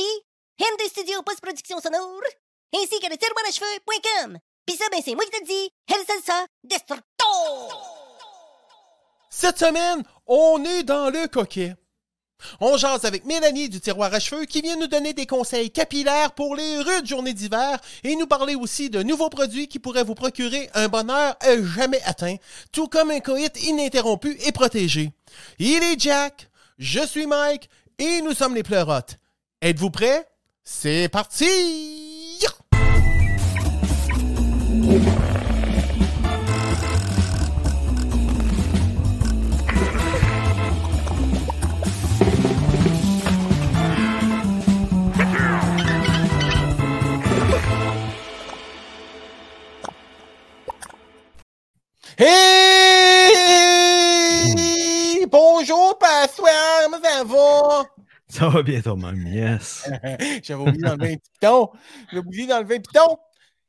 MD Studio Post-Production Sonore, ainsi que le tiroir à cheveux.com. Pis ça, ben c'est moi qui te dis, El Salsa! Cette semaine, on est dans le coquet. On jase avec Mélanie du tiroir à cheveux qui vient nous donner des conseils capillaires pour les rudes journées d'hiver et nous parler aussi de nouveaux produits qui pourraient vous procurer un bonheur jamais atteint, tout comme un coït ininterrompu et protégé. Il est Jack, je suis Mike et nous sommes les pleurotes. Êtes-vous prêts? C'est parti! Hey! Bonjour, Passoire, comment ça va? Ça va bien toi-même, yes. J'avais oublié d'enlever un piton. J'ai oublié d'enlever un piton.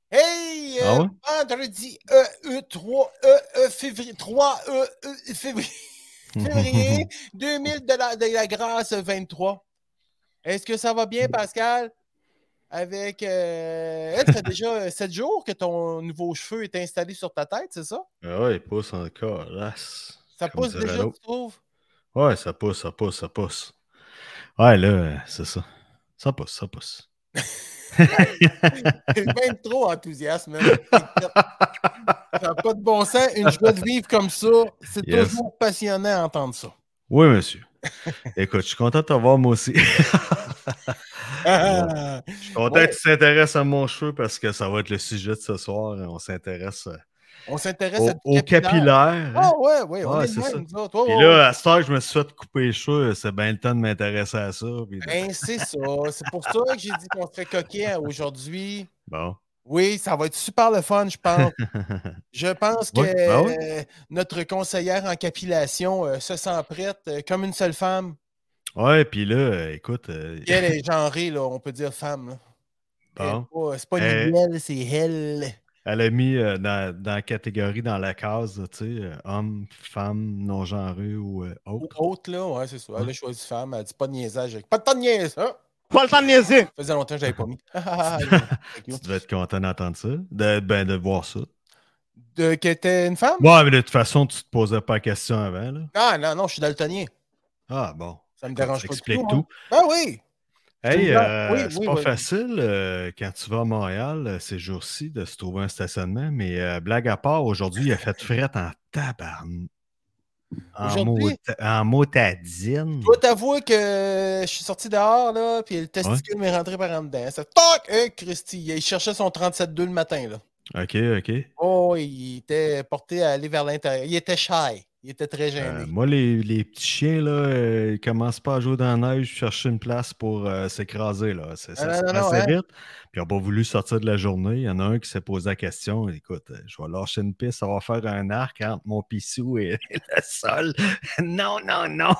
Hey! Ah euh, ouais? Vendredi euh, euh, 3 euh, euh, février 3 euh, euh, février, février 2000 de la, de la grâce 23. Est-ce que ça va bien, Pascal? Avec. Ça fait déjà 7 jours que ton nouveau cheveu est installé sur ta tête, c'est ça? Ah ouais, il pousse encore. là. Ça pousse déjà, tu trouves? Ouais, ça pousse, ça pousse, ça pousse. Ouais, là, c'est ça. Ça pousse, ça pousse. Même trop enthousiaste, man. Ça pas de bon sens. Une joie de vivre comme ça, c'est Yes. toujours passionnant à entendre ça. Oui, monsieur. Écoute, je suis content de te voir, moi aussi. Ah, Je suis content que tu t'intéresses à mon cheveu parce que ça va être le sujet de ce soir. On s'intéresse euh, on s'intéresse au, au capillaire. hein? Ah ouais, ouais, on Ouais, est ça. nous autres. Puis là, à ce temps que je me suis fait couper les cheveux, c'est bien le temps de m'intéresser à ça. puis Ben, c'est ça. C'est pour ça que j'ai dit qu'on serait coquet aujourd'hui. Bon. Oui, ça va être super le fun, je pense. Je pense que ben euh, notre conseillère en capillation euh, se sent prête euh, comme une seule femme. ouais, puis là, écoute. Elle est genrée, là, on peut dire femme. là. Bon. pas- C'est pas elle, c'est elle. Elle a mis euh, dans, dans la catégorie, dans la case, tu sais, euh, homme, femme, non-genré ou euh, Ou autre. autre, là, ouais, c'est ça. Elle a choisi femme, elle dit pas de niaisage. Pas de temps de niaise, hein? Pas le temps de niaiser. Ça faisait longtemps que je l'avais pas mis. Tu devais être content d'entendre ça, de, ben, de voir ça. de, que t'es une femme? Ouais, mais de toute façon, tu te posais pas la question avant, là. Ah non, non, je suis daltonien. Ah, bon. Ça me Ça dérange pas du explique tout. tout. hein. Ah oui! Hey, euh, oui, c'est oui, pas oui. facile euh, quand tu vas à Montréal euh, ces jours-ci de se trouver un stationnement, mais blague à part, aujourd'hui, il a fait fret en tabarn. En, mot- en motadine. Je dois t'avouer que je suis sorti dehors, là, puis le testicule m'est rentré par en dedans. Ça toc! Hein, Christy, il cherchait son 37.2 le matin, là. OK, OK. Oh, il était porté à aller vers l'intérieur. Il était shy. Il était très gêné. Euh, moi, les, les petits chiens, là, euh, ils commencent pas à jouer dans la neige, chercher une place pour euh, s'écraser. Là. Ça se passe hein. vite. Puis ils n'ont pas voulu sortir de la journée. Il y en a un qui s'est posé la question écoute, euh, je vais lâcher une piste, ça va faire un arc entre mon pissou et, et le sol. non, non, non.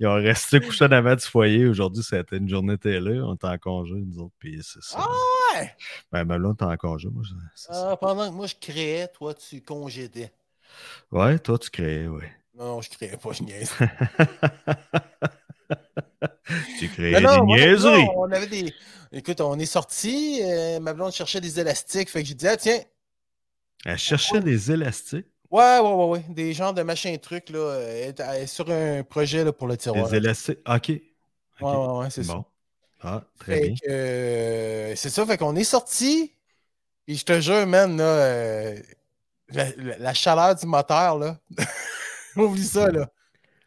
Ils ont resté couchés en avant du foyer. Aujourd'hui, c'était une journée télé. On était en congé, nous autres. Puis c'est ça. Ah ouais! Ben, ben là, on était en congé. Moi. Ah, pendant que moi je créais, toi tu congédais. Ouais, toi, tu créais, oui. Non, je créais pas, je niaise. Tu créais Non, non, des niaiseries. on avait des. Écoute, on est sortis, ma blonde cherchait des élastiques, fait que j'ai dit, ah tiens, Elle cherchait des élastiques? ouais, ouais, ouais, ouais, des genres de machins trucs, là, euh, elle est- elle est sur un projet là, pour le tiroir. Des élastiques. OK. Ouais, ouais, ouais, c'est ça. Bon. Ah, très Fait bien. euh, c'est ça, fait qu'on est sortis, puis je te jure, man, là, euh, la, la- la chaleur du moteur, là, oublie ça, là.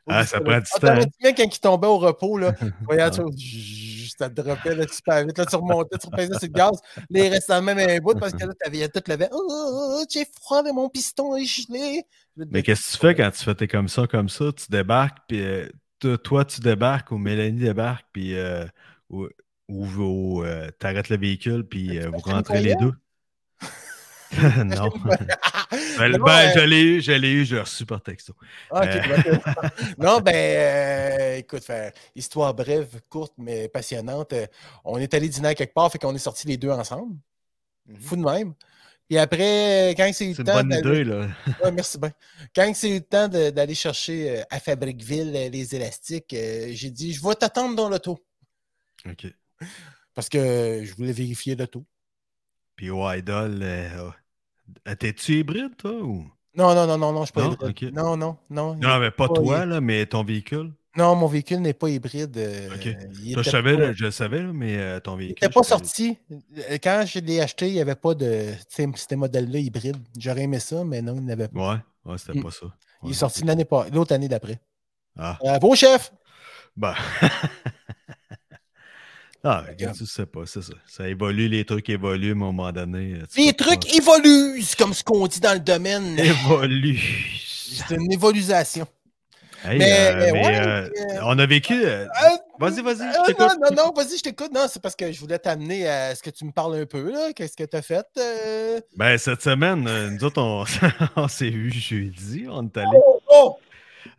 Ah, ça prend du temps. Quand il tombait au repos, là, voyons, tu ça te dropait là, super vite. Là, tu remontais, tu repaisais sur le gaz. Là, il restait dans le même un bout parce que là, t'avais tout levé. Oh, oh, oh, j'ai froid, mais mon piston est gelé. Mais qu'est-ce que tu fais quand tu fais tes comme ça, comme ça? Tu débarques, puis euh, toi- tu débarques, ou Mélanie débarque, puis euh, ou, euh, t'arrêtes le véhicule, puis vous rentrez les deux? non. Ben, Non, ben, euh, je l'ai eu, je l'ai eu, je l'ai reçu par texto. Ah, ok, Euh. non, ben, euh, écoute, faire histoire brève, courte, mais passionnante. on est allé dîner à quelque part, fait qu'on est sortis les deux ensemble. Fou de même. Puis après, quand c'est eu C'est le une temps bonne d'aller- idée, là. Ouais, merci bien. Quand c'est eu le temps de- d'aller chercher à Fabriqueville les élastiques, j'ai dit Je vais t'attendre dans l'auto. OK. Parce que je voulais vérifier tout. Puis au Idol, euh, t'es-tu hybride, toi? Ou... Non, non, non, non, non, je suis pas Non? hybride. Non, non, non. il Non, mais pas pas toi, là, mais ton véhicule? Non, mon véhicule n'est pas hybride. euh, Ok. il Toi, je savais, pas- là, je le savais, là, mais euh, ton Il véhicule. n'était pas sorti. Euh, Quand je l'ai acheté, il n'y avait pas de ces, modèles-là hybrides. J'aurais aimé ça, mais non, il n'avait pas. Ouais, ouais, c'était pas ça. Il est sorti l'année pas, l'autre année d'après. Ah, Bravo, chef! ben. ah, regarde, tu sais pas, c'est ça. Ça évolue, les trucs évoluent à un moment donné. euh, Les trucs pas- évoluent, c'est comme ce qu'on dit dans le domaine. évoluent. C'est une évolution. Hey, Mais, euh, mais, ouais, euh, euh, on a vécu. euh, Euh, Vas-y, vas-y, euh, je non, non, non, vas-y, je t'écoute. Non, c'est parce que je voulais t'amener à ce que tu me parles un peu. Qu'est-ce que tu as fait? euh? Ben, cette semaine, euh, nous autres, on, on s'est vu jeudi. On est allé Oh!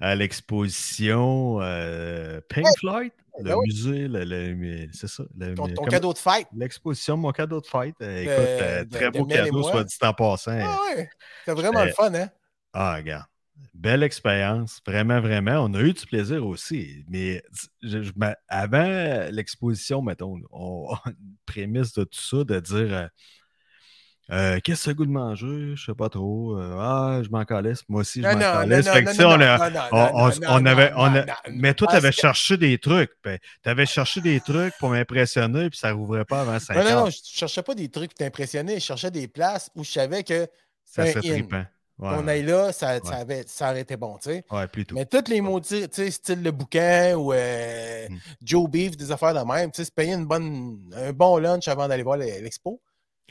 à l'exposition euh, Pink Floyd, le ben oui. musée, le- le- c'est ça. le- Ton, ton comment- cadeau de fête. L'exposition, mon cadeau de fête. Euh, écoute, De- euh, de- très de beau cadeau, soit dit en passant. Ah ouais, c'est vraiment le Euh, fun, hein? Ah, regarde. Belle expérience, vraiment, vraiment. On a eu du plaisir aussi. Mais je- je m'a- avant l'exposition, mettons, on, une prémisse de tout ça, de dire euh, Qu'est-ce que c'est le goût de manger? Je sais pas trop. Euh, ah, je m'en calisse. Moi aussi, je Non, m'en non, non, calisse. non, Fait que, non, tu sais, non, on a- non, non, on- non, on- non, on non, avait. non, on a- non, non. mais toi, tu Parce avais que- cherché des trucs. Ben, tu avais cherché des trucs pour m'impressionner, puis ça rouvrait pas avant 5 Non, non, heures. non, je cherchais pas des trucs pour t'impressionner, je cherchais des places où je savais que Ça serait trippant. Ouais, on aille là, ça, ça, avait, ça aurait été bon, tu sais. Ouais, plutôt. Mais tous les maudits, tu sais, style le bouquin ou euh, Mm. Joe Beef, des affaires de même, tu sais, se payer une bonne, un bon lunch avant d'aller voir le- l'expo.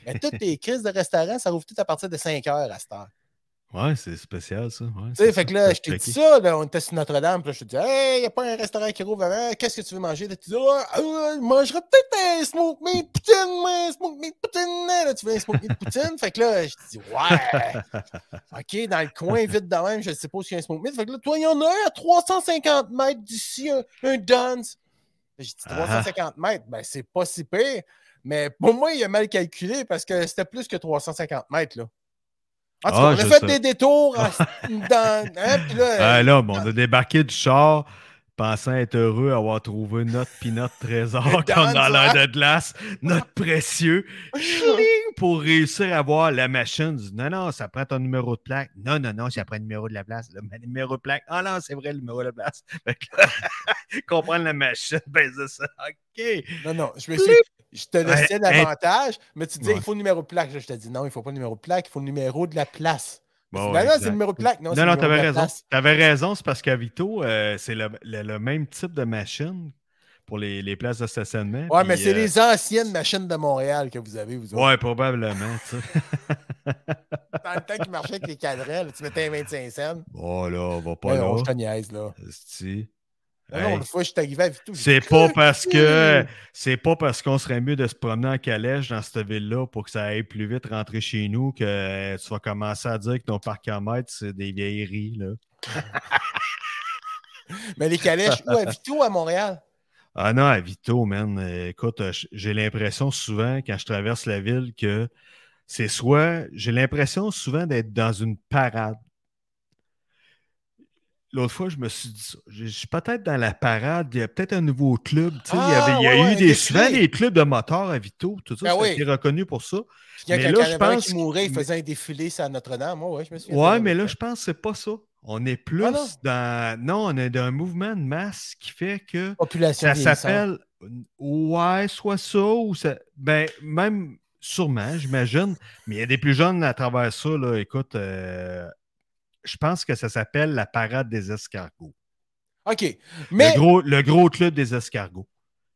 Mais toutes les crises de restaurants, ça rouvre tout à partir de 5 heures à cette heure. Ouais, c'est spécial, ça. Ouais, Tu sais, fait que là, je t'ai dit ça, là, on était sur Notre-Dame, puis là, je te dis, hey, il n'y a pas un restaurant qui rouvre avant, qu'est-ce que tu veux manger? Là, tu dis, ah, ah, je mangerais peut-être un smoke meat poutine, un smoke meat poutine, là, tu veux un smoke meat poutine? Fait que là, je te dis, ouais, ok, dans le coin, vite de même, je sais pas s'il y a un smoke meat. Fait que là, toi, il y en a un à 350 mètres d'ici, un, un Duns. J'ai dit, Ah. 350 mètres, ben, c'est pas si pire, mais pour moi, il a mal calculé parce que c'était plus que 350 mètres, là. En tout cas, Ah, on a fait sais. des détours dans. hein, puis là, Ah, là, bon, on a débarqué du char, pensant être heureux, avoir trouvé notre puis notre trésor dance, l'air hein? de glace, notre précieux, pour réussir à voir la machine. Non, non, ça prend ton numéro de plaque. Non, non, non, ça prend le numéro de la place. Le numéro de plaque. Ah non, c'est vrai, le numéro de la place. Comprendre la machine, ben c'est ça. OK. Non, non, je me suis. Je te laissais Hey, l'avantage, mais tu disais Ouais. il faut le numéro de plaque. Je te dis non, il ne faut pas le numéro de plaque, il faut le numéro de la place. Bon, ben non, exact. c'est le numéro de plaque. Non, Non, non, de la raison. place. T'avais raison, c'est parce qu'à Vito, euh, c'est le, le- le même type de machine pour les, les places de stationnement. Ouais, mais c'est euh, les anciennes machines de Montréal que vous avez, vous autres. Ouais, probablement, tu sais. Dans le temps qui marchait avec les cadrans, là, tu mettais un 25 cents. Oh là, on va pas Ouais, non, là. je te niaise, là. Esti. Non, non, Hey, une fois, je suis arrivé à Vito. j'ai C'est pas parce que c'est pas parce qu'on serait mieux de se promener en calèche dans cette ville-là pour que ça aille plus vite rentrer chez nous que euh, tu vas commencer à dire que ton parcomètre, c'est des vieilleries. Là. Mais les calèches, où à Vito, à Montréal? Ah non, à Vito, man. écoute, euh, j'ai l'impression souvent, quand je traverse la ville, que c'est soit. J'ai l'impression souvent d'être dans une parade. L'autre fois, je me suis dit ça. Je je suis peut-être dans la parade. Il y a peut-être un nouveau club. tu sais, il y, Ah, avait, il y a ouais, eu des, souvent des clubs de motards à Vito. Tout ça, Ben a oui. reconnu pour ça. Mais il y là, a je quelqu'un pense qui mourait, il faisait un défilé sur Notre-Dame. Ouais, ouais, je me souviens. Ouais, mais là, je pense que c'est pas ça. On est plus Ah non? dans. Non, on est dans un mouvement de masse qui fait que Population ça s'appelle. Ouais, soit ça ou ça. Ben, même sûrement, j'imagine. Mais il y a des plus jeunes à travers ça, là. Écoute, euh, je pense que ça s'appelle la parade des escargots. OK. Mais. Le, gros, le gros club des escargots.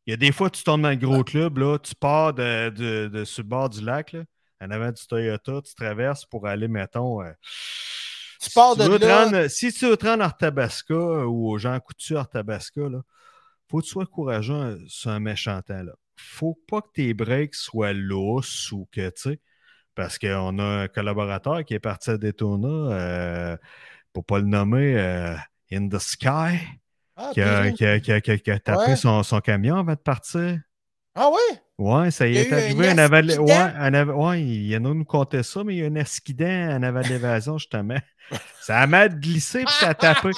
Il y a des fois, tu tombes dans le gros club, là, tu pars de, de- de- sur le bord du lac, là, en avant du Toyota, tu traverses pour aller, mettons. euh, Tu pars si de veux te là- rendre- si tu veux te rendre à Arthabasca euh, ou aux gens coutus à Arthabasca, là, faut que tu sois courageux sur un méchant temps. Là. Faut pas que tes breaks soient lousses ou que, tu sais, parce qu'on a un collaborateur qui est parti à Daytona, euh, pour pas le nommer, euh, In the Sky, Ah, qui a, qui a- qui a- qui qui tapé Ouais. son, son camion avant de partir. Ah ouais? Ouais, ça y est un arrivé en aval. Ouais, en av- ouais, il y en a nous comptait ça, mais il y a un esquidant en aval d'évasion, justement. ça a mal glissé puis ça a tapé.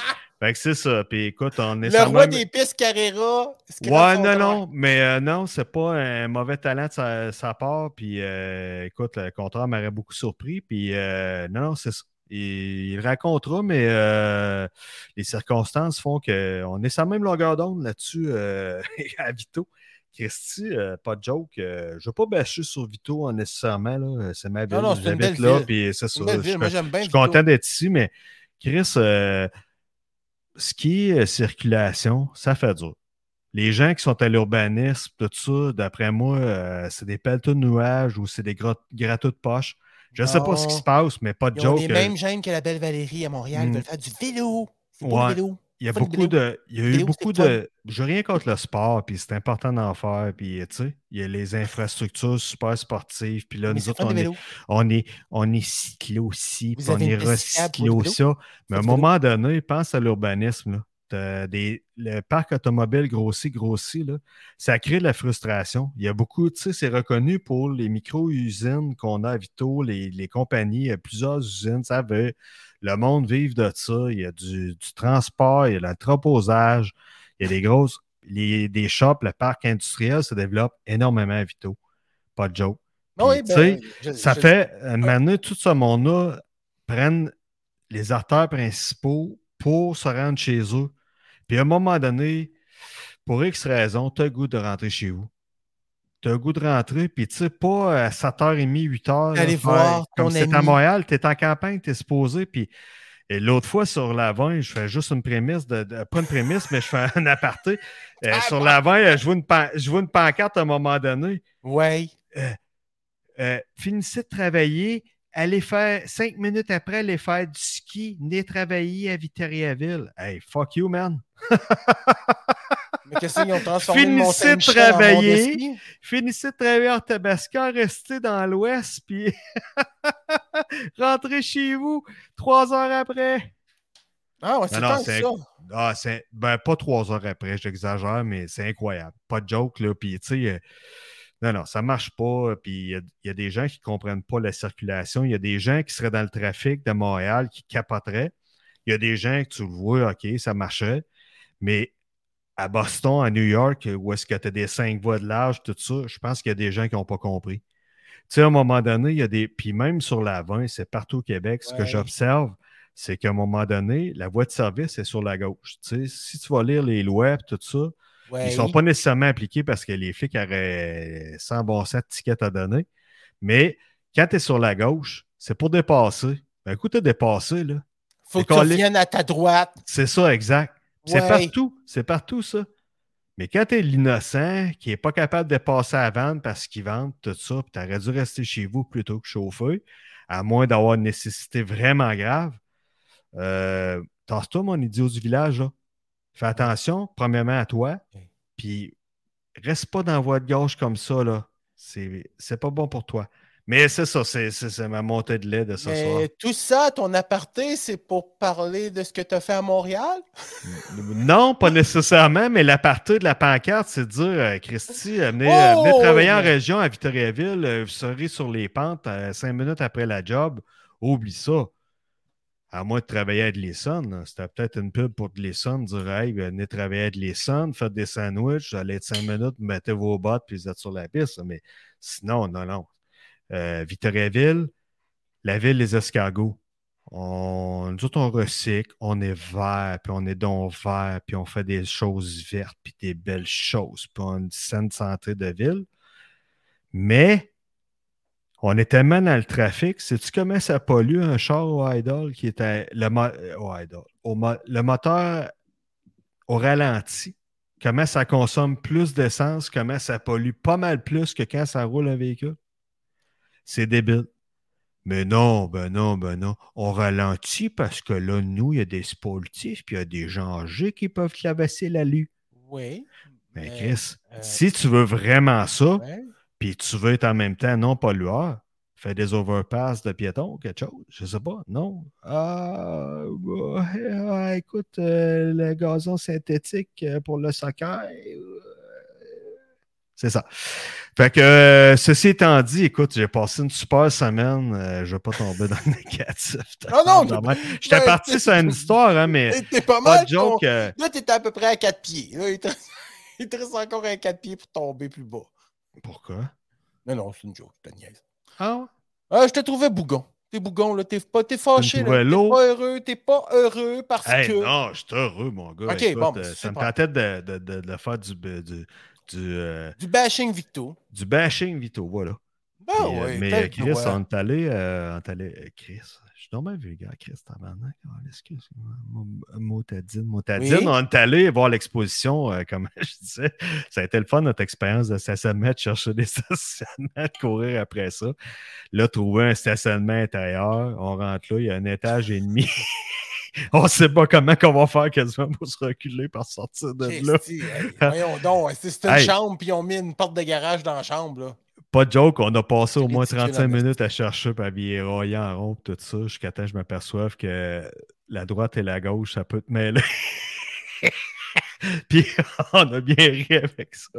Fait Fait que c'est ça. Puis écoute, on est Le roi même- des pistes Carrera. Ouais, non, non, mais euh, non, c'est pas un mauvais talent de sa, sa part. Puis euh, écoute, le contrat m'aurait beaucoup surpris. Puis euh, non, non, c'est ça. Il, il racontera, mais euh, les circonstances font qu'on est sur la même longueur d'onde là-dessus euh, à Vito. Christy, euh, pas de joke. euh, je ne veux pas bâcher sur Vito nécessairement. là, C'est ma ville. non, c'est une belle là, ville. puis c'est ça. Une belle je ville. suis Moi, j'aime bien. je suis content d'être ici, mais Chris, euh, ce qui est euh, circulation, ça fait dur. Les gens qui sont à l'urbanisme, tout ça, d'après moi, euh, c'est des pelleteux de nuages ou c'est des grat- gratteux de poche. Je ne sais pas ce qui Non. se passe, mais pas de Ils ont joke. les euh, mêmes gènes que la belle Valérie à Montréal. Mm. Ils veulent faire du vélo. C'est Ouais. vélo. Il y a beaucoup de. Il y a eu beaucoup de. Je n'ai rien contre le sport, puis c'est important d'en faire. Puis, tu sais, il y a les infrastructures super sportives. Puis là, Mais nous autres, on est, on est, on est puis on est une piste cyclable pour recyclo le vélo? ça. Mais à un moment donné, pense à l'urbanisme. Des, le parc automobile grossit, grossit, là, ça crée de la frustration. Il y a beaucoup, tu sais, c'est reconnu pour les micro-usines qu'on a à Vito, les, les compagnies, il y a plusieurs usines, ça veut, le monde vive de ça. Il y a du, du transport, il y a de l'entreposage, il y a des grosses, les, des shops, le parc industriel se développe énormément à Vito. Pas de joke. Ah oui, ben, je- Ça je- fait, euh, maintenant, tout ce monde-là prennent les artères principaux pour se rendre chez eux. Puis à un moment donné, pour X raison, tu as le goût de rentrer chez vous. Tu as le goût de rentrer, puis tu sais, pas à 7h30, 8h. là, Aller faire- voir Comme ton c'est à. Montréal, tu es en campagne, tu es supposé, puis et l'autre fois, sur la 20, je fais juste une prémisse, de, de- pas une prémisse, mais je fais un aparté. Euh, Ah, sur bon. la 20, euh, je vois, une pan- je vois une pancarte à un moment donné. Ouais. Euh, finissez de travailler, allez faire, cinq minutes après, aller faire du ski, venez travailler à Victoriaville. Hey, fuck you, man. Mais qu'est-ce qu'ils ont transformé le Finissez de en travailler. Finissez de travailler en Tabascan, restez dans l'Ouest, puis rentrez chez vous trois heures après. Ah ouais, c'est Non, c'est- ça. Ah, c'est ben, pas trois heures après, j'exagère, mais c'est incroyable. Pas de joke, là. Puis, tu sais, euh, non, non, ça marche pas. Puis, il y a- il y, a des gens qui comprennent pas la circulation. Il y a des gens qui seraient dans le trafic de Montréal qui capoteraient. Il y a des gens que tu le vois, OK, ça marchait. Mais à Boston, à New York, où est-ce que tu as des cinq voies de large, tout ça, je pense qu'il y a des gens qui n'ont pas compris. Tu sais, à un moment donné, il y a des. Puis même sur la 20, c'est partout au Québec, ce que j'observe, c'est qu'à un moment donné, la voie de service est sur la gauche. Tu sais, si tu vas lire les lois et tout ça, Ouais. ils ne sont pas nécessairement appliqués parce que les flics auraient 100 bon de tickets à donner. Mais quand tu es sur la gauche, c'est pour dépasser. Ben, écoute, tu as dépassé, là. Faut que tu collé. reviennes à ta droite. C'est ça, exact. C'est partout. C'est partout, ça. Mais quand tu es l'innocent qui n'est pas capable de passer à vente parce qu'il vend tout ça, puis tu aurais dû rester chez vous plutôt que chauffer, à moins d'avoir une nécessité vraiment grave, euh, tasse-toi, mon idiot du village. Là. Fais attention, premièrement, à toi. Puis reste pas dans la voie de gauche comme ça. là. C'est pas bon pour toi. Mais c'est ça, c'est ma montée de lait de ce soir. Mais tout ça, ton aparté, c'est pour parler de ce que tu as fait à Montréal? Non, pas nécessairement, mais la partie de la pancarte, c'est de dire, euh, Christy, euh, venez, Oh, venez travailler en région à Victoriaville, vous serez sur les pentes cinq minutes après la job. Oublie ça. À moins de travailler à Gleason, c'était peut-être une pub pour Gleason, dire Hey, venez travailler à Gleason, faites des sandwichs, allez être cinq minutes, mettez vos bottes, puis vous êtes sur la piste. Mais sinon, non, non. Euh, Victoriaville, la ville des escargots. On, nous autres, on recycle, on est vert, puis on est donc vert, puis on fait des choses vertes, puis des belles choses, puis on a une saine santé de ville. Mais on est tellement dans le trafic, sais-tu comment ça pollue un char au idol qui était le, mo- euh, au idol, au mo- le moteur au ralenti? Comment ça consomme plus d'essence, comment ça pollue pas mal plus que quand ça roule un véhicule? C'est débile. Mais non, ben non, ben non. On ralentit parce que là, nous, il y a des sportifs, puis il y a des gens âgés qui peuvent clavasser la lue. Oui. Mais Mais, Chris, euh, si tu veux vraiment ça, Ouais. Puis tu veux être en même temps non pollueur, fais des overpass de piétons, quelque chose, je sais pas, non? Ah, ah, écoute, euh, le gazon synthétique euh, pour le soccer, euh, c'est ça. Fait que, euh, ceci étant dit, écoute, j'ai passé une super semaine. euh, je vais pas tomber dans le négatif. Ah non, Normal. J'étais ben, parti sur une histoire, hein, mais T'es pas pas mal. de joke. ton- euh, Là, t'étais à peu près à 4 pieds. Là, il, te... il te reste encore un 4 pieds pour tomber plus bas. Pourquoi? Non, non, c'est une joke, je te niaise. Ah ouais? Ah, je te trouvais bougon. T'es bougon, là. T'es pas... t'es fâché, là. T'es pas heureux. T'es pas heureux parce Hey, que. non, je suis heureux, mon gars. Ok, Écoute, bon, ben, euh, c'est ça me tentait de, de, de, de faire du, du, du, euh, Du bashing Victo. du bashing Vito, voilà. Puis, euh, ouais, mais Chris, droit. on est allé. Chris, suis tombé vulgaire, Chris, tabarnak. Oh, Excuse-moi. Mo- Motadine, motadine. Oui. On est allé voir l'exposition, euh, comme je disais. Ça a été le fun, notre expérience de stationnement, de chercher des stationnements, de courir après ça. Là, trouver un stationnement intérieur. On rentre là, il y a un étage et demi. on ne sait pas comment qu'on va faire quasiment pour se reculer pour sortir de là. Hey, voyons donc, c'est une Hey. chambre, puis ont mis une porte de garage dans la chambre. Là. Pas de joke, on a passé au moins ridicule, 35 en minutes à chercher, puis à virer en rond, tout ça, jusqu'à temps que je m'aperçoive que la droite et la gauche, ça peut te mêler. puis on a bien ri avec ça.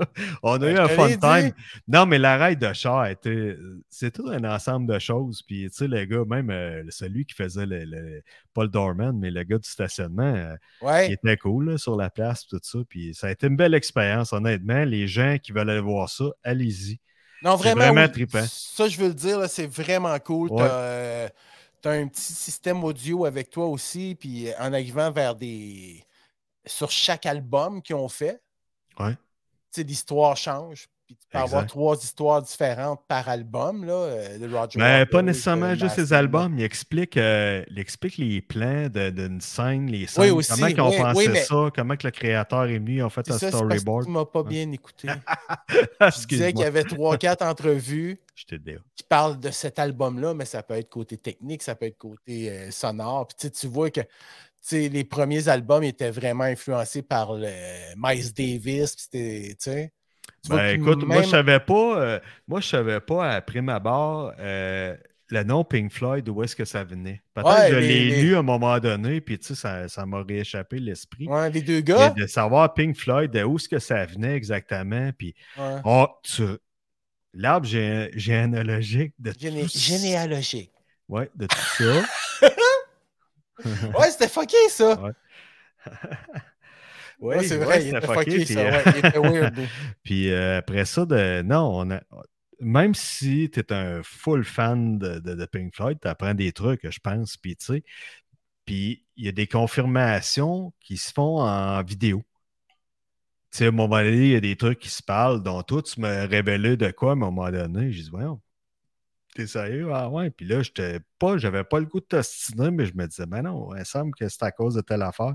On a Ben, eu un fun time. Non, mais l'arrêt de char était. C'est tout un ensemble de choses. Puis, tu sais, le gars, même euh, celui qui faisait le, le- pas le doorman, mais le gars du stationnement, euh, il Ouais. était cool là, sur la place, tout ça. Puis, ça a été une belle expérience, honnêtement. Les gens qui veulent aller voir ça, allez-y. Non, vraiment. vraiment oui. trippant. Ça, je veux le dire, c'est vraiment cool. Ouais. T'as, euh, t'as un petit système audio avec toi aussi, puis en arrivant vers des. Sur chaque album qu'ils ont fait, Ouais. l'histoire change. Puis tu peux avoir trois histoires différentes par album, là, euh, de Roger pas nécessairement de juste Master, albums. Il explique, euh, il explique les plans de- d'une scène, les scènes, aussi, comment ils ont oui, pensé oui, mais- ça, comment que le créateur est venu, ont fait un ça, parce que storyboard. tu m'as pas bien écouté. Je disais qu'il y avait trois, quatre entrevues je qui parlent de cet album-là, mais ça peut être côté technique, ça peut être côté euh, sonore. Puis tu vois que les premiers albums étaient vraiment influencés par le Miles Davis. Ben, écoute, moi, même- je savais pas, euh, moi, je savais pas à prime abord euh, le nom Pink Floyd, d'où est-ce que ça venait? Peut-être Ouais, que je l'ai les- lu à un moment donné, puis tu sais, ça, ça m'a rééchappé l'esprit. Ouais, les deux gars? de savoir Pink Floyd, de où est-ce que ça venait exactement, puis ouais. oh, tu... l'arbre gé- généalogique de Géné- tout généalogique. Ouais, de tout ça. Ouais, c'était fucké, ça. Ouais. Ouais, c'est ouais, vrai, il était fucké, puis, ça. euh, Ouais, il était weird. lui. Puis euh, après ça, de, non, on a, même si tu es un full fan de, de- de Pink Floyd, tu apprends des trucs, je pense. Puis tu sais, puis il y a des confirmations qui se font en vidéo. Tu sais, à un moment donné, il y a des trucs qui se parlent, dont toi, tu me révélais de quoi à un moment donné. J'ai dit, voyons, t'es sérieux? Ah ouais. Puis là, j'étais pas, j'avais pas le goût de t'ostiner, mais je me disais, ben non, il me semble que c'est à cause de telle affaire.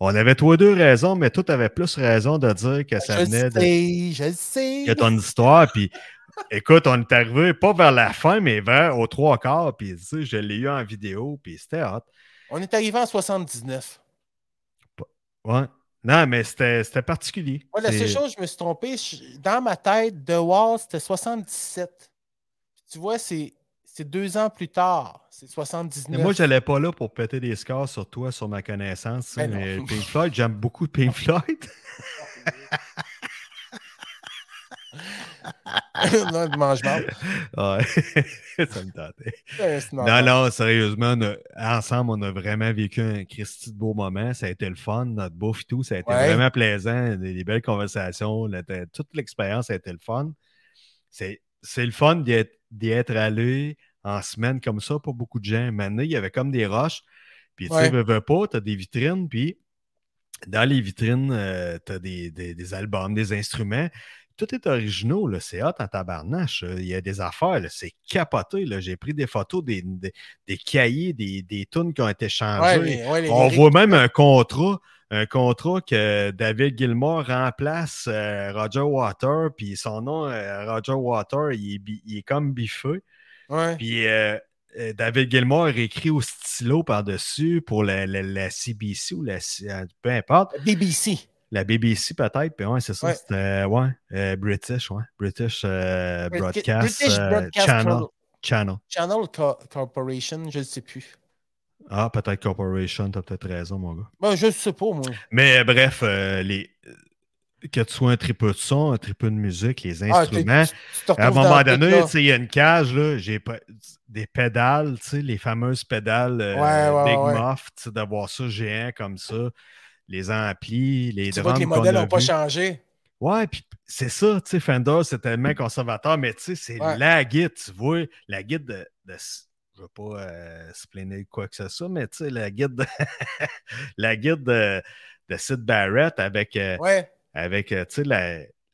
On avait toi deux raisons, mais toi, t'avais plus raison de dire que ça je venait le de sais, je sais. que ton histoire. Puis écoute, on est arrivé pas vers la fin, mais vers aux trois quarts. Puis tu sais, je l'ai eu en vidéo, puis c'était hot. On est arrivé en 79. Ouais. Non, mais c'était particulier. Moi, la seule chose, je me suis trompé. je- Dans ma tête, The Wall, c'était 77. Puis tu vois, c'est c'est deux ans plus tard. C'est 79. Mais moi, j'allais pas là pour péter des scores sur toi, sur ma connaissance. Ben mais Pink Floyd, j'aime beaucoup Pink Floyd. non, de mange-mort. Ouais. ça me tentait. Non, non, sérieusement, a- ensemble, on a vraiment vécu un Christy de beau moment. Ça a été le fun, notre bouffe et tout. Ça a été Ouais. vraiment plaisant. Des, des belles conversations. la- toute l'expérience a été le fun. C'est c'est le fun d'y être, allé en semaine comme ça pour beaucoup de gens. Maintenant, il y avait comme des roches. Puis, tu sais, Ouais. veux, veux pas, tu as des vitrines. Puis, dans les vitrines, tu as des, des- des albums, des instruments. Tout est original, là. c'est hot en tabarnache. Il y a des affaires, là. c'est capoté. là. J'ai pris des photos des, des, des cahiers, des, des tunes qui ont été changées. Ouais, ouais, On lyrics. voit même un contrat, un contrat que David Gilmour remplace euh, Roger Water, puis son nom, euh, Roger Water, il est, bi- il est comme biffé. Puis euh, euh, David Gilmour a écrit au stylo par-dessus pour la, la- la CBC ou la euh, peu importe, BBC. La BBC peut-être, puis ouais, c'est ça, Ouais. c'était ouais, euh, British, ouais, British euh, Broadcast, British euh, Broadcast Channel, Channel. Channel Co- Corporation, je ne sais plus. Ah, peut-être Corporation, t'as peut-être raison, mon gars. Ben, je ne sais pas, moi. Mais bref, les... que tu sois un tripeux de son, un tripeux de musique, les Ah, instruments. tu- tu te à un moment donné, il y a une cage, là, j'ai pas- des pédales, tu sais, les fameuses pédales euh, Ouais, ouais, Big ouais. Muff, d'avoir ça géant comme ça, les amplis, les Tu vois que les modèles n'ont pas changé. Ouais, puis c'est ça, tu sais, Fender, c'est tellement conservateur, mais tu sais, c'est Ouais. la guide, tu vois, la guide de, de- je veux pas euh, se plaindre quoi que ce soit, mais tu sais, la guide de, la guide de, de Sid Barrett avec, euh, Ouais. avec euh, tu sais,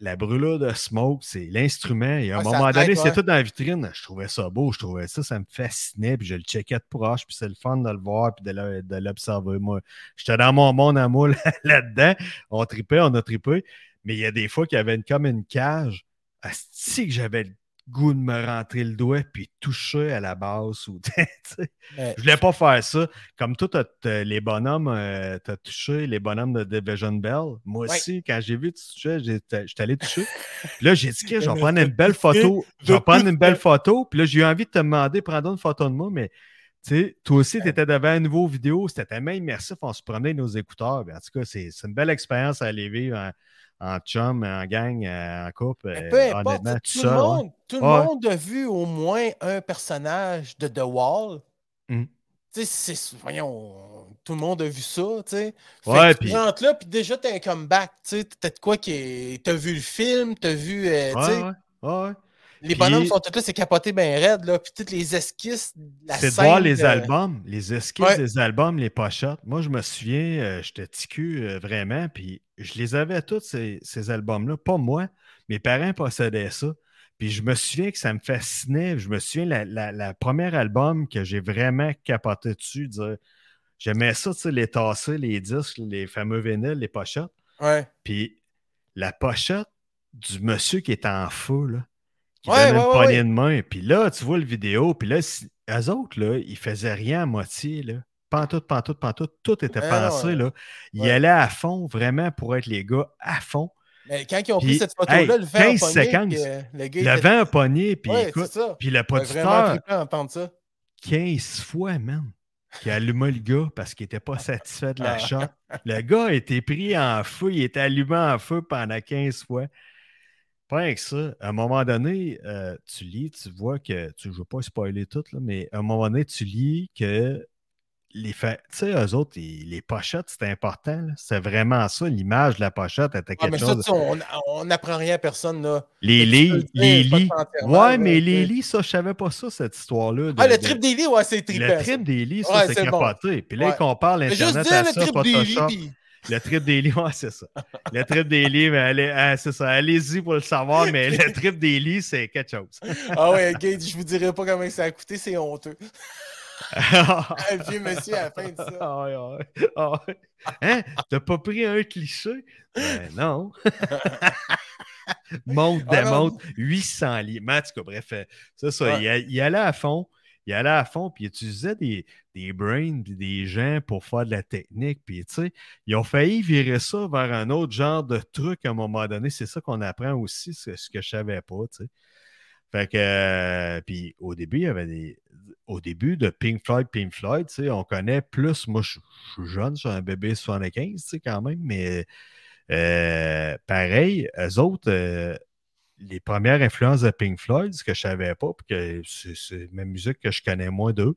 la, brûlure de smoke, c'est l'instrument. Et à un Ouais, moment donné, ouais. tout dans la vitrine. Je trouvais ça beau, je trouvais ça, ça me fascinait, puis je le checkais de proche, puis c'est le fun de le voir, puis de l'observer. Moi, j'étais dans mon monde à moi là- là-dedans. On tripait, on a trippé. Mais il y a des fois qu'il y avait une, comme une cage. Asti que j'avais le goût de me rentrer le doigt puis toucher à la base. Ou, tu sais. Mais- je voulais pas faire ça. Comme toi, les bonhommes, euh, t'as touché les bonhommes de Division Bell. Moi Ouais. aussi, quand j'ai vu tu touchais, j'étais allé toucher. Puis là, j'ai dit que je vais prendre une belle photo. Je vais prendre une belle photo. Puis là, j'ai eu envie de te demander, prends une photo de moi, mais tu sais, toi aussi, tu étais devant un nouveau vidéo, c'était tellement immersif, on se promenait nos écouteurs. Ben, en tout cas, c'est c'est une belle expérience à aller vivre en, en chum, en gang, euh, en couple. Euh, peu importe, honnêtement, tout, tout le seul. ouais. monde, tout le Ouais. monde a vu au moins un personnage de The Wall. Mm. Voyons, tout le monde a vu ça, tu sais. Ouais, tu rentres là, puis déjà, t'as un comeback, tu sais. T'as de quoi qui est... T'as vu le film, t'as vu, euh, tu Ouais, ouais, les Puis- bonhommes sont tous là, c'est capoté bien raide, là. Puis toutes les esquisses, la C'est de voir les albums, les esquisses Ouais. des albums, les pochettes. Moi, je me souviens, euh, j'étais ticu euh, vraiment, puis je les avais tous, ces, ces albums-là. Pas moi, mes parents possédaient ça. Puis je me souviens que ça me fascinait. Je me souviens, la, la, la premier album que j'ai vraiment capoté dessus, dire, j'aimais ça, tu sais, les tasser, les disques, les fameux vinyles, les pochettes. Ouais. Puis la pochette du monsieur qui est en feu, là, qui Ouais, donne ouais, une poignée de main. Puis là, tu vois le vidéo, puis là, si- eux autres, là, ils faisaient rien à moitié, là. Pantoute, pantoute, pantoute, tout était pensé, là. Ils allaient à fond, vraiment, pour être les gars à fond. Mais quand ils ont Puis, pris cette photo-là, hey, le vent 15 a pogné, séquences. puis, euh, le gars, Le était- vent a pogné, puis Ouais, écoute, ça. puis le vraiment producteur, trippé à entendre ça. 15 fois, man, qui a allumé le gars parce qu'il n'était pas satisfait de la shot. Le gars a été pris en feu, il était allumé en feu pendant 15 fois. Pas que ça. À un moment donné, euh, tu lis, tu vois que, tu, je ne veux pas spoiler tout, là, mais à un moment donné, tu lis que les fa- tu sais, eux autres, les, les pochettes, c'était important. C'est vraiment ça, l'image de la pochette était Ah, quelque mais chose. on n'apprend rien à personne, là. les lits, les lits. Ouais, mais les lits, ça, je savais pas ça, cette histoire-là. Ah, le trip des lits, ouais, c'est trippant. le trip des lits, ça, c'est c'est capoté. Puis là, qu'on parle Internet à ça, Photoshop. Le trip des lits, ouais, c'est ça. Le trip des lits, mais allez, ah, c'est ça. Allez-y pour le savoir, mais le trip des lits, c'est quelque chose. Ah ouais, ok, je vous dirai pas comment ça a coûté, c'est honteux. Un vieux monsieur à la fin de ça. Ah ouais, ah ouais, ah ouais. Hein? T'as pas pris un cliché? Ben non. monte, démonte, 800 lits. Mais en tout cas, bref, euh, c'est ça. Ouais. Il, a- il allait à fond. Il allait à fond, puis il utilisait des, des brains des gens pour faire de la technique. Puis, tu sais, ils ont failli virer ça vers un autre genre de truc à un moment donné. C'est ça qu'on apprend aussi, ce que je savais pas, tu sais. Fait que, euh, puis au début, il y avait des. Au début de Pink Floyd, Pink Floyd, tu sais, on connaît plus. Moi, je je suis jeune, je suis un bébé 75, tu sais, quand même, mais euh, pareil, eux autres, euh, les premières influences de Pink Floyd, ce que je savais pas, puis que c'est ma musique que je connais moins d'eux,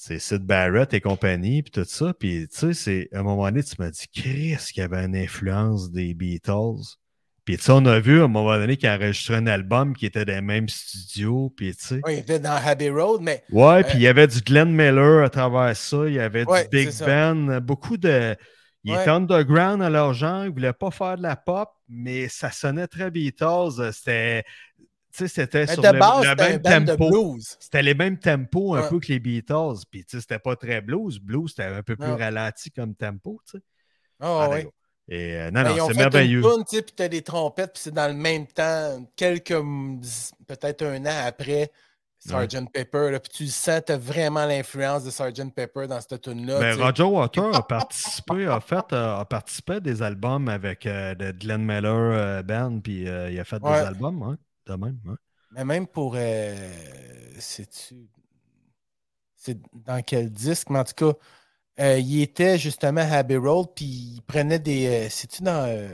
c'est Sid Barrett et compagnie, puis tout ça. Puis, tu sais, c'est à un moment donné, tu m'as dit, Chris, qu'il y avait une influence des Beatles. Puis, tu sais, on a vu à un moment donné qu'il enregistrait un album qui était dans les mêmes studios, puis, tu sais. Oui, il était dans Abbey Road, mais Ouais, puis il y avait du Glenn Miller à travers ça, il y avait Ouais, du Big. Ben, beaucoup de. Ils Ouais. étaient underground à leur genre, ils ne voulaient pas faire de la pop, mais ça sonnait très Beatles. C'était. Sais, c'était mais sur le, base, le c'était même tempo. C'était les mêmes tempos un Ouais. peu que les Beatles. Puis, tu sais, c'était pas très blues. Blues, c'était un peu plus Non. ralenti comme tempo, tu sais. Ah ouais. Et euh, non, Ben, non, c'est merveilleux. tune, tu puis t'as des trompettes, puis c'est dans le même temps, quelques, peut-être un an après Sgt. Pepper, là, puis tu sens, vraiment l'influence de Sgt. Pepper dans cette tune-là. Ben, tu sais. Roger Water a participé, a fait, euh, a participé à des albums avec euh, de Glenn Miller euh, Band, puis euh, il a fait Ouais. des albums, hein, de même. hein. Mais même pour. C'est-tu. C'est dans quel disque? Mais en tout cas, il était justement à Abbey Road, puis il prenait des. C'est-tu dans.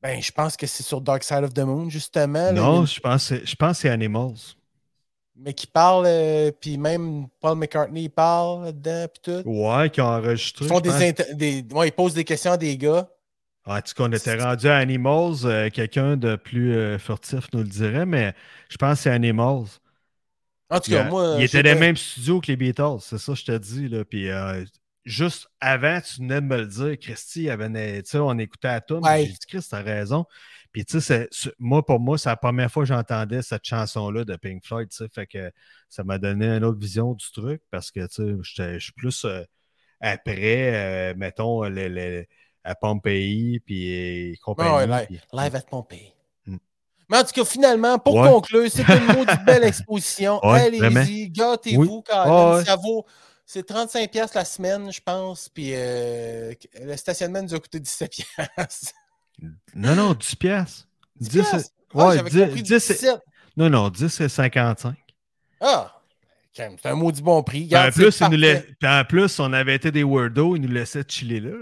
Ben, je pense que c'est sur Dark Side of the Moon, justement. Non, pense, je pense que c'est Animals. Mais qui parle, euh, puis même Paul McCartney, il parle là-dedans, puis tout. Ouais, qui ont enregistré. Ils, font des pense. inter- des- ouais, ils posent des questions à des gars. En tout cas, on était rendu à Animals. euh, Quelqu'un de plus euh, furtif nous le dirait, mais je pense que c'est Animals. En tout Il, cas, a- moi. il était dans pas- le même studio que les Beatles, c'est ça que je te dis. Là. Puis juste avant, tu venais de me le dire, Christy, avait on écoutait à tout. Ouais. J'ai dit, Christ, t'as raison. Puis tu sais, moi, pour moi, c'est la première fois que j'entendais cette chanson-là de Pink Floyd. tu sais, Fait que ça m'a donné une autre vision du truc parce que tu sais, je suis plus euh, après, euh, mettons, à Pompéi, puis compagnie. Ah ouais, live, live at Pompey. Mm. Mais en tout cas, finalement, pour conclure, c'est une maudite belle exposition. Allez-y, gâtez-vous, Oui. Ouais. Ça vaut. C'est 35$ la semaine, je pense. Puis euh, le stationnement nous a coûté 17$. Non, non, 10 piastres. 10 10, piastres? ouais, Ah, j'avais 10, compris 10, c'est- 17. Non, non, 10, c'est 55. Ah! C'est un maudit bon prix. Puis en, plus, c'est il nous parfait. lait- puis en plus, on avait été des weirdos, ils nous laissaient chiller là.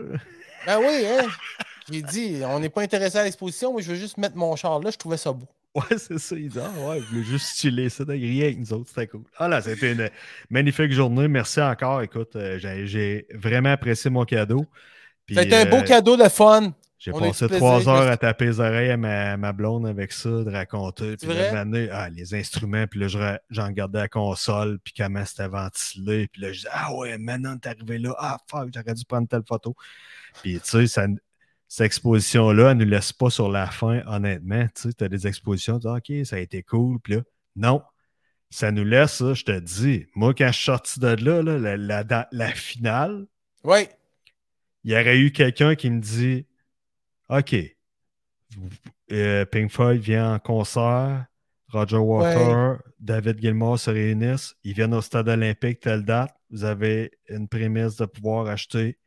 Ben oui, hein? J'ai dit, on n'est pas intéressé à l'exposition, moi je veux juste mettre mon char là, je trouvais ça beau. Ouais, c'est ça. Ils disaient, ah ouais, ils voulaient juste chiller ça, rien avec nous autres, c'était cool. Ah là, c'était une magnifique journée. Merci encore. Écoute, euh, j'ai j'ai vraiment apprécié mon cadeau. Puis, été un beau euh, cadeau de fun. J'ai On passé trois heures à taper les oreilles à ma, ma blonde avec ça, de raconter. Puis de m'amener, ah, les instruments, puis là, je j'en regardais la console, puis comment c'était ventilé. Puis là, je disais, ah ouais, maintenant, t'es arrivé là. Ah, fuck, j'aurais dû prendre telle photo. Puis, tu sais, ça- cette exposition-là, elle ne nous laisse pas sur la fin, honnêtement. Tu sais, t'as des expositions, tu dis, OK, ça a été cool. Puis là, non. Ça nous laisse, je te dis. Moi, quand je suis sorti de là, là, la, la- dans la finale, Oui. il y aurait eu quelqu'un qui me dit OK, euh, Pink Floyd vient en concert, Roger Waters, David Gilmour se réunissent, ils viennent au stade olympique telle date, vous avez une prémisse de pouvoir acheter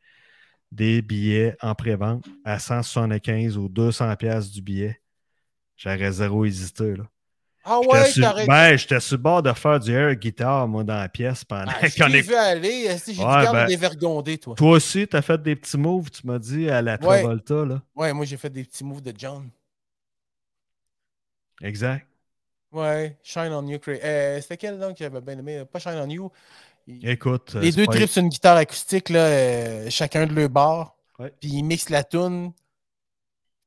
des billets en pré-vente à 175 ou 200 pièces du billet. J'aurais zéro hésité. Là. Ah J'étais ouais, sur, t'arrêtes. ben, j'étais sur le bord de faire du air guitar, moi, dans la pièce pendant Ah, qu'on est- vu aller. esti, J'ai Ouais, ben- des vergondés, toi. Toi aussi, tu as fait des petits moves, tu m'as dit, à la Ouais. Travolta. Là. Ouais, moi j'ai fait des petits moves de John. Exact. Ouais, Shine on You. Euh, C'était quel donc que j'avais bien aimé? Pas Shine on You. Écoute. euh, Les deux tripent sur une guitare acoustique, là, euh, chacun de leur bord. Puis ils mixent la tune.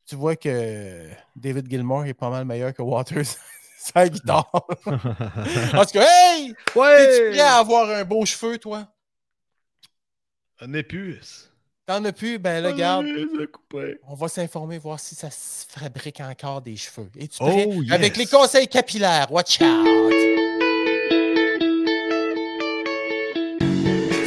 Tu vois que David Gilmour est pas mal meilleur que Waters la guitare. Parce que, hey! Es-tu ouais! prêt à avoir un beau cheveu, toi? Un épuce. T'en as plus? Ben là, regarde. Couper. On va s'informer, voir si ça se fabrique encore des cheveux. Es-tu prêt? Oh, yes. Avec les conseils capillaires. Watch out!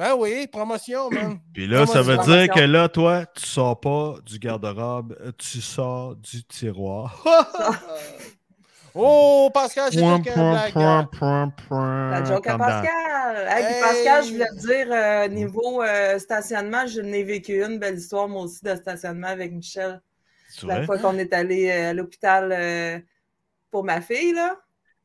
Ah oui, promotion, man. Puis là, ça veut Promotion. dire que là, toi, tu sors pas du garde-robe, euh, tu sors du tiroir. Oh, Pascal, Point, quelqu'un point, blague. point, point, point, La joke à Pascal. Hey! Pascal, je voulais te dire, euh, niveau euh, stationnement, je n'ai vécu une belle histoire, moi aussi, de stationnement avec Michel. C'est La fois qu'on est allé euh, à l'hôpital euh, pour ma fille, là.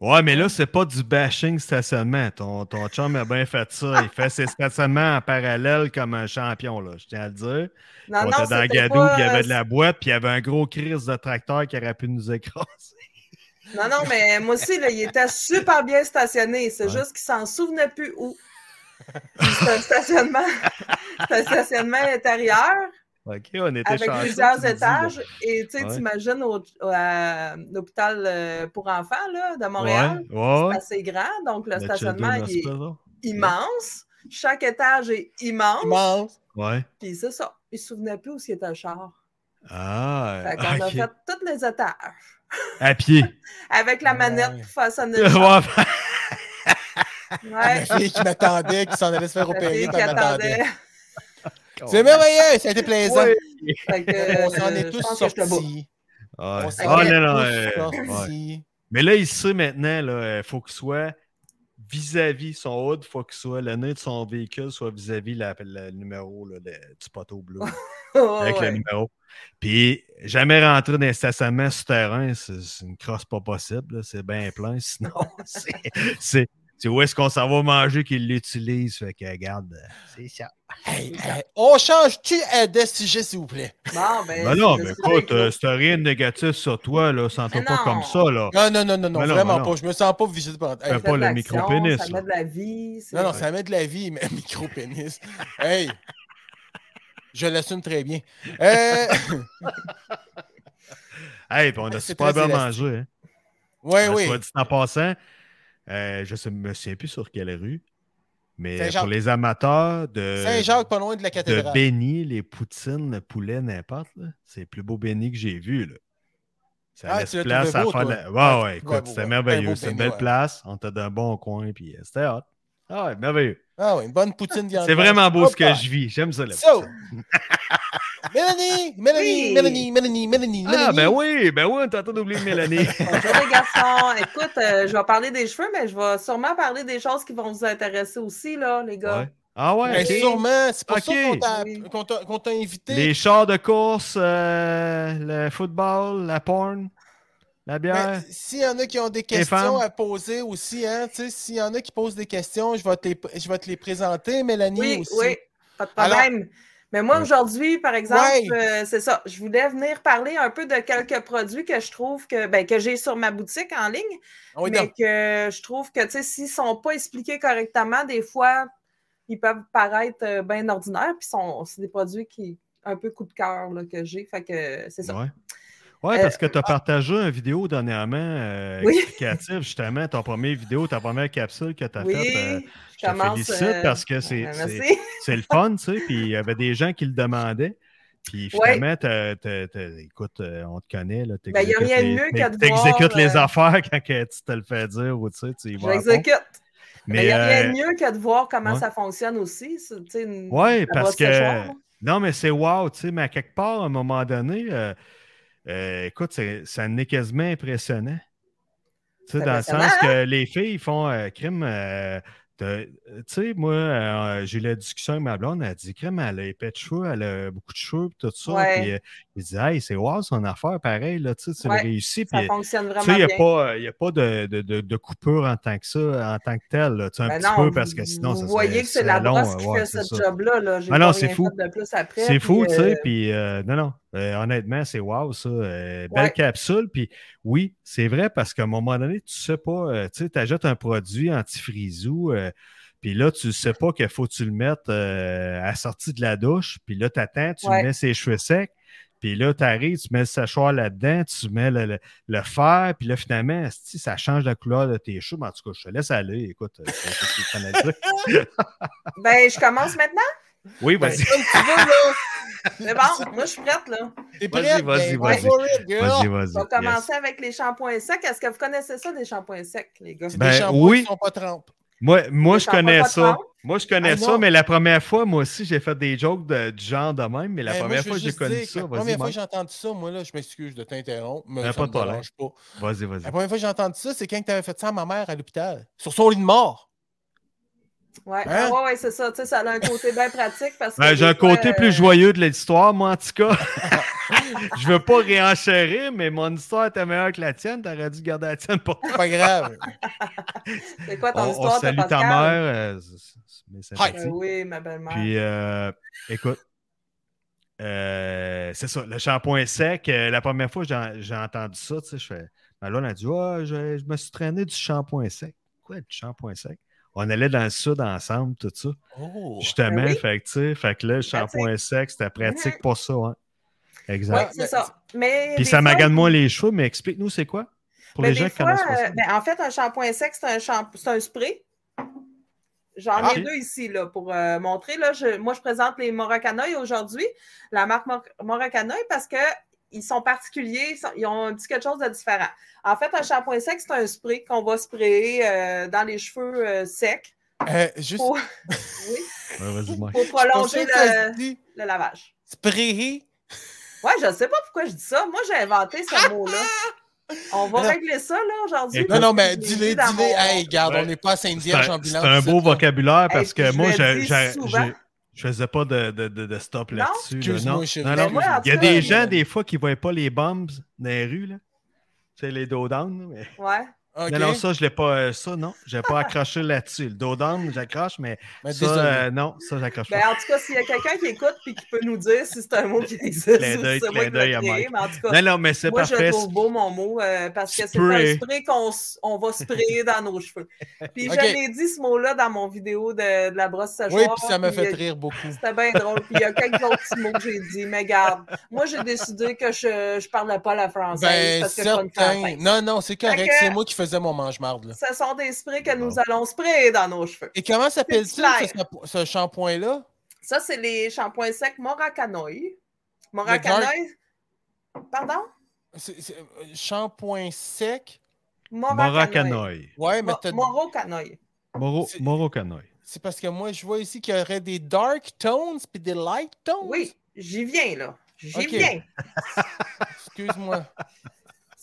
Ouais, mais là, c'est pas du bashing stationnement. Ton, ton chum a bien fait ça. Il fait ses stationnements en parallèle comme un champion, là. Je tiens à le dire. Non, on non, était dans Gadou, pas, puis il y avait euh, de la boîte, puis il y avait un gros crise de tracteur qui aurait pu nous écraser. Non, non, mais moi aussi, là, il était super bien stationné. C'est Ouais. juste qu'il s'en souvenait plus où. C'est un stationnement, un stationnement intérieur OK, on était avec plusieurs dis, étages. Et tu sais, Ouais. t'imagines au, au- à l'hôpital euh, pour enfants là, de Montréal, Ouais, ouais. c'est assez grand. Donc, le Le stationnement il est Hospital. immense. Chaque étage est immense. Immense. Ouais. Puis c'est ça. Il ne se souvenait plus où était le char. Ah, Fait qu'on a fait tous les étages. À pied. Avec la Ouais. manette pour façonner le Ouais. char. La Ouais. fille qui m'attendait, qui s'en allait se faire La opérer, fille qui attendait. C'est merveilleux, ça a été plaisant. Ouais. Fait que, On s'en euh, est je tous sortis. Ouais. On s'en Ah, est non, non, tous euh, sortis. Mais là, il sait maintenant, il faut qu'il soit vis-à-vis son hood, il faut que soit, le nez de son véhicule soit vis-à-vis la- le numéro là, le- du poteau bleu. Oh, avec ouais. le numéro. Puis, jamais rentrer dans un stationnement souterrain, c'est c'est une crosse pas possible. là, C'est bien plein. Sinon, c'est- c'est c'est où est-ce qu'on s'en va manger qu'il l'utilise? Fait que, regarde, euh, c'est ça. Hey, hey, on change-tu de sujet, s'il vous plaît? Bon, ben, Ben non, c'est- mais c'est écoute, euh, t'as rien de négatif sur toi, là, sens-toi Mais pas non. comme ça, là. Non, non, non, non, non, Mais non, vraiment mais non. pas. Je me sens pas visité par. Hey, Fais pas le micro-pénis, Ça là. met de la vie. c'est- Non, non, ça met de la vie, mais micro-pénis. Hey! Je l'assume très bien. Euh... Hey, puis on a C'est super bien mangé. Hein. Ouais, Euh, oui. Soit dit en passant, euh, je ne me souviens plus sur quelle rue, mais pour les amateurs de, Saint-Jacques, pas loin de la de cathédrale. béni, les poutines, le poulet, n'importe, c'est le plus beau béni que j'ai vu. Là. Ça Ah, laisse place à beau, faire la- Ouais, Ouais, ouais, écoute, ouais, c'était ouais, merveilleux. C'est une belle ouais. place. On t'a d'un bon coin, puis euh, c'était hot. Ah ouais, merveilleux. Ah oui, une bonne poutine. C'est vraiment beau ce que je vis. J'aime ça. La So. Mélanie, Mélanie, Oui. Mélanie, Mélanie, Mélanie, Ah, Mélanie. ben oui, ben oui, on train d'oublier Mélanie. Bonjour les garçons. Écoute, euh, je vais parler des cheveux, mais je vais sûrement parler des choses qui vont vous intéresser aussi, là, les gars. Ouais. Ah ouais, Ben, sûrement, c'est pour ça qu'on t'a- t'a t'a invité. Les chars de course, euh, le football, la porn, la bière. Ben, S'il y en a qui ont des questions à poser aussi, hein, tu sais, s'il y en a qui posent des questions, je vais te les, je vais te les présenter, Mélanie Oui, aussi. oui, pas de Alors- problème. Mais moi, aujourd'hui, par exemple, Ouais. euh, c'est ça. Je voulais venir parler un peu de quelques produits que je trouve que, ben, que j'ai sur ma boutique en ligne, Ah oui, mais que je trouve que, tu sais, s'ils ne sont pas expliqués correctement, des fois, ils peuvent paraître bien ordinaires, puis c'est des produits qui, un peu coup de cœur, là, que j'ai. Fait que c'est ça. Ouais. Euh, parce que tu as partagé une vidéo dernièrement euh, Oui. explicative, justement, ton première vidéo, ta première capsule que tu as Oui, faite. euh, je te félicite euh, parce que c'est- euh, c'est le fun, tu sais. Puis il y avait des gens qui le demandaient. Puis Ouais. finalement, t'as- t'as- t'as- écoute, euh, on te connaît. Là, Ben, y a rien de mieux que de T'exécutes voir, les affaires quand tu te le fais dire ou tu sais, tu y vas. J'exécute. Mais il n'y a rien de mieux que de voir comment ouais. ça fonctionne aussi. tu Oui, parce que. là. Non, mais c'est wow, tu sais, mais à quelque part, à un moment donné, euh, euh, écoute, ça en est quasiment impressionnant. Tu sais, dans le sens que les filles font euh, crime. Euh, tu sais, moi, euh, j'ai eu la discussion avec ma blonde, elle a dit crime, elle a épais de cheveux, elle a beaucoup de cheveux, tout ça. Ouais. Puis, euh, il dit, hey, c'est wow son affaire, pareil, là, tu Ouais, réussi. Ça Puis, fonctionne tu vraiment sais, il n'y a pas, il y a pas de, de, de, de coupure en tant que ça, en tant que tel. là. Tu sais, un Ben petit non, peu parce que sinon, vous ça voyez serait- que c'est la brosse qui ouais, fait ce job-là. Là. Ah non, c'est fou. C'est fou, tu sais. euh, Puis, euh, non, non. euh, honnêtement, c'est wow, ça. euh, belle Ouais. capsule. Puis, oui, c'est vrai parce qu'à un moment donné, tu sais pas, euh, tu sais, tu achètes un produit anti-frisou. euh, puis là, tu sais pas qu'il faut que tu le mettes euh, à la sortie de la douche. Puis là, tu attends, tu Ouais. mets ses cheveux secs. Puis là, tu arrives, tu mets le séchoir là-dedans, tu mets le, le- le fer, puis là, finalement, ça change la couleur de tes cheveux. Mais en tout cas, je te laisse aller. Écoute, euh. Ben, je commence maintenant? Oui, Ben, vas-y. comme tu veux, là. C'est bon, moi, je suis prête, là. T'es Vas-y, prête? vas-y, Ben, vas-y. girl. Vas-y, On vas-y. va yes. commencer avec les shampoings secs. Est-ce que vous connaissez ça, des shampoings secs, les gars? Ben, des shampoings oui. qui sont pas trempes. Moi, moi je connais ça. Moi, je connais Ah, ça, mais la première fois, moi aussi, j'ai fait des jokes de, du genre de même, mais la première fois, j'ai juste connu que ça. La première fois que j'ai entendu ça, moi, là, je m'excuse de t'interrompre, mais Ben, ça pas me dérange pas. Vas-y, vas-y. La première fois que j'ai entendu ça, c'est quand tu avais fait ça à ma mère à l'hôpital, sur son lit de mort. Ouais, Hein? ouais, ouais, c'est ça. Tu sais, ça a un côté bien pratique parce que. Ben, j'ai un fois, côté euh, plus joyeux de l'histoire, moi, en tout cas. je veux pas réenchérir, mais mon histoire était meilleure que la tienne. T'aurais dû garder la tienne pour toi. C'est pas grave. C'est quoi ton On, on histoire de salue ta mère. euh, c'est-. Euh, oui, ma belle-mère. Puis, euh, écoute, euh, c'est ça, le shampoing sec. euh, la première fois que j'ai- j'ai entendu ça, tu sais, je fais. Blonde a dit je, je me suis traîné du shampoing sec. Quoi, du shampoing sec? On allait dans le sud ensemble, tout ça. Oh. Justement, Ben oui. fait que, tu sais, fait que là, le shampoing sec, c'était pratique Mhm. pour ça, hein. oui, Exact. c'est ça. Mais Puis ça magane moins les cheveux, mais explique-nous c'est quoi? Pour Ben, les gens qui fois, connaissent euh, ben, en fait, un shampoing sec, c'est un, un spray. J'en Ah, ai ok. deux ici là, pour euh, montrer. Là, je- moi, je présente les Morocanoï aujourd'hui, la marque Mor- Morocanoï, parce qu'ils sont particuliers, ils, sont- ils ont un petit quelque chose de différent. En fait, un shampoing sec, c'est un spray qu'on va sprayer euh, dans les cheveux euh, secs Euh, juste. pour, oui, Ouais, pour prolonger le, se dit le lavage. Sprayer. Ouais, je ne sais pas pourquoi je dis ça. Moi, j'ai inventé ce mot-là. On va Non. régler ça, là, aujourd'hui. Non, non, mais dis-le, dis-le. mon- Hey, regarde, Ouais. on n'est pas à en bilan. c'est un beau vocabulaire parce Hey, que moi, j'ai- je faisais pas de, de, de, de stop Non? là-dessus. là, non. Non, non. moi, Il y a des gens, des fois, qui ne voient pas les bombs dans les rues. Là. C'est les dos down. là, Mais... Ouais. Ok. Non, non, ça, je l'ai pas. euh, ça, non. Je n'ai pas accroché là-dessus. Le dos down, j'accroche, mais Mais ça, euh, non, ça, j'accroche Ben, pas. en tout cas, s'il y a quelqu'un qui écoute et qui peut nous dire si c'est un mot qui existe c'est moi clin qui l'ai créé, mais en tout cas, Non, non, mais c'est moi, je parfait. le trouve beau, mon mot, euh, parce que c'est un spray qu'on on va sprayer dans nos cheveux. Puis Ok. je l'ai dit ce mot-là dans mon vidéo de, de la brosse séchoir. Oui, puis ça m'a fait rire beaucoup. C'était bien drôle. Puis il y a quelques autres petits mots que j'ai dit. Mais garde, moi, j'ai décidé que je ne parlais pas la française Ben, parce que je suis pas une certain. française. Non, non, c'est correct. C'est moi qui faisais mon mange-marde. Ce sont des sprays que nous allons sprayer dans nos cheveux. Et comment s'appelle-t-il, ce, ce shampoing-là? Ça, c'est les shampoings secs Morakanoi. Morakanoi. Pardon? Euh, Shampoing sec? Morakanoi. Ouais, mais t'as- Morokanoi. C'est- Morocanoï. c'est parce que moi, je vois ici qu'il y aurait des dark tones puis des light tones. Oui, j'y viens, là. J'y viens. Excuse-moi.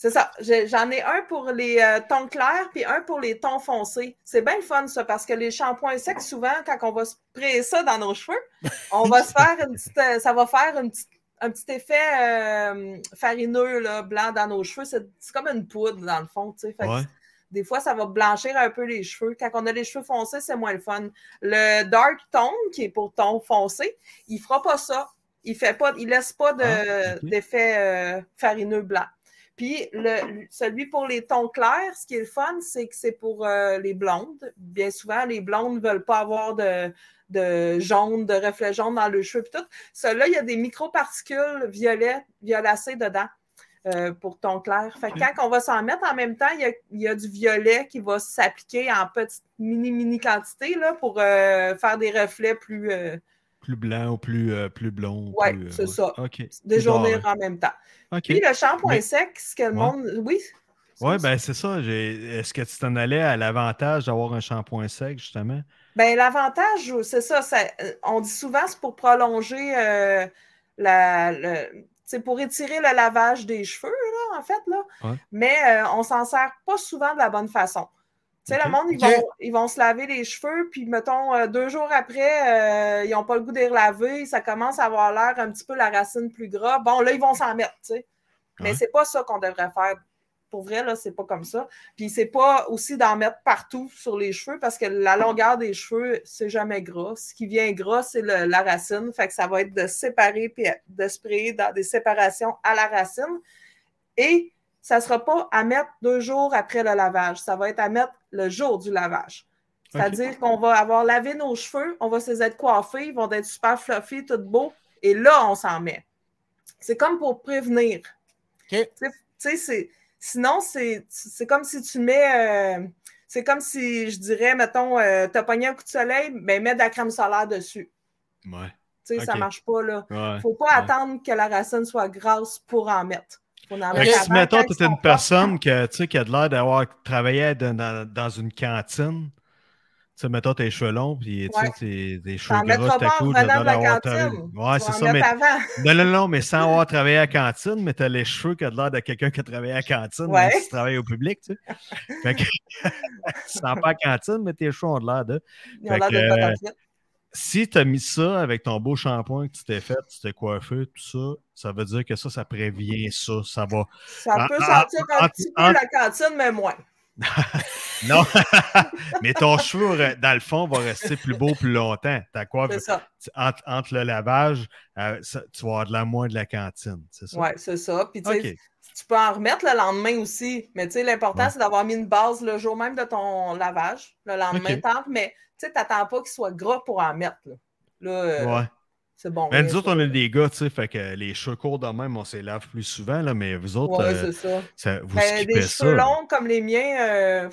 C'est ça. J'en ai un pour les euh, tons clairs puis un pour les tons foncés. C'est bien le fun, ça, parce que les shampoings secs, souvent, quand on va sprayer ça dans nos cheveux, on va se faire une petite. euh, ça va faire une petite- un petit effet euh, farineux, là, blanc dans nos cheveux. C'est comme une poudre, dans le fond, tu sais. Fait que Ouais. Des fois, ça va blanchir un peu les cheveux. Quand on a les cheveux foncés, c'est moins le fun. Le dark tone, qui est pour ton foncé, il fera pas ça. Il fait pas, il laisse pas de- Ah, d'effet euh, farineux blanc. Puis le, celui pour les tons clairs, ce qui est le fun, c'est que c'est pour euh, les blondes. Bien souvent, les blondes ne veulent pas avoir de, de jaune, de reflets jaunes dans le cheveu. Puis tout. Celui-là, il y a des microparticules violets, violacées dedans. euh, pour ton clair. Fait que quand on va s'en mettre en même temps, il y a, il y a du violet qui va s'appliquer en petite mini mini quantité là, pour euh, faire des reflets plus Plus blanc ou plus, euh, plus blond. Ouais, plus, euh, c'est ça. OK. déjournir Plus doré. en même temps. OK. Puis le shampoing Mais- sec, ce que le Ouais. monde. Oui? Oui, ben c'est ça. Est-ce que tu t'en allais à l'avantage d'avoir un shampoing sec, justement? Ben, l'avantage, c'est ça, ça- euh, on dit souvent c'est pour prolonger euh, la. le- c'est pour étirer le lavage des cheveux, là, en fait, là. Ouais. Mais euh, on s'en sert pas souvent de la bonne façon. Tu sais, le monde, ils, vont, ils vont se laver les cheveux, puis mettons, euh, deux jours après, euh, ils n'ont pas le goût de les laver, ça commence à avoir l'air un petit peu la racine plus gras. Bon, là, ils vont s'en mettre, tu sais. Mais Ouais. c'est pas ça qu'on devrait faire. Pour vrai, là, c'est pas comme ça. Puis c'est pas aussi d'en mettre partout sur les cheveux parce que la longueur des cheveux, c'est jamais gras. Ce qui vient gras, c'est la racine. Fait que ça va être de séparer puis de sprayer dans des séparations à la racine. Et ça ne sera pas à mettre deux jours après le lavage. Ça va être à mettre le jour du lavage. C'est-à-dire qu'on va avoir lavé nos cheveux, on va se les être coiffés, ils vont être super fluffy, tout beau. Et là, on s'en met. C'est comme pour prévenir. Sinon, c'est c'est comme si tu mets. euh, c'est comme si je dirais, mettons, euh, tu as pogné un coup de soleil, ben mets de la crème solaire dessus. Ouais. Tu sais, ça marche pas, là. ouais. Faut pas Ouais. attendre que la racine soit grasse pour en mettre. En si, mettons, tu es une personne que, qui a de l'air d'avoir travaillé dans, une cantine. Tu sais, mettons tes cheveux longs, puis tu sais, tes, cheveux gras, cool. là, de la cantine. Ouais, c'est ça. Mais, non, non, non, mais sans avoir travaillé à la cantine, mais t'as les cheveux qui de l'air de quelqu'un qui a travaillé à la cantine, Ouais. même si tu travailles au public, tu sais. Fait que, tu sens pas à la cantine, mais tes cheveux ont de l'air de. Ils ont l'air de euh, Si tu as mis ça avec ton beau shampoing que tu t'es fait, tu t'es coiffé, tout ça, ça veut dire que ça, ça prévient ça. Ça va. Ça peut sentir ah, un petit peu la cantine, mais moins. Non, mais ton cheveu, re- dans le fond, va rester plus beau plus longtemps. Ta coiffe, C'est ça. tu- entre, entre le lavage, euh, ça- tu vas avoir de la moins de la cantine, c'est ça? Oui, c'est ça. Puis, tu peux en remettre le lendemain aussi. Mais, tu sais, l'important, Ouais. c'est d'avoir mis une base le jour même de ton lavage. Le lendemain, mais, tu sais, t'attends pas qu'il soit gras pour en mettre. Là, Là, euh, Ouais. C'est bon. Mais là, nous autres, on est des gars, tu sais, fait que les cheveux courts de même, on se les lave plus souvent, là, mais vous autres, Ouais, euh, c'est ça. ça- vous Ben, skippez des ça. cheveux là. longs comme les miens, euh,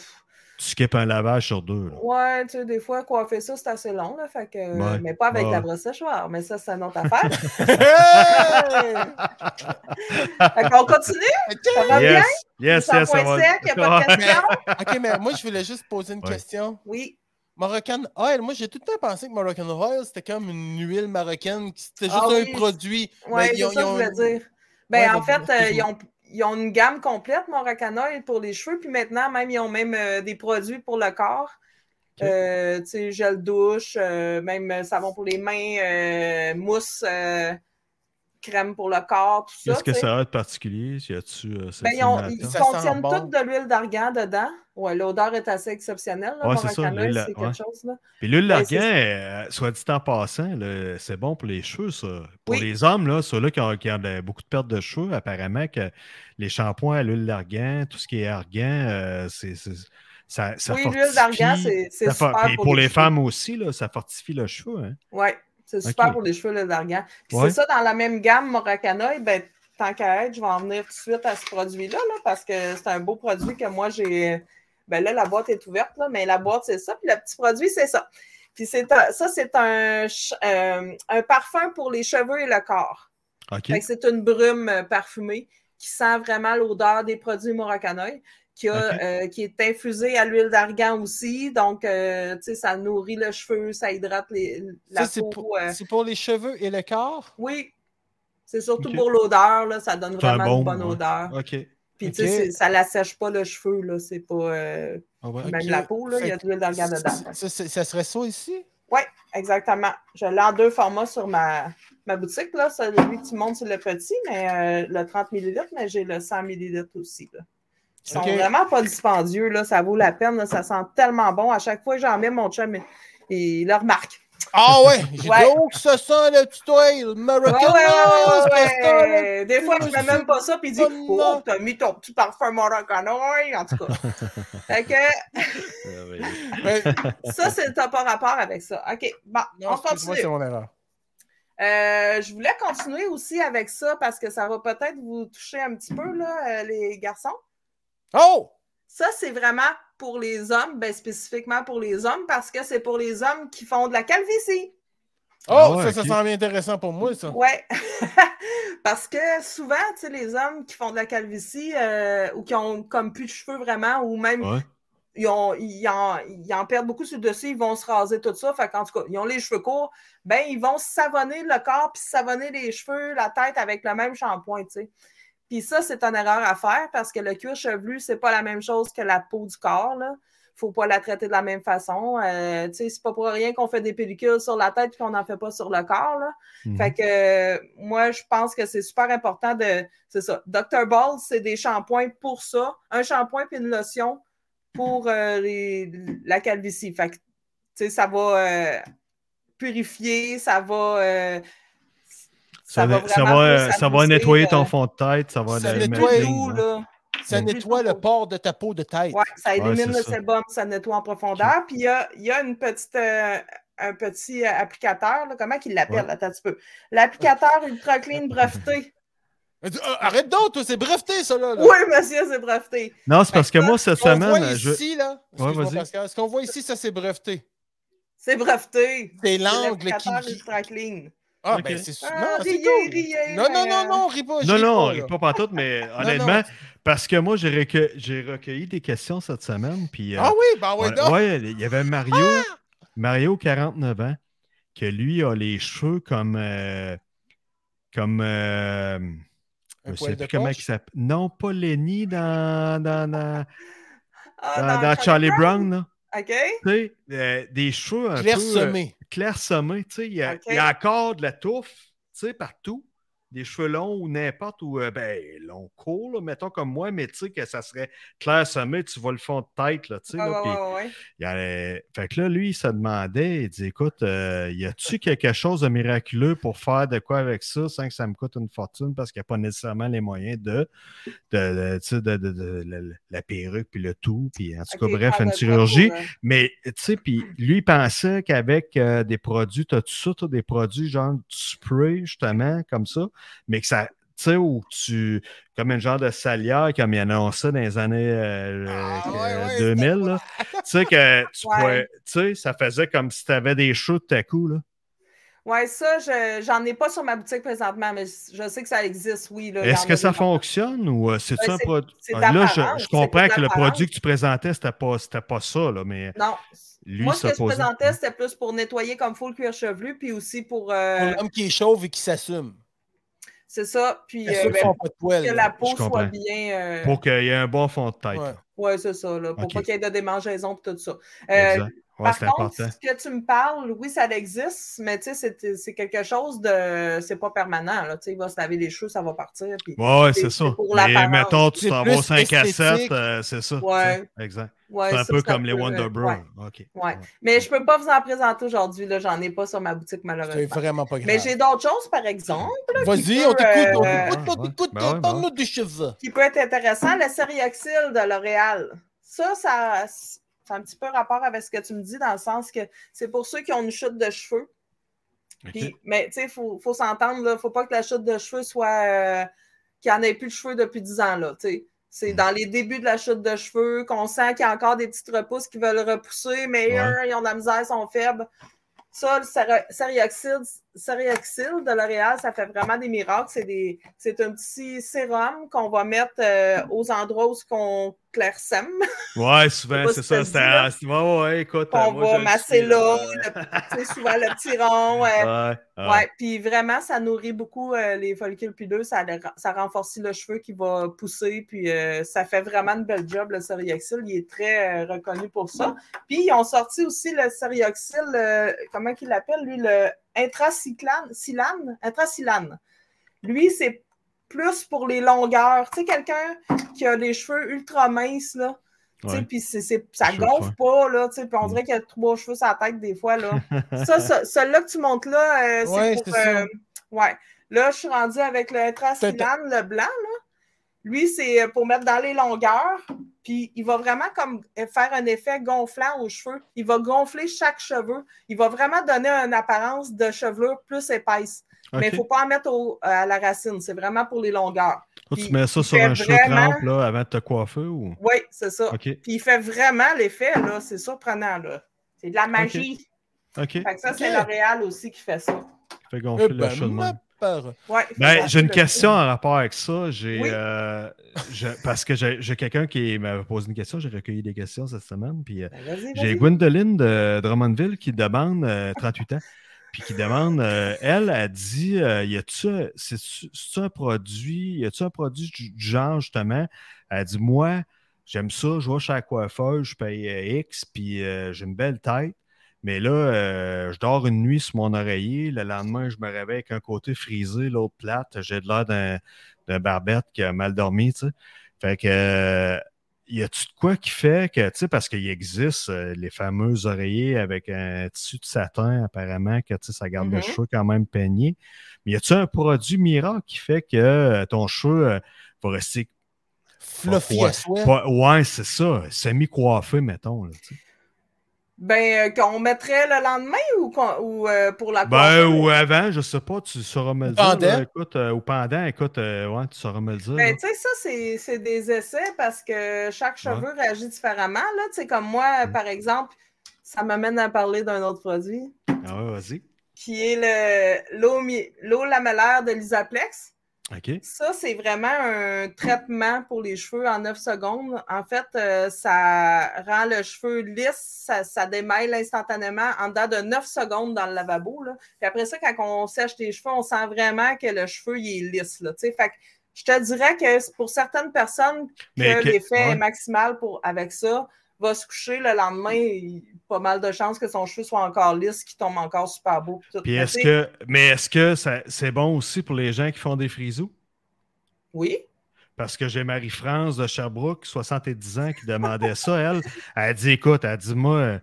Tu skippes un lavage sur deux. là. ouais, tu sais, des fois, coiffer ça, c'est assez long, là, fait que, Ouais. mais pas avec Ouais. la brosse séchoir, mais ça, c'est une autre affaire. Fait qu'on continue? Ça va bien? Yes, yes, yes, ça point va. sec, y a pas de question? OK, mais moi, je voulais juste poser une Ouais. question. Oui. Moroccan Oil, moi, j'ai tout le temps pensé que Moroccan Oil, c'était comme une huile marocaine, qui- c'était juste Ah un oui. produit. Oui, c'est ça que je voulais dire. Ben, Ouais, en fait, euh, ils, ont, ils ont une gamme complète, Moracana, pour les cheveux. Puis maintenant, même, ils ont même euh, des produits pour le corps. Euh, tu sais, gel douche, même savon pour les mains, mousse, crème pour le corps, tout ça. Qu'est-ce que ça a de particulier? Y a-tu euh, Ben, ils, ont- ils stimulation? Ça sent contiennent bon. toutes de l'huile d'argan dedans. Ouais, l'odeur est assez exceptionnelle. Là, Ouais, c'est quelque ouais. chose. Là. Puis l'huile Ben, d'argan, euh, soit dit en passant, là, c'est bon pour les cheveux, ça. Pour Oui. les hommes, là, ceux-là qui ont, qui ont de- beaucoup de pertes de cheveux, apparemment que les shampoings à l'huile d'argan, tout ce qui est argan, euh, c'est, c'est- ça, ça Oui, fortifie. l'huile d'argan, c'est c'est ça for- super puis pour, pour les femmes aussi, là, ça fortifie le cheveu. Hein? Oui, c'est super pour les cheveux, d'argan. Puis Ouais. c'est ça, dans la même gamme, Moracana, ben, tant qu'à être, je vais en venir tout de suite à ce produit-là, là, parce que c'est un beau produit que moi, j'ai. Ben là, la boîte est ouverte, là, mais la boîte, c'est ça. Puis le petit produit, c'est ça. Puis c'est un- ça, c'est un, euh, un parfum pour les cheveux et le corps. OK. Fait que c'est une brume euh, parfumée qui sent vraiment l'odeur des produits Moracanoï, qui, a, euh, qui est infusée à l'huile d'argan aussi. Donc, euh, tu sais, ça nourrit le cheveu, ça hydrate les, la Ça, c'est peau. pour, euh. c'est pour les cheveux et le corps? Oui, c'est surtout pour l'odeur, là, ça donne un vraiment une bonne ouais. odeur. OK. Puis, tu sais, ça l'assèche pas le cheveu, là, c'est pas... euh, Ah ouais, Même la peau, là, il y a de l'huile d'argan dedans. ça, ça- ça- ça serait ça ici? Oui, exactement. Je l'ai en deux formats sur ma, ma boutique. Là. Celui que tu montes, c'est le petit, mais euh, le 30 ml, mais j'ai le 100 ml aussi. Là. Ils sont vraiment pas dispendieux. Là. Ça vaut la peine. là. Ça sent tellement bon. À chaque fois que j'en mets, mon chum, il, il le remarque. Ah ouais! J'ai Ouais. dit, oh, que ça sent le petit oil! Ouais. Des fois, je mets même pas ça, puis il dit Oh, Oh, t'as mis ton petit parfum Morocanoï, en tout cas. fait que Ouais. ça, c'est pas rapport avec ça. OK, bon, Non, on continue. c'est mon erreur. Euh, je voulais continuer aussi avec ça parce que ça va peut-être vous toucher un petit peu, là, euh, les garçons. Oh! Ça, c'est vraiment pour les hommes, ben, spécifiquement pour les hommes, parce que c'est pour les hommes qui font de la calvitie. Oh, Ah ouais, ça, ça semble intéressant pour moi, ça. Ouais. parce que souvent, tu sais, les hommes qui font de la calvitie euh, ou qui ont comme plus de cheveux vraiment, ou même Ouais. ils, ont, ils, en, ils en perdent beaucoup sur le dessus, ils vont se raser tout ça. Fait qu'en tout cas, ils ont les cheveux courts, ben ils vont savonner le corps puis savonner les cheveux, la tête avec le même shampoing, tu sais. Puis ça, c'est une erreur à faire parce que le cuir chevelu, c'est pas la même chose que la peau du corps, là. Faut pas la traiter de la même façon. Euh, tu sais, c'est pas pour rien qu'on fait des pellicules sur la tête et qu'on n'en fait pas sur le corps, là. Mhm. Fait que euh, moi, je pense que c'est super important de. C'est ça. Dr. Ball, c'est des shampoings pour ça. Un shampoing puis une lotion pour euh, les- la calvitie. Fait que, tu sais, ça va euh, purifier, ça va. Euh, Ça, va, ça, vraiment va, plus ça va s'amuser, nettoyer euh, ton fond de tête, ça va ça le nettoie ligne, là. Ça nettoie le port de ta peau de tête. Ouais, ça Ouais, élimine le sébum, ça nettoie en profondeur. Puis il y a, il y a une petite, euh, un petit euh, applicateur, là, comment qu'il l'appelle? Ouais. Attends un petit peu. L'applicateur Ultra Clean breveté. Arrête donc, toi, c'est breveté, ça, là. là. Oui, monsieur, c'est breveté. Non, c'est parce que moi, cette Ce qu'on voit semaine, je... ici, là, vas-y. Pascal, ce qu'on voit ici, ça, c'est breveté. C'est breveté. C'est l'angle qui... l'applicateur qui- Ultra Clean. Ah, ben, c'est... Ah, Non, c'est riez, cool. riez, Non, non, non, non, ris pas, je Non, ris non, pas, on là. rit pas pantoute, mais honnêtement, parce que moi, j'ai recueilli, des questions cette semaine, puis... euh, Ah oui, ben on- donc. ouais, il y avait Mario, Mario, 49 ans, que lui a les cheveux comme... euh, comme... euh, je sais plus comment il s'appelle. Non, pas Lenny dans, dans, dans, ah, dans- dans Charlie Brown, là. OK. Tu sais, euh, des cheveux un peu... semé. clairsemé, tu sais, il y, a, Ok. il y a encore de la touffe, tu sais, partout. Des cheveux longs ou n'importe où, euh, ben, long, court, là, mettons comme moi, mais tu sais que ça serait clairsemé, tu vois le fond de tête, là, tu sais, là, ouais, puis ouais, ouais. il y avait- Fait que là, lui, il se demandait, il dit, écoute, euh, y a-tu quelque chose de miraculeux pour faire de quoi avec ça sans que ça me coûte une fortune parce qu'il n'y a pas nécessairement les moyens de, de, de, tu sais, de- la, la perruque, puis le tout, puis en tout cas, bref, une chirurgie. Mais, tu sais, puis lui, il pensait qu'avec euh, des produits, tu as tout ça, t'as des produits genre du spray, justement, comme ça, mais que ça, tu sais, où tu, comme un genre de salière, comme il annonçait dans les années euh, Ah, euh, ouais, 2000, tu sais, que tu Ouais. pouvais, tu sais, ça faisait comme si tu avais des cheveux tout à coup, là. Ouais, ça, je, j'en ai pas sur ma boutique présentement, mais je sais que ça existe, oui. Est-ce que ça fonctionne ou euh, c'est-tu Ben, un c'est- produit? c'est Ah, Là, je, comprends que le produit que tu présentais, c'était pas, c'était pas ça, là, mais Non. lui, Moi, ce ça que je présentais, c'était plus pour nettoyer comme faut le cuir chevelu, puis aussi pour. euh, Pour l'homme qui est chauve et qui s'assume. C'est ça. Puis Ceux euh, ben, poêle. que là? la peau soit bien. euh, Pour qu'il y ait un bon fond de tête. Ouais. là. Ouais, c'est ça, là, pour pas qu'il y ait de démangeaison et tout ça. Euh, Exact. Ouais, par c'est contre, important. ce que tu me parles, oui, ça existe, mais tu sais, c'est- c'est quelque chose de. C'est pas permanent. Là, tu sais, il va se laver les cheveux, ça va partir. Puis... Ouais, c'est- c'est ça. c'est pour Mais mettons, tu C'est t'en vas 5 à 7, esthétique. euh, c'est ça. Ouais. sais, Exact. Ouais, C'est un ça, peu comme les Wonder euh, Bros. ouais. Mais je peux pas vous en présenter aujourd'hui. J'en ai pas sur ma boutique, C'est malheureusement. vraiment pas grave. Mais j'ai d'autres choses, par exemple, Vas-y, on peut, t'écoute, on euh, t'écoute, on ouais. t'écoute. Ben ben des cheveux. qui peut être intéressant, le Serioxyl de L'Oréal. Ça, ça, c'est un petit peu rapport avec ce que tu me dis, dans le sens que c'est pour ceux qui ont une chute de cheveux. Puis, mais tu sais, il faut, faut s'entendre, il ne faut pas que la chute de cheveux soit. euh, qu'il n'y en ait plus de cheveux depuis 10 ans. Là, tu sais. c'est Mm. dans les débuts de la chute de cheveux qu'on sent qu'il y a encore des petites repousses qui veulent repousser, mais Ouais. ils ont de la misère, ils sont faibles. Ça, le Seri- Serioxyl de L'Oréal, ça fait vraiment des miracles. C'est des- c'est un petit sérum qu'on va mettre euh, aux endroits où on clairsème. Ouais, souvent, c'est ça. c'est- Ouais, ouais, écoute. moi, va masser là, le- souvent le petit rond. euh, Ouais, ouais. Ouais, puis vraiment, ça nourrit beaucoup euh, les follicules pileux, ça, ça renforce le cheveu qui va pousser, puis euh, ça fait vraiment une belle job, le Serioxyl. Il est très reconnu pour ça. Puis ils ont sorti aussi le euh, comment qu'il l'appelle, lui, le intracyclane, silane, intracylane. Lui, c'est plus pour les longueurs. Tu sais, quelqu'un qui a les cheveux ultra minces, là, tu sais, Ouais. puis c'est, c'est- ça gonfle pas, là, tu sais, puis on Mm. dirait qu'il y a trois cheveux sur la tête des fois, là. ça, ça- celui-là que tu montes là, euh, c'est Ouais, pour... euh, ouais. Là, je suis rendue avec le intracylane, le blanc, là. Lui, c'est pour mettre dans les longueurs, puis il va vraiment comme faire un effet gonflant aux cheveux. Il va gonfler chaque cheveu. Il va vraiment donner une apparence de chevelure plus épaisse. Mais il ne faut pas en mettre au- à la racine. C'est vraiment pour les longueurs. Toi, tu mets ça il sur fait un cheveu vraiment- là, avant de te coiffer ou? Oui, c'est ça. OK. Puis il fait vraiment l'effet, là. C'est surprenant, là. C'est de la magie. OK. Fait que ça, c'est. L'Oréal aussi qui fait ça. Fait Eh gonfler le ben, cheveu Ouais, Ben, j'ai une question en rapport avec ça. J'ai, Oui. euh, je- parce que j'ai j'ai quelqu'un qui m'avait posé une question. J'ai recueilli des questions cette semaine. Puis euh, Ben, j'ai. Gwendoline de Drummondville qui demande, euh, 38 ans, puis qui demande, euh, elle a dit, euh, y a-tu, c'est-tu un produit, y a-tu un produit du du genre justement? Elle dit, moi, j'aime ça, je vais chez la coiffeuse, je paye euh, X, puis euh, j'ai une belle tête. Mais là, euh, je dors une nuit sur mon oreiller. Le lendemain, je me réveille avec un côté frisé, l'autre plate. J'ai de l'air d'un, barbette qui a mal dormi. Fait que, euh, y a-tu de quoi qui fait que, tu sais, parce qu'il existe euh, les fameux oreillers avec un tissu de satin, apparemment, que, tu sais, ça garde le Mhm. cheveu quand même peigné. Mais y a-tu un produit miracle qui fait que ton cheveu va rester. Fluffy à ouais, c'est ça. Semi-coiffé, mettons. Là. Ben, euh, qu'on mettrait le lendemain ou, euh, pour la Ben, ou avant, je sais pas, tu sauras me le Ou dire. pendant? là, écoute, euh, ou pendant, écoute, euh, ouais, tu sauras me le dire. Ben, tu sais, ça, c'est c'est des essais parce que chaque cheveu réagit différemment. Là, tu sais, comme moi, Mm. par exemple, ça m'amène à parler d'un autre produit Ah ouais, vas-y. qui est le l'eau mi- l'eau lamellaire de l'Isaplex. Ça, c'est vraiment un traitement pour les cheveux en 9 secondes. En fait, euh, ça rend le cheveu lisse, ça, ça démêle instantanément en dedans de 9 secondes dans le lavabo. Là. Puis après ça, quand on sèche les cheveux, on sent vraiment que le cheveu il est lisse. Là, fait que je te dirais que pour certaines personnes, que l'effet ouais. est maximal pour, avec ça, va se coucher le lendemain, il- pas mal de chances que son cheveu soit encore lisse, qu'il tombe encore super beau. tout. Puis est-ce sais, que, mais est-ce que c'est bon aussi pour les gens qui font des frisous? Oui. Parce que j'ai Marie-France de Sherbrooke, 70 ans, qui demandait ça, elle. Elle dit, écoute, elle dit, moi,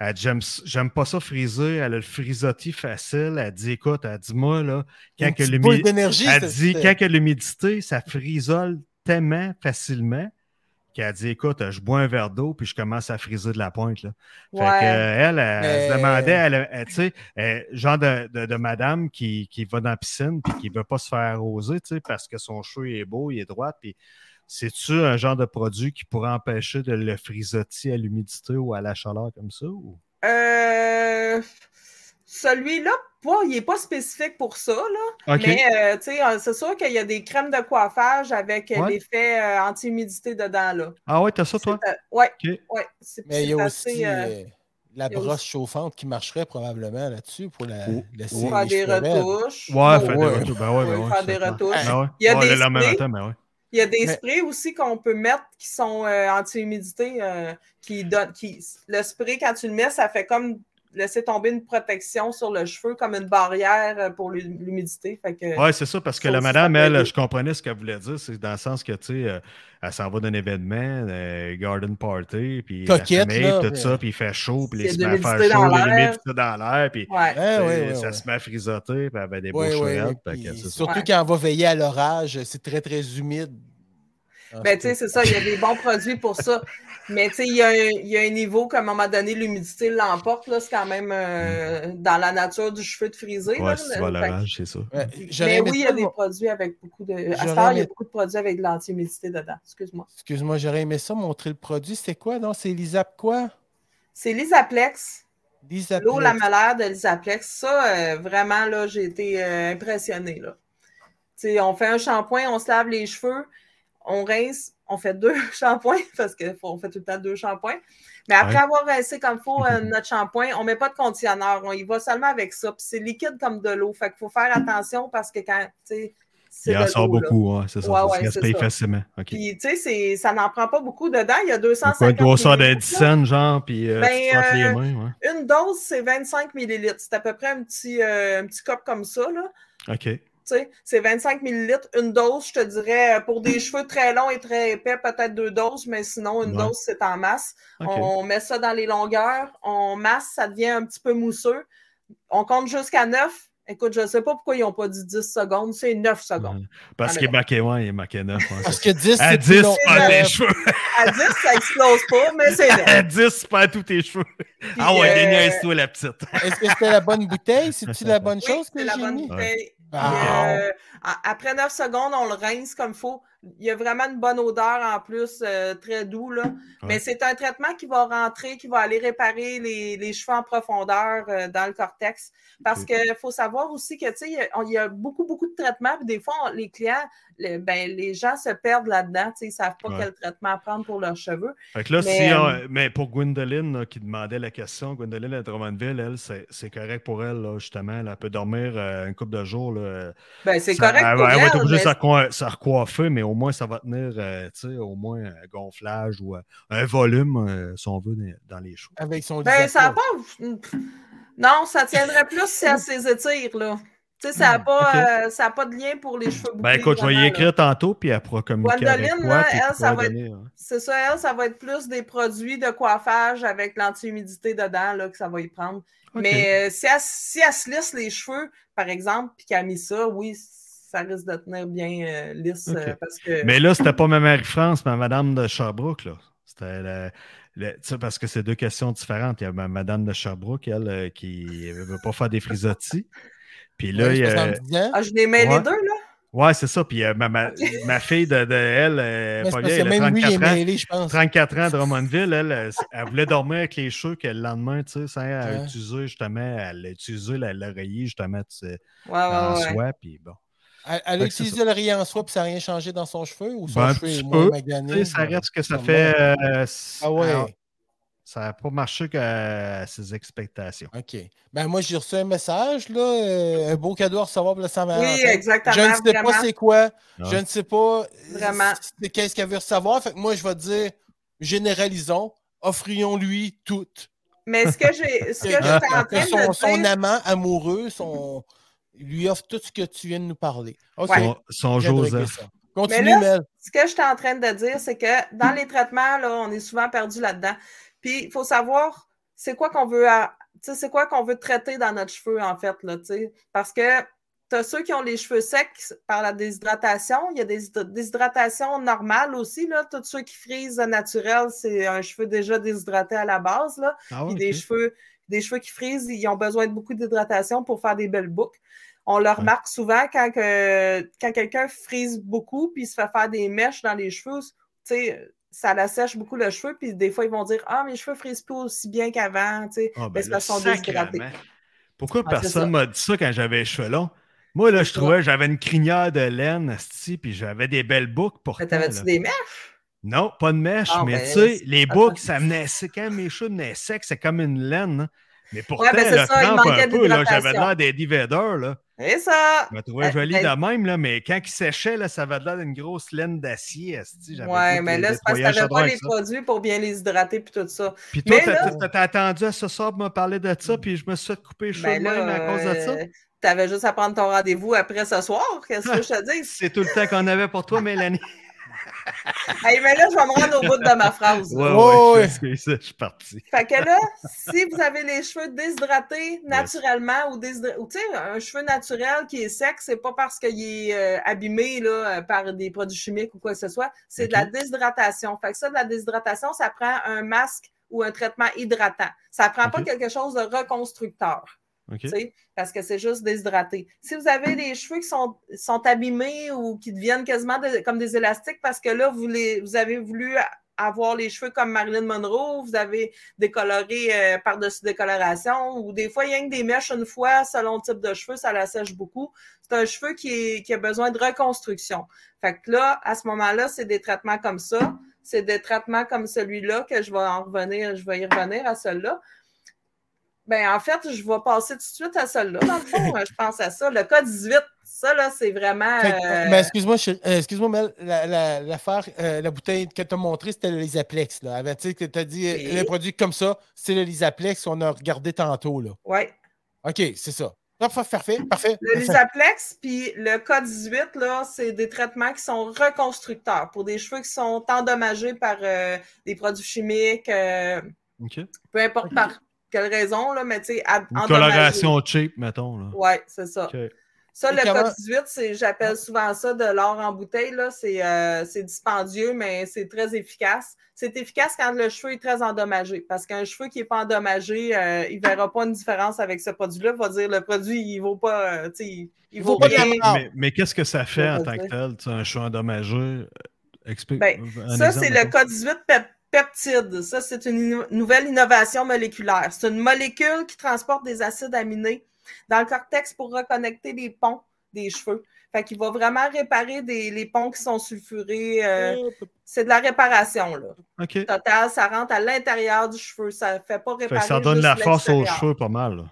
elle dit, j'aime, j'aime pas ça friser, elle a le frisottis facile. Elle dit, écoute, elle dit, moi, là, quand que l'humidité, elle dit, quand que l'humidité, ça frisole tellement facilement qu'elle dit, écoute, je bois un verre d'eau puis je commence à friser de la pointe, là. Fait que, euh, elle, elle, Mais- se demandait, elle, elle, tu sais, euh, genre de, de, de madame qui, qui va dans la piscine puis qui veut pas se faire arroser, tu sais, parce que son cheveu est beau, il est droit, puis c'est-tu un genre de produit qui pourrait empêcher de le frisoter à l'humidité ou à la chaleur comme ça? Ou... Euh, Celui-là, pas, il n'est pas spécifique pour ça, là. Mais euh, tu sais, euh, c'est sûr qu'il y a des crèmes de coiffage avec euh, Ouais. l'effet euh, anti-humidité dedans, là. Ah ouais, t'as ça, toi? Euh, ouais. C'est, Mais il y a assez, aussi la brosse chauffante qui marcherait probablement là-dessus pour la, Oh, laisser oh. Faire les des retouches. Ouais, faire ouais. des retouches. Ben ouais, ben Oui, ouais, faire des retouches. Ben ouais. Il y a Ouais, des sprays. matin, ben ouais. Il y a des Mais- sprays aussi qu'on peut mettre qui sont euh, anti-humidité, euh, qui donnent, qui, le spray, quand tu le mets, ça fait comme laisser tomber une protection sur le cheveu, comme une barrière euh, pour l'hu- l'humidité. Fait que, Ouais, c'est ça, parce que la madame, elle, je comprenais ce qu'elle voulait dire. C'est dans le sens que, tu sais, euh, elle s'en va d'un événement, euh, garden party, puis la Coquette, famille, là, tout ça, puis il fait chaud, puis Il y a il se de met à faire l'humidité chaud, l'humidité dans l'air, puis ouais. Ouais, ouais, ouais, ça ouais. se met à frisoter, puis elle avait des beaux ça. Surtout Ouais. quand on va veiller à l'orage, c'est très, très humide. Ah, Ben, tu sais, c'est ça, il y a des bons produits pour ça. Mais tu sais, il y, a un- il y a un niveau qu'à un moment donné, l'humidité l'emporte. là, C'est quand même euh, dans la nature du cheveu de frisé. Ouais, c'est ça. Ouais, j'aurais Mais aimé oui, il y a des produits avec beaucoup de. À J'aurais cette heure, il y a aimé- beaucoup de produits avec de l'anti-humidité dedans. Excuse-moi. Excuse-moi, j'aurais aimé ça, montrer le produit. C'était quoi, non? C'est Lisap quoi? C'est l'Isaplex. Lisap. L'eau lamellaire de l'Isaplex. Ça, euh, vraiment, là, j'ai été euh, impressionnée. Là. Tu sais, on fait un shampoing, on se lave les cheveux, on rince, on fait deux shampoings parce qu'on fait tout le temps deux shampoings. Mais après Ouais. avoir rincé comme il faut euh, notre shampoing, on ne met pas de conditionneur. On y va seulement avec ça. Puis c'est liquide comme de l'eau. Fait qu'il faut faire attention parce que quand, tu sais, c'est Il en sort beaucoup, ouais, c'est ça. Ouais, ça ouais, se ça. facilement. Puis, tu sais, ça n'en prend pas beaucoup dedans. Il y a Donc, 250 quoi, une grosseur de millilitres, 10 là. cents, genre, puis euh, Ben, tu les euh, mains. Une dose, c'est 25 millilitres. C'est à peu près un petit, euh, un petit cop comme ça, là. OK. C'est 25 millilitres. Une dose, je te dirais, pour des cheveux très longs et très épais, peut-être deux doses, mais sinon, une Ouais. dose, c'est en masse. On met ça dans les longueurs, on masse, ça devient un petit peu mousseux. On compte jusqu'à 9. Écoute, je ne sais pas pourquoi ils n'ont pas dit 10 secondes, c'est 9 secondes. Ouais. Parce Ah, qu'il est marqué, ouais, il est marqué 9. ouais, Parce que 10, ça. À c'est 10, plus long. tu perds Euh, tes cheveux. À 10, ça explose pas, mais c'est 9. À 10, tu perds tous tes cheveux. ah ouais, euh, déniaise-toi, la petite. Est-ce que c'était la bonne bouteille? C'est-tu la bonne Oui, chose que c'est la j'ai bonne mis? bouteille. Euh, après 9 secondes, on le rince comme il faut. Il y a vraiment une bonne odeur en plus, euh, très doux. Là. Mais c'est un traitement qui va rentrer, qui va aller réparer les, les cheveux en profondeur euh, dans le cortex. Parce qu'il faut savoir aussi que, tu sais, il y a- il y, a beaucoup, beaucoup de traitements. Puis des fois, on- les clients, le- ben, les gens se perdent là-dedans. Ils ne savent pas Ouais. quel traitement prendre pour leurs cheveux. Fait que là, Mais, si on- euh, mais pour Gwendoline là, qui demandait la question, Gwendoline à Drummondville, elle, c'est c'est correct pour elle, là, justement. Elle peut dormir euh, une couple de jours. Là, Ben, c'est correct Elle, pour va- elle va être elle, obligée de mais- se recoiffer, mais au moins, ça va tenir, euh, tu sais, au moins un gonflage ou euh, un volume, euh, si on veut, dans- les cheveux. Avec son Ben, ça pas. Non, ça tiendrait plus si elle ses étire, là. Tu sais, ça n'a pas, euh, ça a pas de lien pour les cheveux bouclés. Ben écoute, je vais y là. écrire tantôt, puis elle pourra communiquer avec Gwendoline, toi. là, puis elle, ça va être- donner, hein. C'est ça, elle, ça va être plus des produits de coiffage avec l'anti-humidité dedans, là, que ça va y prendre. Mais euh, si, elle, si elle se lisse les cheveux, par exemple, puis qu'elle a mis ça, oui, ça risque de tenir bien euh, lisse. Euh, parce que... Mais là, c'était pas ma Marie-France, mais Madame de Sherbrooke, là. C'était la- la- parce que c'est deux questions différentes. Il y a ma- Madame de Sherbrooke, elle, euh, qui ne veut pas faire des frisottis. Puis là, Ouais, il y a- 70 ans. Ah, je les mets Ouais. les deux, là? Ouais, c'est ça. Puis euh, ma, ma, ma fille de, de elle, euh, que elle a même lui, il est 34 ans. mêlé, je pense. 34 ans à Drummondville, elle, elle, elle voulait dormir avec les cheveux que le lendemain, tu sais, sans Ouais. utiliser justement, elle a utilisé la- l'oreiller justement tu sais, Ouais, en ouais, soie, puis bon. Elle, elle a utilisé le riz en puis ça n'a rien changé dans son cheveu? Ou son Ben, cheveu est moins magané? Tu sais, ça reste que ça fait... euh, Ah ouais. alors, ça n'a pas marché qu'à ses expectations. OK. Ben moi, j'ai reçu un message, là, euh, un beau cadeau à recevoir pour le Saint-Valentin. Oui, exactement. Je ne sais vraiment. pas c'est quoi. Je ne sais pas euh, Vraiment. qu'est-ce qu'elle veut recevoir. Fait que moi, je vais dire, généralisons, offrions-lui tout. Mais ce que j'ai, ce que j'étais en train son, de son dire, amant amoureux, son... lui offre tout ce que tu viens de nous parler. OK. Ouais. Son, je Joseph. Continue, là, Mel. ce que j'étais en train de dire, c'est que dans les traitements, là, on est souvent perdu là-dedans. Puis il faut savoir c'est quoi qu'on veut à- tu sais, c'est quoi qu'on veut traiter dans notre cheveu, en fait, là, tu sais. Parce que tu as ceux qui ont les cheveux secs par la déshydratation. Il y a des hyd- déshydratations normales aussi, là. Tous ceux qui frisent naturel, c'est un cheveu déjà déshydraté à la base, là. Ah ouais, Puis des cheveux, des cheveux qui frisent, ils ont besoin de beaucoup d'hydratation pour faire des belles boucles. On le Ouais. remarque souvent quand, quand quelqu'un frise beaucoup puis se fait faire des mèches dans les cheveux, tu sais, ça l'assèche beaucoup le cheveu, puis des fois, ils vont dire Ah, mes cheveux frisent plus aussi bien qu'avant, tu sais, Ah, ben parce qu'ils sont déshydratés. Pourquoi Ah, personne m'a dit ça quand j'avais les cheveux longs? Moi, là, je trouvais j'avais une crinière de laine, puis j'avais des belles boucles pour t'avais-tu des mèches? Non, pas de mèche, Ah, mais ben, tu sais, les boucles, ça venait, quand mes cheveux venaient secs, c'est comme une laine. hein. Mais pourtant, ben, c'est le ça, il trempe manquait un peu, là, j'avais l'air d'Eddie Vedder, là. Ça! Je me trouvais Euh, joli euh, de même, là, mais quand il séchait, là, ça avait l'air d'une grosse laine d'acier. Ouais, mais là, c'est parce que t'avais pas les produits pour bien les hydrater puis tout ça. Puis toi, t'as- attendu à ce soir pour me parler de ça, puis je me suis fait couper les cheveux Ben de même à cause de ça? T'avais juste à prendre ton rendez-vous après ce soir. Qu'est-ce que je te dis? C'est tout le temps qu'on avait pour toi, Mélanie. Hey, mais là, je vais me rendre au bout de ma phrase. Ouais, Oh, ouais, ouais. je suis- je suis parti. Fait que là, si vous avez les cheveux déshydratés naturellement ou, déshydra- ou tu sais, un cheveu naturel qui est sec, c'est pas parce qu'il est euh, abîmé là, euh, par des produits chimiques ou quoi que ce soit, c'est de la déshydratation. Fait que ça, de la déshydratation, ça prend un masque ou un traitement hydratant. Ça prend pas quelque chose de reconstructeur. Parce que c'est juste déshydraté. Si vous avez des cheveux qui sont, sont abîmés ou qui deviennent quasiment comme des élastiques parce que là, vous, les, vous avez voulu avoir les cheveux comme Marilyn Monroe, vous avez décoloré euh, par-dessus décoloration, ou des fois, il y a que des mèches une fois, selon le type de cheveux, ça la sèche beaucoup. C'est un cheveu qui a besoin de reconstruction. Fait que là, à ce moment-là, c'est des traitements comme ça. C'est des traitements comme celui-là que je vais en revenir, je vais y revenir à celui-là. Ben, en fait, je vais passer tout de suite à celui-là. Dans le fond, je pense à ça. Le cas 18, ça, là, c'est vraiment. Euh, mais excuse-moi, chérie- euh, excuse-moi, Mel, la, la, l'affaire, euh, la bouteille que tu as montrée, c'était le Lisaplex. Là. Tu sais, que tu as dit, euh, Oui. le produit comme ça, c'est le Lisaplex qu'on a regardé tantôt. Là. ouais. OK, c'est ça. Parfait, parfait, parfait. Le Lisaplex, puis le cas 18, là, c'est des traitements qui sont reconstructeurs pour des cheveux qui sont endommagés par euh, des produits chimiques, euh, peu importe par quelle raison, là, mais tu sais, Une coloration cheap, mettons. Là. Ouais, c'est ça. Ça, Et le comment- code 18, c'est, j'appelle souvent ça de l'or en bouteille. Là. C'est, euh, c'est dispendieux, mais c'est très efficace. C'est efficace quand le cheveu est très endommagé. Parce qu'un cheveu qui n'est pas endommagé, euh, il ne verra pas une différence avec ce produit-là. Il va dire le produit, il ne vaut pas. euh, tu sais, il, il vaut la rien. Mais, mais qu'est-ce que ça fait en tant que tel? Tu sais, un cheveu endommagé? euh, Explique. Ben, Ça, c'est le code 18 pep- peptide. Ça, c'est une nouvelle innovation moléculaire. C'est une molécule qui transporte des acides aminés dans le cortex pour reconnecter les ponts des cheveux. Fait qu'il va vraiment réparer des, les ponts qui sont sulfurés. euh, c'est de la réparation, là. OK. Total, ça rentre à l'intérieur du cheveu. Ça ne fait pas réparer. ça donne la force aux cheveux pas mal. là.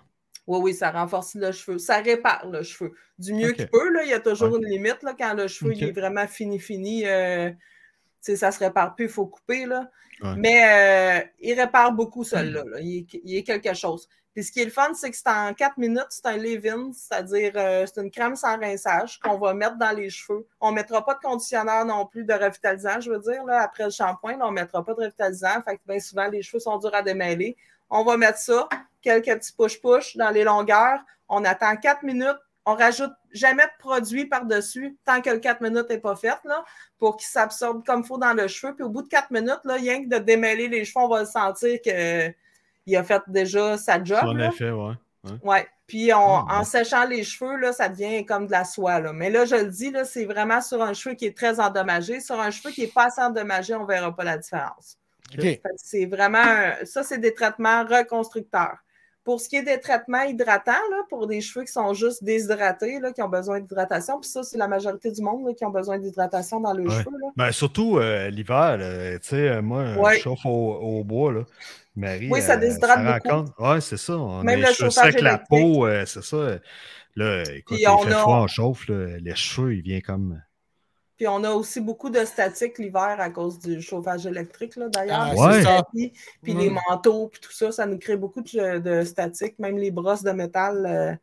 Oui, oui, ça renforce le cheveu. Ça répare le cheveu. Du mieux qu'il peut, là, il y a toujours une limite. Là, quand le cheveu il est vraiment fini, fini, euh, sais, ça ne se répare plus, il faut couper. Là. Ouais. Mais euh, il répare beaucoup celui-là. là. Il, est, il est quelque chose. Puis ce qui est le fun, c'est que c'est en 4 minutes, c'est un leave-in, c'est-à-dire euh, c'est une crème sans rinçage qu'on va mettre dans les cheveux. On ne mettra pas de conditionneur non plus de revitalisant, je veux dire. Là, après le shampoing, on ne mettra pas de revitalisant. Fait que bien souvent, les cheveux sont durs à démêler. On va mettre ça, quelques petits push-push dans les longueurs. On attend 4 minutes. On rajoute jamais de produit par-dessus tant que le 4 minutes n'est pas fait, là, pour qu'il s'absorbe comme il faut dans le cheveu. Puis au bout de 4 minutes, là, rien que de démêler les cheveux, on va sentir qu'il a fait déjà sa job. En là. effet, ouais. Ouais. Puis on- Ah, en séchant les cheveux, là, ça devient comme de la soie. Là. Mais là, je le dis, là, c'est vraiment sur un cheveu qui est très endommagé. Sur un cheveu qui n'est pas assez endommagé, on ne verra pas la différence. OK. Fait que C'est vraiment, un- ça, c'est des traitements reconstructeurs. Pour ce qui est des traitements hydratants, là, pour des cheveux qui sont juste déshydratés, là, qui ont besoin d'hydratation, puis ça, c'est la majorité du monde là, qui ont besoin d'hydratation dans le Ouais. cheveu. Là. Ben, surtout euh, l'hiver, tu sais, euh, moi, Ouais. je chauffe au, au bois, là. Marie, Oui, ça euh, déshydrate beaucoup. Ouais, c'est ça. On Même a le cheveux chauffage la peau, c'est ça. Là, écoute, il on fait a- froid, on chauffe, là, les cheveux, ils viennent comme... Puis on a aussi beaucoup de statique l'hiver à cause du chauffage électrique, là, d'ailleurs. Ah, ça. Puis les manteaux, puis tout ça, ça nous crée beaucoup de, de statique. Même les brosses de métal. euh,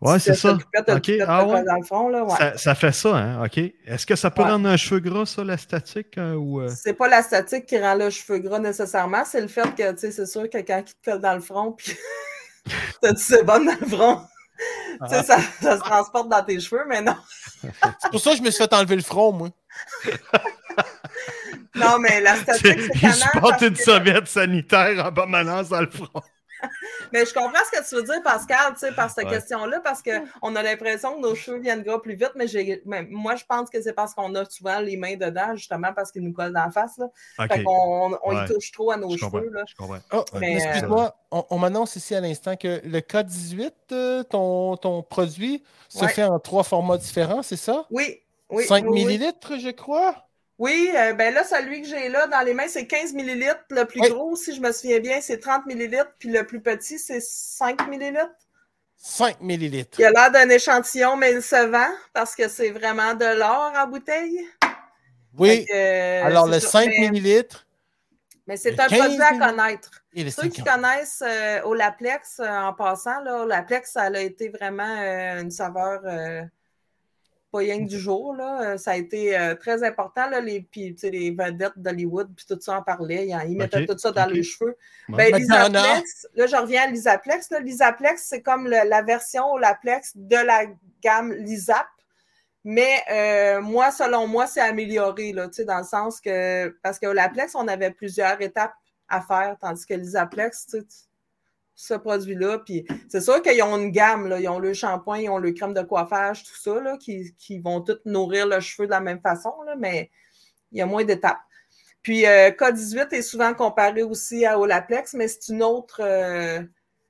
Ouais, si c'est ça. coupette, ah ouais? Dans le fond, là, ouais. Ça, ça fait ça, hein? OK. Est-ce que ça peut Ouais. rendre un cheveu gras, ça, la statique? euh, ou, euh? C'est pas la statique qui rend le cheveu gras nécessairement, c'est le fait que, tu sais, c'est sûr que quelqu'un qui te colle dans le front, puis t'as du sébum dans le front, tu sais, ça, ça se transporte dans tes cheveux, mais non. C'est pour ça que je me suis fait enlever le front, moi. Non, mais la statique, c'est se porte une que- serviette sanitaire en permanence dans le front. Mais je comprends ce que tu veux dire, Pascal, tu sais, par cette Ouais. question-là, parce qu'on a l'impression que nos cheveux viennent gras plus vite, mais, moi, je pense que c'est parce qu'on a souvent les mains dedans, justement, parce qu'ils nous collent dans la face. Là. Fait qu'on on y Ouais. touche trop à nos Je cheveux. Là. Je comprends. Oh, Mais, excuse-moi, on, on m'annonce ici à l'instant que le K18, euh, ton, ton produit, se Ouais. fait en trois formats différents, c'est ça? Oui, oui. 5 oui, oui. millilitres, je crois? Oui, euh, ben là, celui que j'ai là dans les mains, c'est 15 millilitres. Le plus Oui. gros, si je me souviens bien, c'est 30 millilitres. Puis le plus petit, c'est 5 millilitres. 5 millilitres. Il a l'air d'un échantillon, mais il se vend parce que c'est vraiment de l'or en bouteille. Oui. Que, euh, Alors, le ça. 5 Mais- millilitres Mais c'est un 15 produit à connaître. et Ceux qui 50. connaissent euh, Olaplex, euh, en passant, là, Olaplex, ça a été vraiment euh, une saveur pas rien que du jour. Là. Euh, Ça a été euh, très important. Là, les, puis, tu sais, les vedettes d'Hollywood, puis tout ça en parlait. Ils, ils mettaient tout ça dans les cheveux. Ouais. Ben, Madonna. L'Isaplex, là, je reviens à l'Isaplex. là. L'Isaplex, c'est comme le- la version Olaplex de la gamme Lisap. Mais euh, moi, selon moi, c'est amélioré, là, tu sais, dans le sens que, parce que Olaplex, on avait plusieurs étapes à faire, tandis que l'Isaplex, tu sais, ce produit-là, puis c'est sûr qu'ils ont une gamme, là, ils ont le shampoing, ils ont le crème de coiffage, tout ça, là, qui, qui vont toutes nourrir le cheveu de la même façon, là, mais il y a moins d'étapes. Puis euh, K18 est souvent comparé aussi à Olaplex, mais c'est une autre, euh,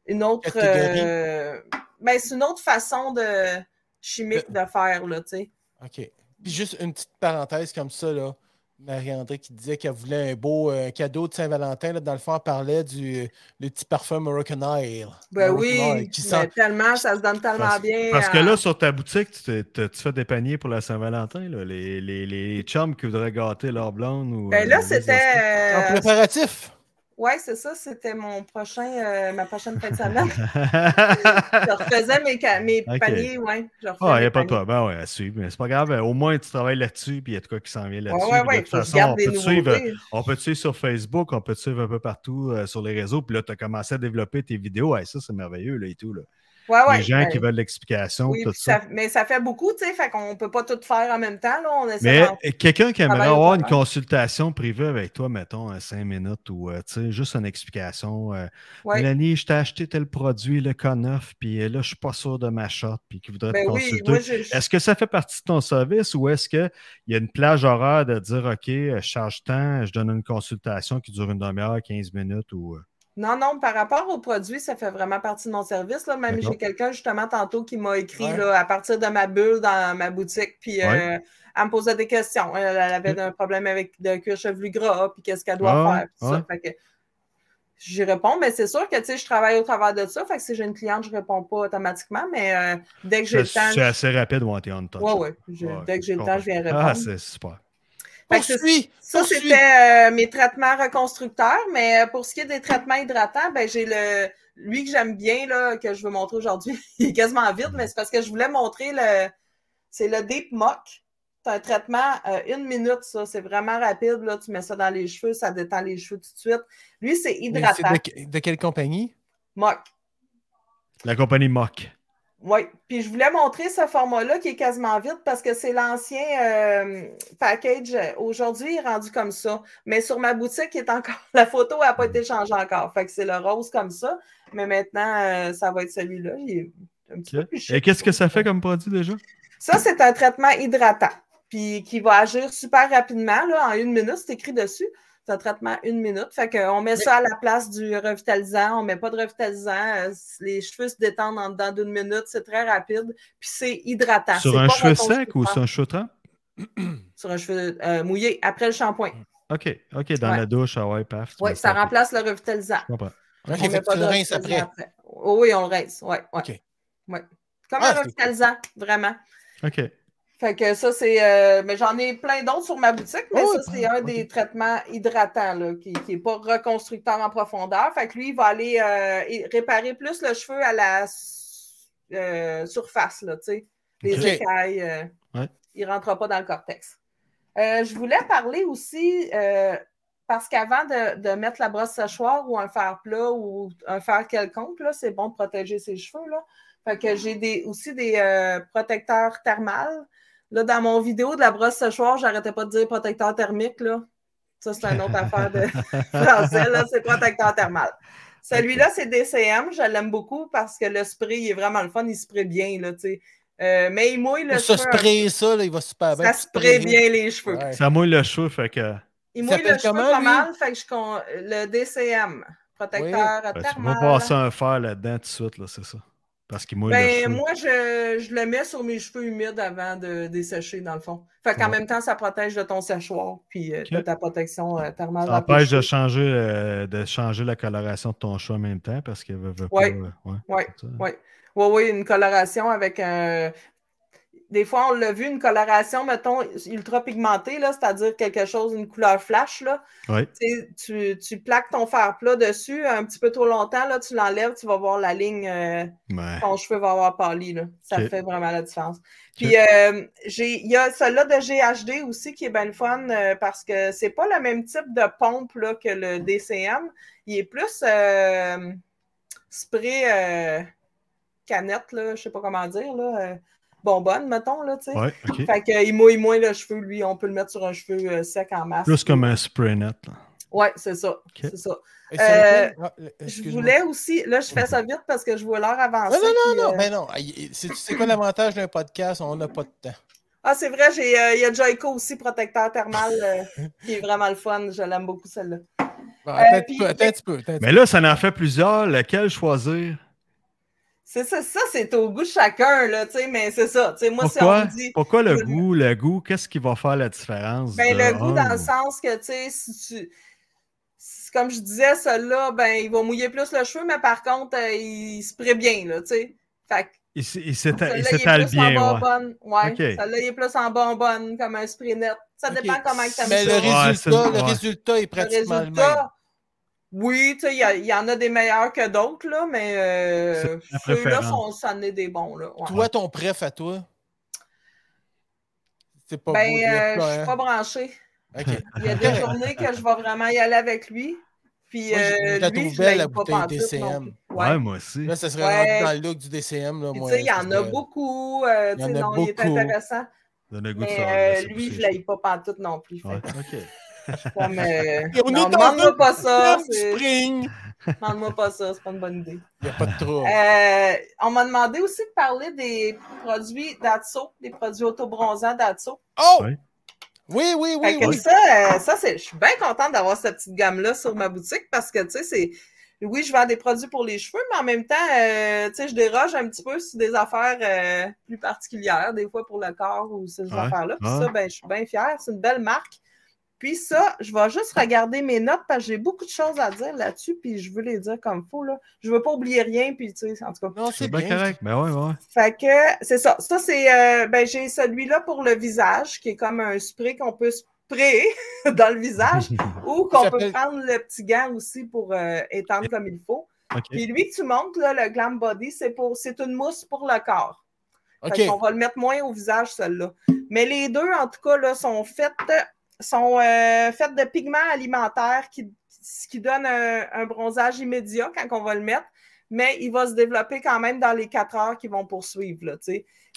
une autre, euh, ben, c'est une autre façon de chimique de faire, là, tu sais. OK. Puis juste une petite parenthèse comme ça, là. Marie-André qui disait qu'elle voulait un beau euh, cadeau de Saint-Valentin. là, Dans le fond, elle parlait du le petit parfum Moroccan Oil. Ben Moroccan oui, qui sent tellement, ça se donne tellement Parce, bien. parce que là, sur ta boutique, tu, te- te- tu fais des paniers pour la Saint-Valentin, là, les, les, les chums qui voudraient gâter leur blonde. Ou, Ben là, euh, c'était. en préparatif. Ouais, c'est ça, c'était mon prochain, euh, ma prochaine fin de semaine. je refaisais mes, mes paniers, refais Ah, il n'y a pas de problème. Ben ouais, à suivre. Mais c'est pas grave. Au moins, tu travailles là-dessus, puis il y a de quoi qui s'en vient là-dessus. Ouais, ouais, de toute façon, on peut, te suivre, on peut te suivre sur Facebook, on peut te suivre un peu partout euh, sur les réseaux. Puis là, tu as commencé à développer tes vidéos. Ouais, ça, c'est merveilleux là, et tout. Là. Ouais, ouais. les gens ben, qui veulent l'explication, oui, tout ça. ça- mais ça fait beaucoup, tu sais, fait qu'on peut pas tout faire en même temps, là. On Mais euh, quelqu'un qui aimerait avoir une consultation privée avec toi, mettons, à cinq minutes ou euh, tu sais, juste une explication. euh. Mélanie, je t'ai acheté tel produit, le K9, puis euh, là, je suis pas sûr de ma shot, puis qui voudrait Ben te oui, consulter. Est-ce que ça fait partie de ton service ou est-ce qu'il y a une plage horaire de dire OK, euh, je charge tant, je donne une consultation qui dure une demi-heure, 15 minutes ou. euh, Non, non, par rapport aux produits, ça fait vraiment partie de mon service. Là. Même j'ai quelqu'un justement tantôt qui m'a écrit Ouais. là, à partir de ma bulle dans ma boutique, puis euh, elle me posait des questions. Elle, avait un problème avec de cuir chevelu gras, puis qu'est-ce qu'elle doit Ah, faire. ça. Fait que j'y réponds, mais c'est sûr que tu sais, je travaille au travers de ça. Fait que si j'ai une cliente, je réponds pas automatiquement, mais euh, dès que j'ai le temps. c'est assez rapide, t'es on touch. Ouais, ouais. Je- Ouais, dès que j'ai le temps, je viens répondre. Ah, c'est super. Poursuis! Ça, c'était euh, mes traitements reconstructeurs, mais euh, pour ce qui est des traitements hydratants, ben, j'ai le lui que j'aime bien, là, que je veux montrer aujourd'hui. Il est quasiment vide, mais c'est parce que je voulais montrer le. C'est le Deep Mock. C'est un traitement euh, une minute, ça. C'est vraiment rapide. Là. Tu mets ça dans les cheveux, ça détend les cheveux tout de suite. Lui, c'est hydratant. de, de quelle compagnie? Mock. La compagnie Mock. Oui, puis je voulais montrer ce format-là qui est quasiment vide parce que c'est l'ancien euh, package. Aujourd'hui, il est rendu comme ça. Mais sur ma boutique, il est encore. La photo n'a pas été changée encore. Fait que c'est le rose comme ça. Mais maintenant, euh, ça va être celui-là. Et qu'est-ce que ça fait comme produit déjà? Ça, c'est un traitement hydratant. Puis qui va agir super rapidement, là, en une minute, c'est écrit dessus. C'est un traitement une minute. Fait qu'on met ça à la place du revitalisant. On met pas de revitalisant. Euh, Les cheveux se détendent en dedans d'une minute. C'est très rapide. Puis c'est hydratant. Sur un pas cheveu sec ou sur un cheveu trempe? Sur un cheveu euh, mouillé, après le shampoing. OK, OK, dans Ouais. la douche, ah ouais, paf. Oui, ça remplace le revitalisant. Je comprends. Ok, On met pas tu le rinces après. Oh oui, on le rince. Ouais, ouais. OK. Ouais. Comme Ah, un revitalisant, vraiment. OK. Fait que ça, c'est. euh, mais j'en ai plein d'autres sur ma boutique, mais Oh, ça, c'est un ok. des traitements hydratants, là, qui n'est pas reconstructeur en profondeur. Fait que lui, il va aller euh, réparer plus le cheveu à la euh, surface, là, tu sais. Les écailles. euh, Ouais. Il ne rentrera pas dans le cortex. Euh, je voulais parler aussi, euh, parce qu'avant de, de mettre la brosse séchoir ou un fer plat ou un fer quelconque, là, c'est bon de protéger ses cheveux. Là. Fait que j'ai des, aussi des euh, protecteurs thermales. Là, dans mon vidéo de la brosse séchoir, j'arrêtais pas de dire protecteur thermique. Là. Ça, c'est une autre affaire de français. Là, c'est protecteur thermal. Celui-là, c'est DCM. Je l'aime beaucoup parce que le spray, il est vraiment le fun. Il spray bien. Là, tu sais. Euh, mais il mouille le se cheveu. ça, là, il va super bien. Ça spray bien les cheveux. Ouais. Ça mouille le cheveu, fait que. Il Il mouille le cheveu comment, pas lui? mal, fait que je con... le DCM, protecteur Ben, tu thermal. vas passer un fer là-dedans tout de suite, là, c'est ça. Parce le Ben, cheveu. moi, je, je le mets sur mes cheveux humides avant de dessécher, dans le fond. Fait qu'en Ouais. même temps, ça protège de ton séchoir, puis euh, de ta protection euh, thermale. Ça empêche de changer, euh, de changer la coloration de ton cheveu en même temps parce qu'il veut, veut Ouais. pas. ouais. Oui, oui, une coloration avec un. Des fois, on l'a vu, une coloration, mettons, ultra pigmentée, c'est-à-dire quelque chose, une couleur flash. Là. Ouais. Tu Tu, plaques ton fer plat dessus un petit peu trop longtemps, là, tu l'enlèves, tu vas voir la ligne, euh, Ouais. ton cheveu va avoir pâli. Là. Ça fait vraiment la différence. Puis, euh, j'ai- il y a celui-là de GHD aussi qui est bien le fun euh, parce que c'est pas le même type de pompe là, que le DCM. Il est plus euh, spray euh, canette, là, je sais pas comment dire, là, euh, bonbonne, mettons, là, tu sais. Ouais, ok. Fait qu'il mouille moins le cheveu, lui, on peut le mettre sur un cheveu euh, sec en masse. Plus comme un spray net. là. Ouais, c'est ça. C'est ça. Lequel? Ah, Je voulais aussi, là, je fais ça vite parce que je vois l'heure avancer. Non, non, non, puis, non, euh, ben non. C'est c'est quoi l'avantage d'un podcast? On n'a pas de temps. Ah, c'est vrai, j'ai, euh, il y a Joico aussi, protecteur thermal, euh, qui est vraiment le fun. Je l'aime beaucoup, celle-là. Bon, attends, un puis- petit peu, attends peu. attends Mais là, ça en fait plusieurs. Lequel choisir? C'est ça, ça c'est au goût de chacun, là, tu sais, mais c'est ça. Tu sais, moi, si on Pourquoi? me dit. Pourquoi le goût? Le goût, qu'est-ce qui va faire la différence? Ben, de le goût, dans le ou- sens que, tu sais, si tu. Comme je disais, celui-là, ben, il va mouiller plus le cheveu, mais par contre, euh, il se prête bien, là, tu sais. Fait que Il, s'étale est plus bien, en ouais. bonbonne. Ouais. Ok. Celui-là, il est plus en bonbonne, comme un spray net. Ça dépend comment tu aimes Mais le ça. Ouais, résultat, le ouais. résultat est Le pratiquement le même. Oui, tu sais, il y, en a des meilleurs que d'autres, là, mais euh, ceux-là, ça en est des bons, là. ouais. Toi, ton préf à toi? C'est pas ben, beau euh, je suis hein? pas branchée. OK. Il y a des journées que je vais vraiment y aller avec lui. Puis, Moi, euh, je lui, je belle, la pas bouteille DCM. Ouais, Ouais. moi aussi. Là, ça serait Ouais. rendu dans le look du DCM. Là, moi, tu sais, il y en a beaucoup. euh, tu Il y sais, en a non, il est beaucoup. intéressant. Goût de Mais euh, lui, pousser. je l'aime pas pantoute non plus. Ouais, ok. Comme, euh, On non, est dans demande-moi pas ça. Spring! Demande-moi pas ça, c'est pas une bonne idée. Il n'y a pas de trouble. Euh, on m'a demandé aussi de parler des produits Datso, des produits autobronzants Datso. Oh! Oui, oui, oui, que oui. ça, euh, ça c'est, je suis bien contente d'avoir cette petite gamme-là sur ma boutique parce que, tu sais, c'est. Oui, je vends des produits pour les cheveux, mais en même temps, euh, tu sais, je déroge un petit peu sur des affaires euh, plus particulières, des fois pour le corps ou ces Ouais, affaires-là. Puis ouais. ça, ben, je suis bien fière. C'est une belle marque. Puis ça, je vais juste regarder mes notes parce que j'ai beaucoup de choses à dire là-dessus, puis je veux les dire comme il faut. Là. Je veux pas oublier rien, puis tu sais, en tout cas. Non, C'est bien correct. Ben ouais, ouais. Fait que c'est ça. Ça, c'est euh, ben, j'ai celui-là pour le visage, qui est comme un spray qu'on peut sprayer dans le visage, ou qu'on peut prendre le petit gant aussi pour euh, étendre comme il faut. Puis lui que tu montres, là, le Glam Body, c'est pour c'est une mousse pour le corps. OK. Fait qu'on va le mettre moins au visage, celle-là. Mais les deux, en tout cas, là, sont faites, sont, euh, faites de pigments alimentaires qui, qui donnent un, un bronzage immédiat quand on va le mettre, mais il va se développer quand même dans les quatre heures qui vont poursuivre. Là.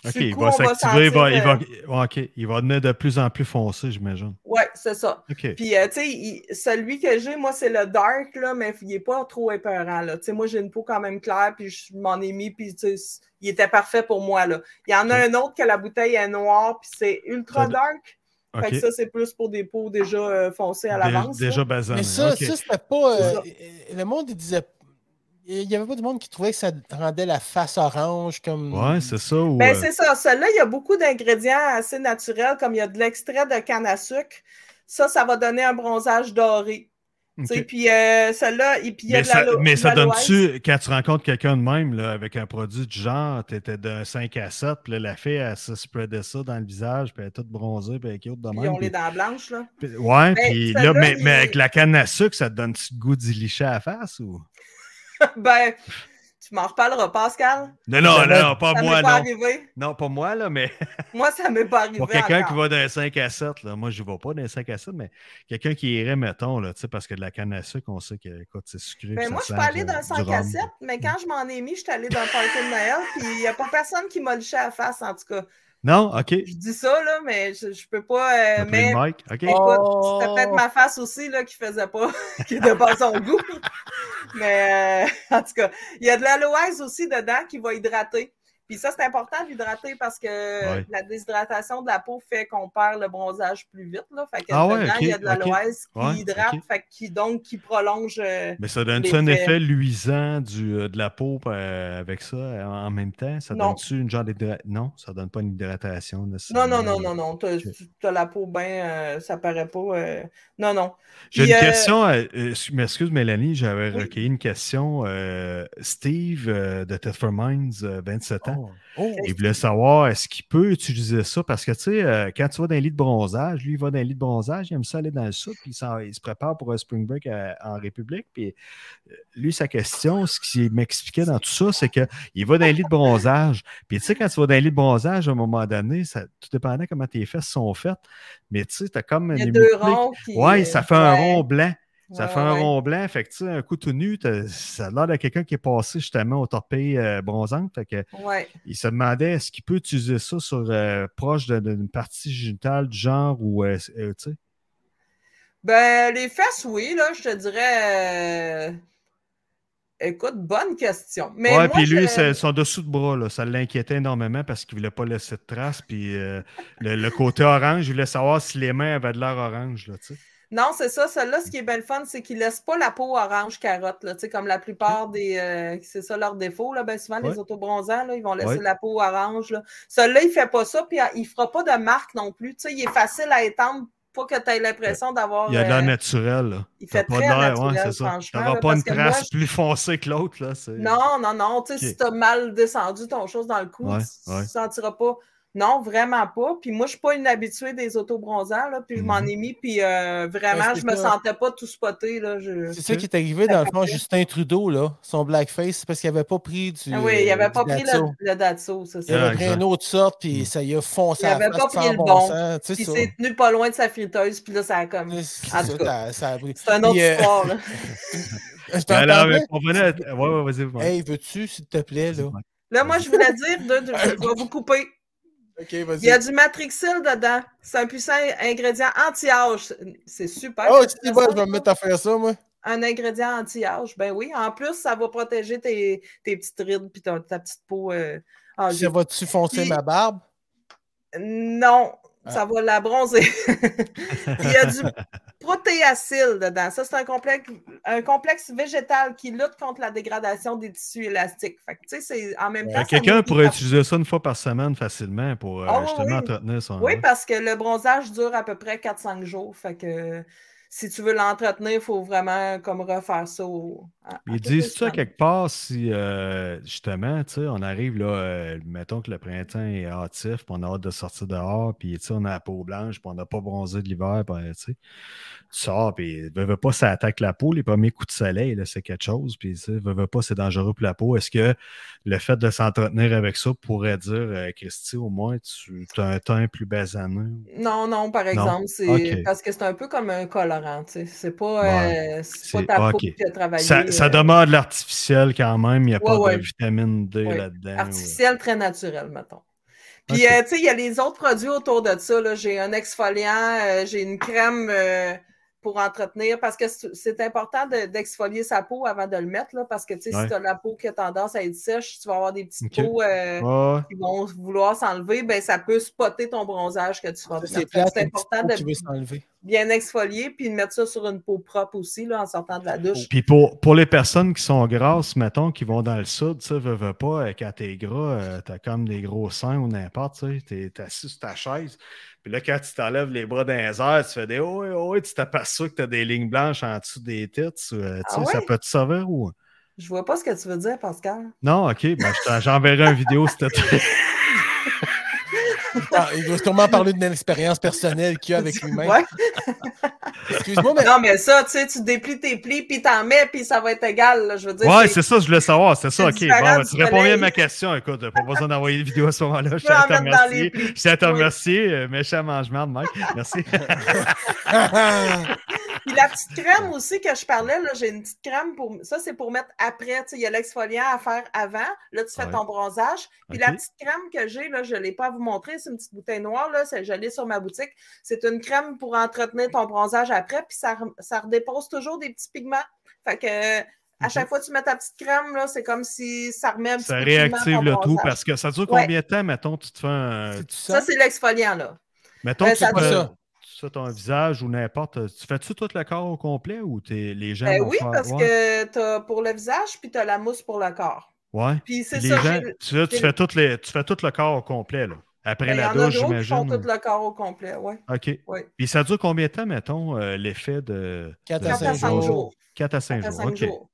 Ok, il va s'activer. Il va, il va, euh, il va devenir de plus en plus foncé, j'imagine. Ouais, c'est ça. Puis, euh, tu sais, il- celui que j'ai, moi, c'est le dark, là, mais il n'est pas trop épeurant, là. Moi, j'ai une peau quand même claire, puis je m'en ai mis, puis, il était parfait pour moi, là. Il y en a un autre que la bouteille est noire, puis c'est ultra Ça- Fait que ça, c'est plus pour des peaux déjà euh, foncées à l'avance. là. Déjà basané. Mais ça, ça c'était pas. Euh, ça. euh, le monde, il disait. Il n'y avait pas de monde qui trouvait que ça rendait la face orange comme. Ouais, c'est ça. Ou, Ben, euh, c'est ça. Celui-là, il y a beaucoup d'ingrédients assez naturels, comme il y a de l'extrait de canne à sucre. Ça, ça va donner un bronzage doré. Ok. Puis euh, celui-là, et puis il y a de ça, l'alo- mais ça donne-tu, quand tu rencontres quelqu'un de même, là, avec un produit du genre, tu étais d'un 5 à 7, puis là, la fille, elle se spreadait ça dans le visage, puis elle est toute bronzée, puis elle est cute de même. ils ont les dents blanches, là. puis- ouais, Ben, puis celle-là, là, mais, il mais avec la canne à sucre, ça te donne-tu le goût d'y licher à la face ou? ben, tu m'en reparleras, Pascal? Non, non, Jamais. non, pas ça moi, m'est pas non. arrivé. Non, pas moi, là, mais Moi, ça m'est pas arrivé. pour quelqu'un qui va d'un 5 à 7, là, moi, je ne vais pas d'un 5 à 7, mais quelqu'un qui irait, mettons, là, tu sais, parce que de la canne à sucre, on sait que, écoute, c'est sucré. puis Ben, moi, je suis pas allée du 5 à rhum. 7, mais quand je m'en ai mis, je suis allée d'un party de Noël, puis il n'y a pas personne qui m'a liché à la face, en tout cas. Non, OK. Je dis ça, là, mais je, je peux pas. euh, T'as pris mais le mic, OK. écoute, Oh! c'était peut-être ma face aussi, là, qui faisait pas, qui était pas son goût. Mais, euh, en tout cas, il y a de l'aloès aussi dedans qui va hydrater. Puis ça, c'est important d'hydrater parce que Ouais. la déshydratation de la peau fait qu'on perd le bronzage plus vite. Là. Fait que Ah ouais, il y a de l'aloès qui hydrate, fait qui, donc qui prolonge. euh, Mais ça donne-tu un effet luisant du, euh, de la peau euh, avec ça en même temps? Ça Non. donne-tu une genre d'hydratation? Non, ça donne pas une hydratation. Non, nécessairement. non, non, non, non. T'as as la peau bien, ça paraît pas. Non, non. J'ai une question. m'excuse, Mélanie, j'avais Oui. recueilli une question. Steve de Minds, euh, 27 ans, Oh. Oh. il voulait savoir est-ce qu'il peut utiliser ça? Parce que, tu sais, euh, quand tu vas dans un lit de bronzage, lui, il va dans un lit de bronzage, il aime ça aller dans le sud, puis il, se prépare pour un spring break à- en République. Puis euh, lui, sa question, ce qu'il m'expliquait dans tout ça, c'est qu'il va dans un lit de bronzage. Puis, tu sais, quand tu vas dans un lit de bronzage, à un moment donné, ça, tout dépendant comment tes fesses sont faites, mais tu sais, tu as comme Il y a une deux ronds. qui, Ouais, euh, ça fait un rond blanc. Ça ouais, fait un rond blanc. Fait que, un coup tout nu, ça a l'air de quelqu'un qui est passé justement au torpille euh, bronzante. Fait que, il se demandait est-ce qu'il peut utiliser ça sur euh, proche d'une partie génitale du genre ou, euh, euh, tu sais? Ben, les fesses, oui, là, je te dirais. Écoute, bonne question. Mais ouais, puis lui, son dessous de bras, là, ça l'inquiétait énormément parce qu'il voulait pas laisser de traces. Puis euh, le, le côté orange, il voulait savoir si les mains avaient de l'air orange, là, tu sais. Non, c'est ça. Celle-là, ce qui est bien le fun, c'est qu'ils ne laissent pas la peau orange carotte. Là, Tu comme la plupart des. euh, c'est ça leur défaut. Là. Ben, souvent, Ouais. les autobronzants, là, ils vont laisser Ouais. la peau orange. Là. Celui-là, il ne fait pas ça, puis il ne fera pas de marque non plus. Tu il est facile à étendre, pas que tu aies l'impression d'avoir. Il a de l'air euh, naturel. Là. il fait pas très naturel, c'est ça. franchement, T'auras là, pas une moi, trace plus foncée que l'autre. Non, non, non. Tu sais, Ok. si tu as mal descendu ton chose dans le cou, Ouais, tu ne ouais. sentiras pas. Non, vraiment pas. Puis moi, je ne suis pas une habituée des autobronzants, là, puis je m'en Mhm. ai mis, puis euh, vraiment, Ouais, je me ça. sentais pas tout spoté. Là, je... C'est ça qui est arrivé dans le fond, Justin Trudeau, là, son blackface, c'est parce qu'il n'avait pas pris du. Ah oui, il n'avait euh, pas pris le, le Datso, c'est Il ça. Ah, avait pris une autre sorte, puis ça y a foncé Il avait pas pris le bon bon. sens, tu sais Puis ça. c'est tenu pas loin de sa friteuse, puis là, ça a comme. C'est un autre euh, histoire, là. T'entendais? alors, mais pour venir à- Ouais, ouais, vas-y. ouais. Hey, veux-tu, s'il te plaît, là? Là, moi, je voulais dire, de, de- je vais vous couper. Il y a du matrixyl dedans. C'est un puissant ingrédient anti-âge. C'est super. Oh, c'est bon, je vais me mettre à faire ça, moi. Un ingrédient anti-âge. Ben oui. En plus, ça va protéger tes, tes petites rides puis ta, ta petite peau. euh. Ça va-tu foncer Puis- ma barbe? Non, Ah. ça va la bronzer. Il y a du protéacyle dedans. Ça, c'est un complexe, un complexe végétal qui lutte contre la dégradation des tissus élastiques. Fait que, tu sais, c'est en même Fait temps. Quelqu'un pourrait utiliser ça une fois par semaine facilement pour euh, oui, justement oui. entretenir son. Oui, parce que le bronzage dure à peu près 4-5 jours. Fait que si tu veux l'entretenir, il faut vraiment comme refaire ça. au- à- à Ils disent ça quelque part si euh, justement, tu sais, on arrive là, euh, mettons que le printemps est hâtif, puis on a hâte de sortir dehors, puis tu sais, on a la peau blanche, puis on n'a pas bronzé de l'hiver, puis tu sais, tu sors, puis veux, veux pas, ça attaque la peau, les premiers coups de soleil, là, c'est quelque chose, puis tu sais, veux, veux pas, c'est dangereux pour la peau. Est-ce que le fait de s'entretenir avec ça pourrait dire, euh, Christy, au moins, tu as un teint plus basané? Non, non, par exemple, c'est parce que c'est un peu comme un colorant. Tu sais. C'est pas, Ouais. euh, c'est C'est- pas ta peau qui a travaillé. Ça, ça euh, demeure de l'artificiel quand même, il n'y a Ouais, pas ouais. de vitamine D Ouais. là-dedans. artificiel, très naturel, mettons. Puis, euh, tu sais, il y a les autres produits autour de ça. là. J'ai un exfoliant, euh, j'ai une crème euh, pour entretenir, parce que c'est c'est important de- d'exfolier sa peau avant de le mettre, là, parce que, tu sais, Ouais. si tu as la peau qui a tendance à être sèche, tu vas avoir des petites peaux euh, Ouais. qui vont vouloir s'enlever, ben ça peut spotter ton bronzage que tu vas. C'est important de qui veut s'enlever. Bien exfolier, puis de mettre ça sur une peau propre aussi, là, en sortant de la douche. Puis pour, pour les personnes qui sont grasses, mettons, qui vont dans le sud, tu sais, veux, veux pas, euh, quand t'es gras, euh, t'as comme des gros seins ou n'importe, tu sais, t'es t'es assis sur ta chaise. Puis là, quand tu t'enlèves les bras dans les airs, tu fais des oh, oh, tu t'aperçois que t'as des lignes blanches en dessous des têtes. euh, tu sais, Ah ça peut te servir ou? Je vois pas ce que tu veux dire, Pascal. Non, ok, ben, je t'en- j'enverrai une vidéo si t'as- il doit sûrement parler d'une expérience personnelle qu'il a avec lui-même. Ouais. Excuse-moi, mais Non, mais ça, tu sais, tu déplies tes plis, puis t'en mets, puis ça va être égal, là, je veux dire. Ouais, c'est- ça, je voulais savoir. C'est ça, ok. Bon, tu réponds bien à ma question. Écoute, pas besoin d'envoyer une vidéo à ce moment-là. Je tiens à te remercier. Je tiens à te remercier. euh, Méchant mangement de Mike. Merci. Puis la petite crème aussi que je parlais, là, j'ai une petite crème pour. Ça, c'est pour mettre après. Tu sais, il y a l'exfoliant à faire avant. Là, tu fais Ouais. ton bronzage. Puis la petite crème que j'ai, là, je ne l'ai pas à vous montrer. C'est une petite bouteille noire. Là, c'est- je l'ai sur ma boutique. C'est une crème pour entretenir ton bronzage après. Puis ça, ça redépose toujours des petits pigments. Fait que. À chaque fois que tu mets ta petite crème, là, c'est comme si ça remet un petit Ça peu réactive le tout bronzage. parce que ça dure Ouais. combien de temps, mettons, tu te fais un. C'est Ça, ça? c'est l'exfoliant, là. Mettons, Ben, tu, ça te fais, dure. tu fais ton visage ou n'importe. Tu fais-tu tout le corps au complet ou t'es- les gens. Ben oui, faire- parce ouais. que tu as pour le visage, puis tu as la mousse pour le corps. Ouais. Puis c'est ça. les gens, j'ai- tu, là, tu j'ai- fais tout les, tu fais tout le corps au complet, là. Après ben, la douche, d'autres qui font j'imagine. tout le corps au complet, oui. OK. Ouais. Puis ça dure combien de temps, mettons, euh, l'effet de. 4 de- à 4 à 5 5 jours. jours. 4 à 5 4 à jours. 5 OK. jours.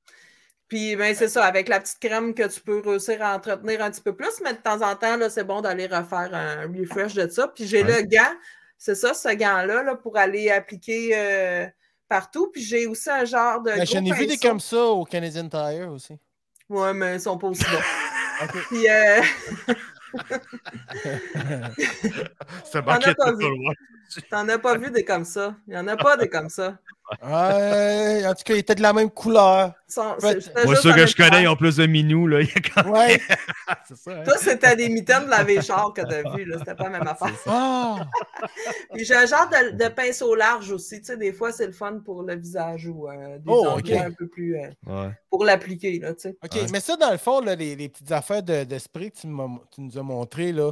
Puis, ben, c'est ça, avec la petite crème que tu peux réussir à entretenir un petit peu plus, mais de temps en temps, là, c'est bon d'aller refaire un refresh de ça. Puis, j'ai Ouais. le gant, c'est ça, ce gant-là, là, pour aller appliquer euh, partout. Puis, j'ai aussi un genre de. Ben, J'en ai vu des comme ça au Canadian Tire aussi. Ouais, mais ils sont pas aussi bons. OK. Puis, euh, C'est On a pas vu. T'en as pas vu des comme ça. Il y en a pas des comme ça. Ouais, en tout cas, il était de la même couleur. Ils sont- Moi, ceux la que je connais, couleur. ils ont plus de minous, là. Il y a quand même. Ouais. c'est ça. hein? Toi, c'était des mitaines de laver char que t'as vu, là. C'était pas la même affaire. Ah! Puis j'ai un genre de, de pinceau large aussi. Tu sais, des fois, c'est le fun pour le visage ou euh, des Oh, un peu plus euh, Ouais. pour l'appliquer, là, tu sais. OK, Ouais. mais ça, dans le fond, là, les, les petites affaires de, de spray que tu, nous as montrées, là,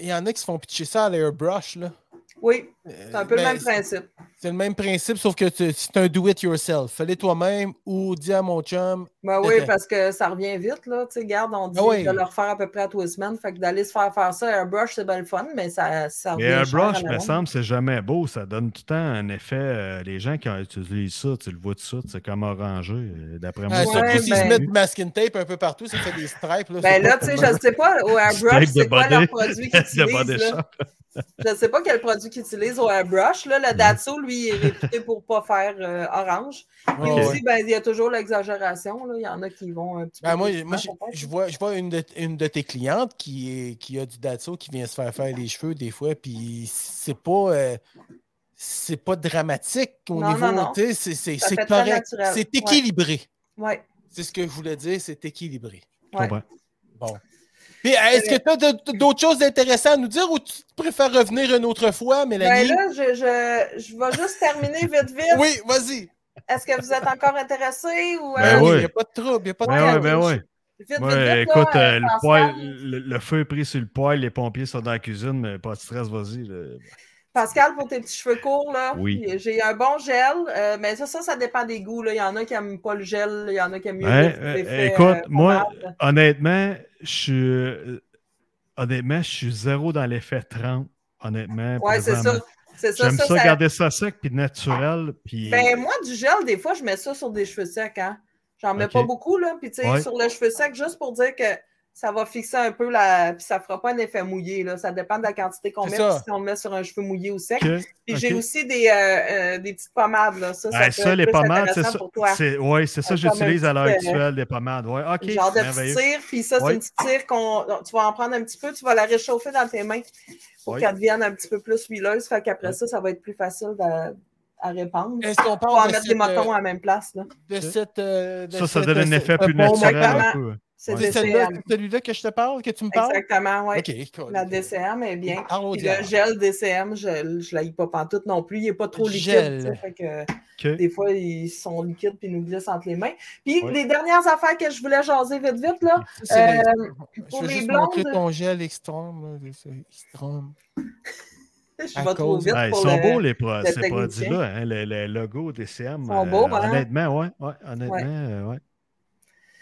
il y en a qui se font pitcher ça à l'airbrush. là. Oui, c'est un peu le Ben, même principe. C'est le même principe, sauf que tu- c'est un do-it-yourself. Fais-le toi-même ou dis à mon chum. Ben oui, parce que ça revient vite, là. Tu sais, garde, on dit Ah oui. de le refaire à peu près à tous les semaines. Fait que d'aller se faire faire ça, airbrush, c'est bien le fun, mais ça, ça revient Mais un cher à brush, la me semble, c'est jamais beau. Ça donne tout le temps un effet. euh, les gens qui utilisent ça, tu le vois tout ça, c'est comme orangé. euh, D'après moi, Ouais, surtout s'ils ben- se mettent du masking tape un peu partout, ça fait des stripes. Là, Ben là, tu sais, je sais pas, au airbrush, de c'est quoi body. leur produit qu'ils utilisent, là? Je ne sais pas quel produit qu'ils utilisent au airbrush. Là, le Datso, lui, il est réputé pour ne pas faire euh, orange. Puis Ouais, aussi, ben, il y a toujours l'exagération. Il y en a qui vont un petit Ben, peu. moi, moi, je, vois, je vois une, de, une de tes clientes qui, est, qui a du Datso qui vient se faire faire les cheveux des fois, puis c'est pas. euh, c'est pas dramatique au Non, niveau. C'est correct. C'est équilibré. Ouais. C'est ce que je voulais dire, c'est équilibré. Ouais. Bon. Puis, est-ce que tu as d'autres choses intéressantes à nous dire ou tu préfères revenir une autre fois, Ben Mélanie? là, je, je, je vais juste terminer vite, vite. oui, vas-y. Est-ce que vous êtes encore intéressé ou. Ben euh, oui. Il n'y a pas de trouble, il n'y a pas de Ben trouble. ben vite, Ouais, vite, là, écoute, euh, euh, le, le, le feu est pris sur le poêle, les pompiers sont dans la cuisine, mais pas de stress, vas-y. Pascal, pour tes petits cheveux courts, là, Oui. j'ai un bon gel, euh, mais ça, ça, ça dépend des goûts. Là. Il y en a qui n'aiment pas le gel, il y en a qui aiment mieux euh, l'effet, écoute, euh, moi, honnêtement, je suis. euh, Honnêtement, je suis zéro dans l'effet 30. Honnêtement. Ouais, c'est ça. C'est ça, J'aime ça, ça, ça- garder ça sec puis naturel. Puis... Ben, moi, du gel, des fois, je mets ça sur des cheveux secs. Hein? J'en mets pas beaucoup, là. Puis, tu sais, Ouais. sur le cheveu sec, juste pour dire que ça va fixer un peu la. Puis, ça fera pas un effet mouillé, là. Ça dépend de la quantité qu'on met. si on le met sur un cheveu mouillé ou sec. Puis, j'ai aussi des, euh, euh, des petites pommades, là. Ça, ça, Ouais, les pommades, c'est ça. pour toi. C'est, ouais, c'est ça que j'utilise à l'heure petit, euh, actuelle, des pommades. Ouais, ok. genre de petite cire, puis ça, c'est Ouais. une petite cire qu'on. Tu vas en prendre un petit peu, tu vas la réchauffer dans tes mains pour Ouais. qu'elle devienne un petit peu plus huileuse. Fait qu'après ça, ça va être plus facile à, à répandre. Est-ce qu'on On va parle de mettre des cette, motons euh, à la même place, là. de cette, euh, de Ça, ça cette- donne un ce- effet plus bon naturel moment? un peu. C'est celui-là que je te parle, que tu me parles? Exactement, oui. Cool. La DCM est bien. Diable. le gel DCM, je ne l'ai pas pantoute non plus. Il n'est pas trop liquide. Fait que des fois, ils sont liquides puis ils nous glissent entre les mains. Puis Ouais. les dernières affaires que je voulais jaser vite, vite, là. Euh, je pour vais les juste montrer blondes- ton gel c'est Extreme. je À vais trop vite. Ouais, ils sont le- beaux, les pro- le ces produits-là. Hein, le, le logo DCM. Ils sont beaux, hein? Honnêtement, ouais. ouais honnêtement, Ouais. euh, ouais.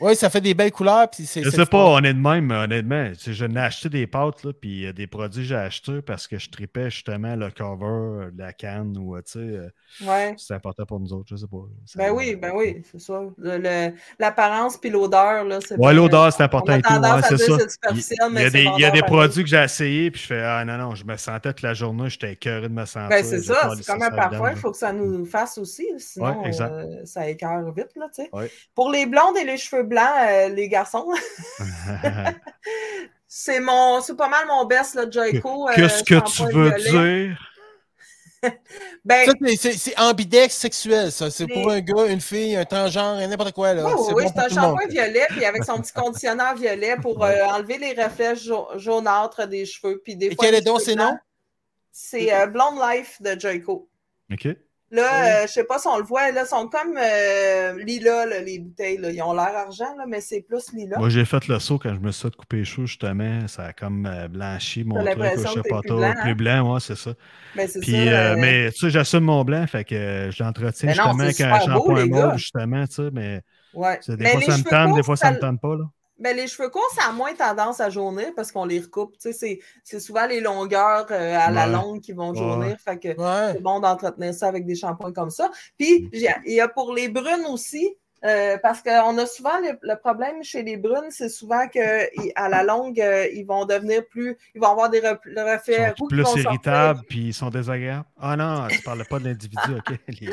Oui, ça fait des belles couleurs. Puis c'est, Je c'est sais pas, on est de même, mais honnêtement. tu sais, Je n'ai acheté des pâtes, là, puis euh, des produits que j'ai achetés parce que je tripais justement le cover la canne ou, euh, tu sais, euh, Ouais. c'est important pour nous autres, je sais pas. Ben oui, ben oui, c'est ça. Le- le- L'apparence puis l'odeur, là, c'est Ouais, l'odeur, c'est on important et tout. ouais, c'est ça. Il y a des, il y a vendeur des pareil. produits que j'ai essayés, puis je fais Ah non, non, je me sentais toute la journée, j'étais écœuré de me sentir. Ben, c'est ça, c'est comme un parfum, il faut que ça nous fasse aussi, sinon euh, ça écœure vite, là, tu sais. Ouais. Pour les blondes et les cheveux blancs, euh, les garçons, c'est mon, c'est pas mal mon best, là, Joico. euh, Qu'est-ce que tu veux violet. dire? Ben, c'est- ambidex sexuel, ça. C'est pour un gars, une fille, un transgenre, n'importe quoi. Là. oui, oui, c'est oui, bon c'est un le shampoing violet, puis avec son petit conditionneur violet pour euh, enlever les reflets jau- jaunâtres des cheveux. Puis des Et fois, quel est donc blancs, noms? C'est euh, Blonde Life de Joico. OK. Là, Oui. euh, je sais pas si on le voit, là, ils sont comme euh, lilas, là, les bouteilles. Là. Ils ont l'air argent, là, mais c'est plus lilas. Moi, j'ai fait le saut quand je me suis fait couper les cheveux, justement. Ça a comme euh, blanchi mon truc, je sais pas plus trop. blanc, Plus hein? blanc, ouais, c'est ça. Mais c'est Puis, ça. euh, mais tu sais, j'assume mon blanc, fait que je l'entretiens non, justement c'est avec un mauve, justement, tu sais, mais ouais. des Mais fois ça me tente, des fois ça me tente pas, là. Ben, les cheveux courts, ça a moins tendance à jaunir parce qu'on les recoupe. Tu sais, c'est- c'est souvent les longueurs euh, à la longue qui vont Ouais. jaunir. Fait que Ouais. c'est bon d'entretenir ça avec des shampoings comme ça. Puis, j'ai- il y a pour les brunes aussi, euh, parce qu'on a souvent le, le problème chez les brunes, c'est souvent qu'à la longue, euh, ils vont devenir plus. Ils vont avoir des re- le Ils reflet sont roux qui plus vont sortir. irritables, puis ils sont désagréables. Ah non, tu parlais pas de l'individu, ok? Les.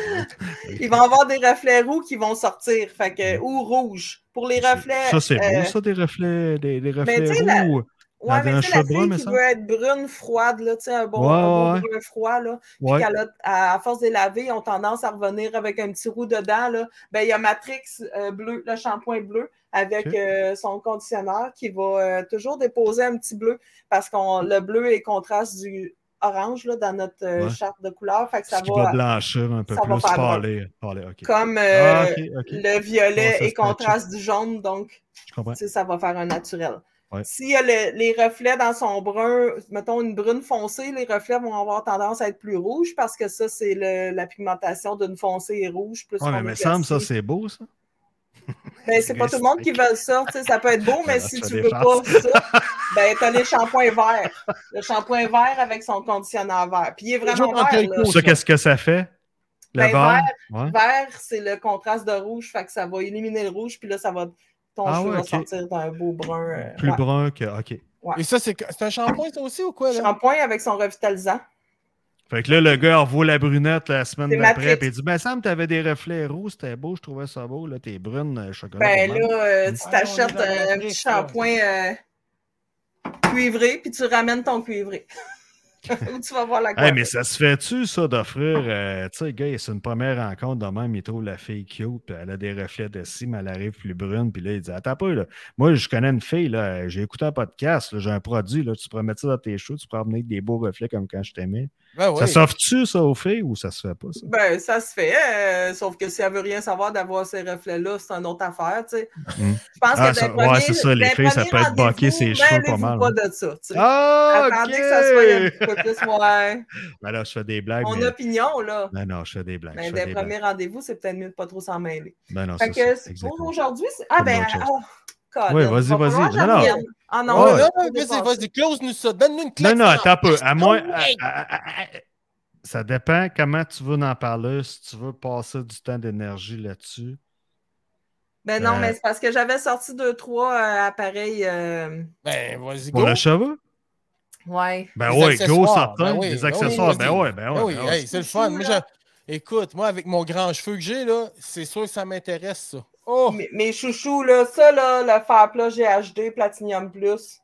Ils vont avoir des reflets roux qui vont sortir, fait que, ou rouges. Pour les reflets. Ça, c'est euh, beau, ça, des reflets, des, des reflets la- roux. Ouais, mais sais, la fille qui veut être brune, froide, là, tu sais, un bon, Ouais, un bon ouais. brun froid, là, puis a, à, force de laver, ils ont tendance à revenir avec un petit roux dedans, là. Ben, il y a Matrix euh, bleu, le shampoing bleu, avec euh, son conditionneur qui va euh, toujours déposer un petit bleu, parce que le bleu est contraste du orange, là, dans notre euh, Ouais. charte de couleur, fait que ça Ce va va, blanchir un peu plus, ok. comme euh, Ah, le violet se contraste du jaune, donc ça va faire un naturel. Ouais. S'il y a le- les reflets dans son brun, mettons une brune foncée, les reflets vont avoir tendance à être plus rouges parce que ça, c'est la pigmentation d'une foncée et rouge. Plus Ouais, mais me semble ça, c'est beau, ça. Ben, c'est pas tout le monde qui veut ça. tu sais, Ça peut être beau, mais Ah, si tu veux pas ça, ben, t'as les shampoings verts. Le shampoing vert avec son conditionneur vert. Puis il est vraiment vert. là. Ça, qu'est-ce que ça fait? Le Ben, vert? Ouais. Vert, c'est le contraste de rouge, fait que ça va éliminer le rouge, puis là, ça va. Ton Ah cheveu ouais, va sortir d'un beau brun. euh, Plus ouais. brun que. OK. Et ça, c'est c'est un shampoing, ça aussi, ou quoi? Là? Shampoing avec son revitalisant. Fait que là, le gars revoit la brunette la semaine d'après, puis il dit Ben, Sam, t'avais des reflets roux, c'était beau, je trouvais ça beau, là, t'es brune, euh, chocolat. Ben là, euh, tu t'achètes un petit shampoing euh, cuivré, puis tu ramènes ton cuivré. Ou tu vas voir la Hey, mais ça se fait-tu, ça, d'offrir. euh, tu sais, gars, c'est une première rencontre de même, il trouve la fille cute, puis elle a des reflets de ci, mais elle arrive plus brune, puis là, il dit Attends pas, là. Moi, je connais une fille, là, j'ai écouté un podcast, j'ai un produit, là, tu pourrais mettre ça dans tes cheveux, tu pourrais amener des beaux reflets comme quand je t'aimais. Ben oui. Ça s'offre-tu, ça, aux filles, ou ça se fait pas, ça? Ben, ça se fait, euh, sauf que si elle veut rien savoir d'avoir ces reflets-là, c'est une autre affaire, tu sais. Mm. Je pense Ah, que ça- d'un ouais, premier- c'est ça, les filles, ça premier peut être rendez-vous, ses cheveux pas mêlez-vous mal, pas ouais. de ça, tu sais. Ah, Attendez que ça soit un petit peu plus, ouais. Ben là, je fais des blagues. Mon mais... opinion, là. Ben non, je fais des blagues. Ben, des premier blagues. rendez-vous, c'est peut-être mieux de pas trop s'en mêler. Ben non, Fait c'est que ça. c'est- pour aujourd'hui, c'est. Ah, ben. Oh, Colin, Ouais, vas-y, va vas-y. Non, non. Ah non, Ouais, là, vas-y, vas-y, close-nous ça. Donne-nous une Non, claque. non, ça. attends un peu. À moins. À- ouais. à- à- à- Ça dépend comment tu veux en parler, si tu veux passer du temps d'énergie là-dessus. Ben non, Euh, mais c'est parce que j'avais sorti deux, trois euh, appareils. euh, Ben, vas-y, Pour go. le cheveu? Ouais. Ben ouais, go, accessoires, certain. ben oui, des ben oui, accessoires, ben ouais, ben ouais. Ben oui, ben ouais. hey, c'est le fun. Moi, Écoute, moi, avec mon grand cheveu que j'ai, là, c'est sûr que ça m'intéresse, ça. Oh! Mes, mes chouchous, là, ça, là, le fer plat GHD Platinum Plus,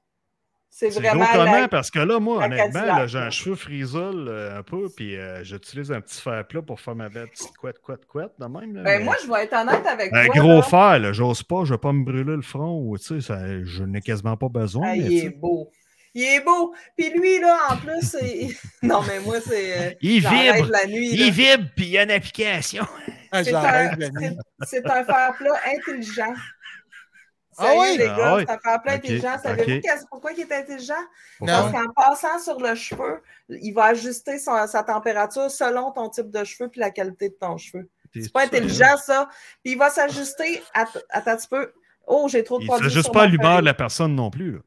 c'est vraiment. gros comment? la- Parce que là, moi, la honnêtement, j'ai un cheveu frisole euh, un peu, puis euh, j'utilise un petit fer plat pour faire ma belle petite couette, couette, couette, de même. Là, Ben mais- moi, je vais être honnête avec Un toi. gros là. fer, là, j'ose pas, je vais pas me brûler le front, ou tu sais, ça- je n'ai quasiment pas besoin. Ah, mais, il est beau. Il est beau. Puis lui, là, en plus, c'est. non, mais moi, c'est. euh, Il vibre. la nuit. Il vibre, puis il y a une application. Ah, C'est un, fer plat intelligent. Ah Sérieux, oui? les Ah gars, oui? c'est un fer plat Ok, intelligent. Savez-vous pourquoi il est intelligent? Non. Parce qu'en passant sur le cheveu, il va ajuster son- sa température selon ton type de cheveux et la qualité de ton cheveu. C'est pas intelligent, ça. Puis il va s'ajuster. Attends un petit peu. Oh, j'ai trop de Il produits. ne juste sur pas à l'humeur de la personne non plus. Là.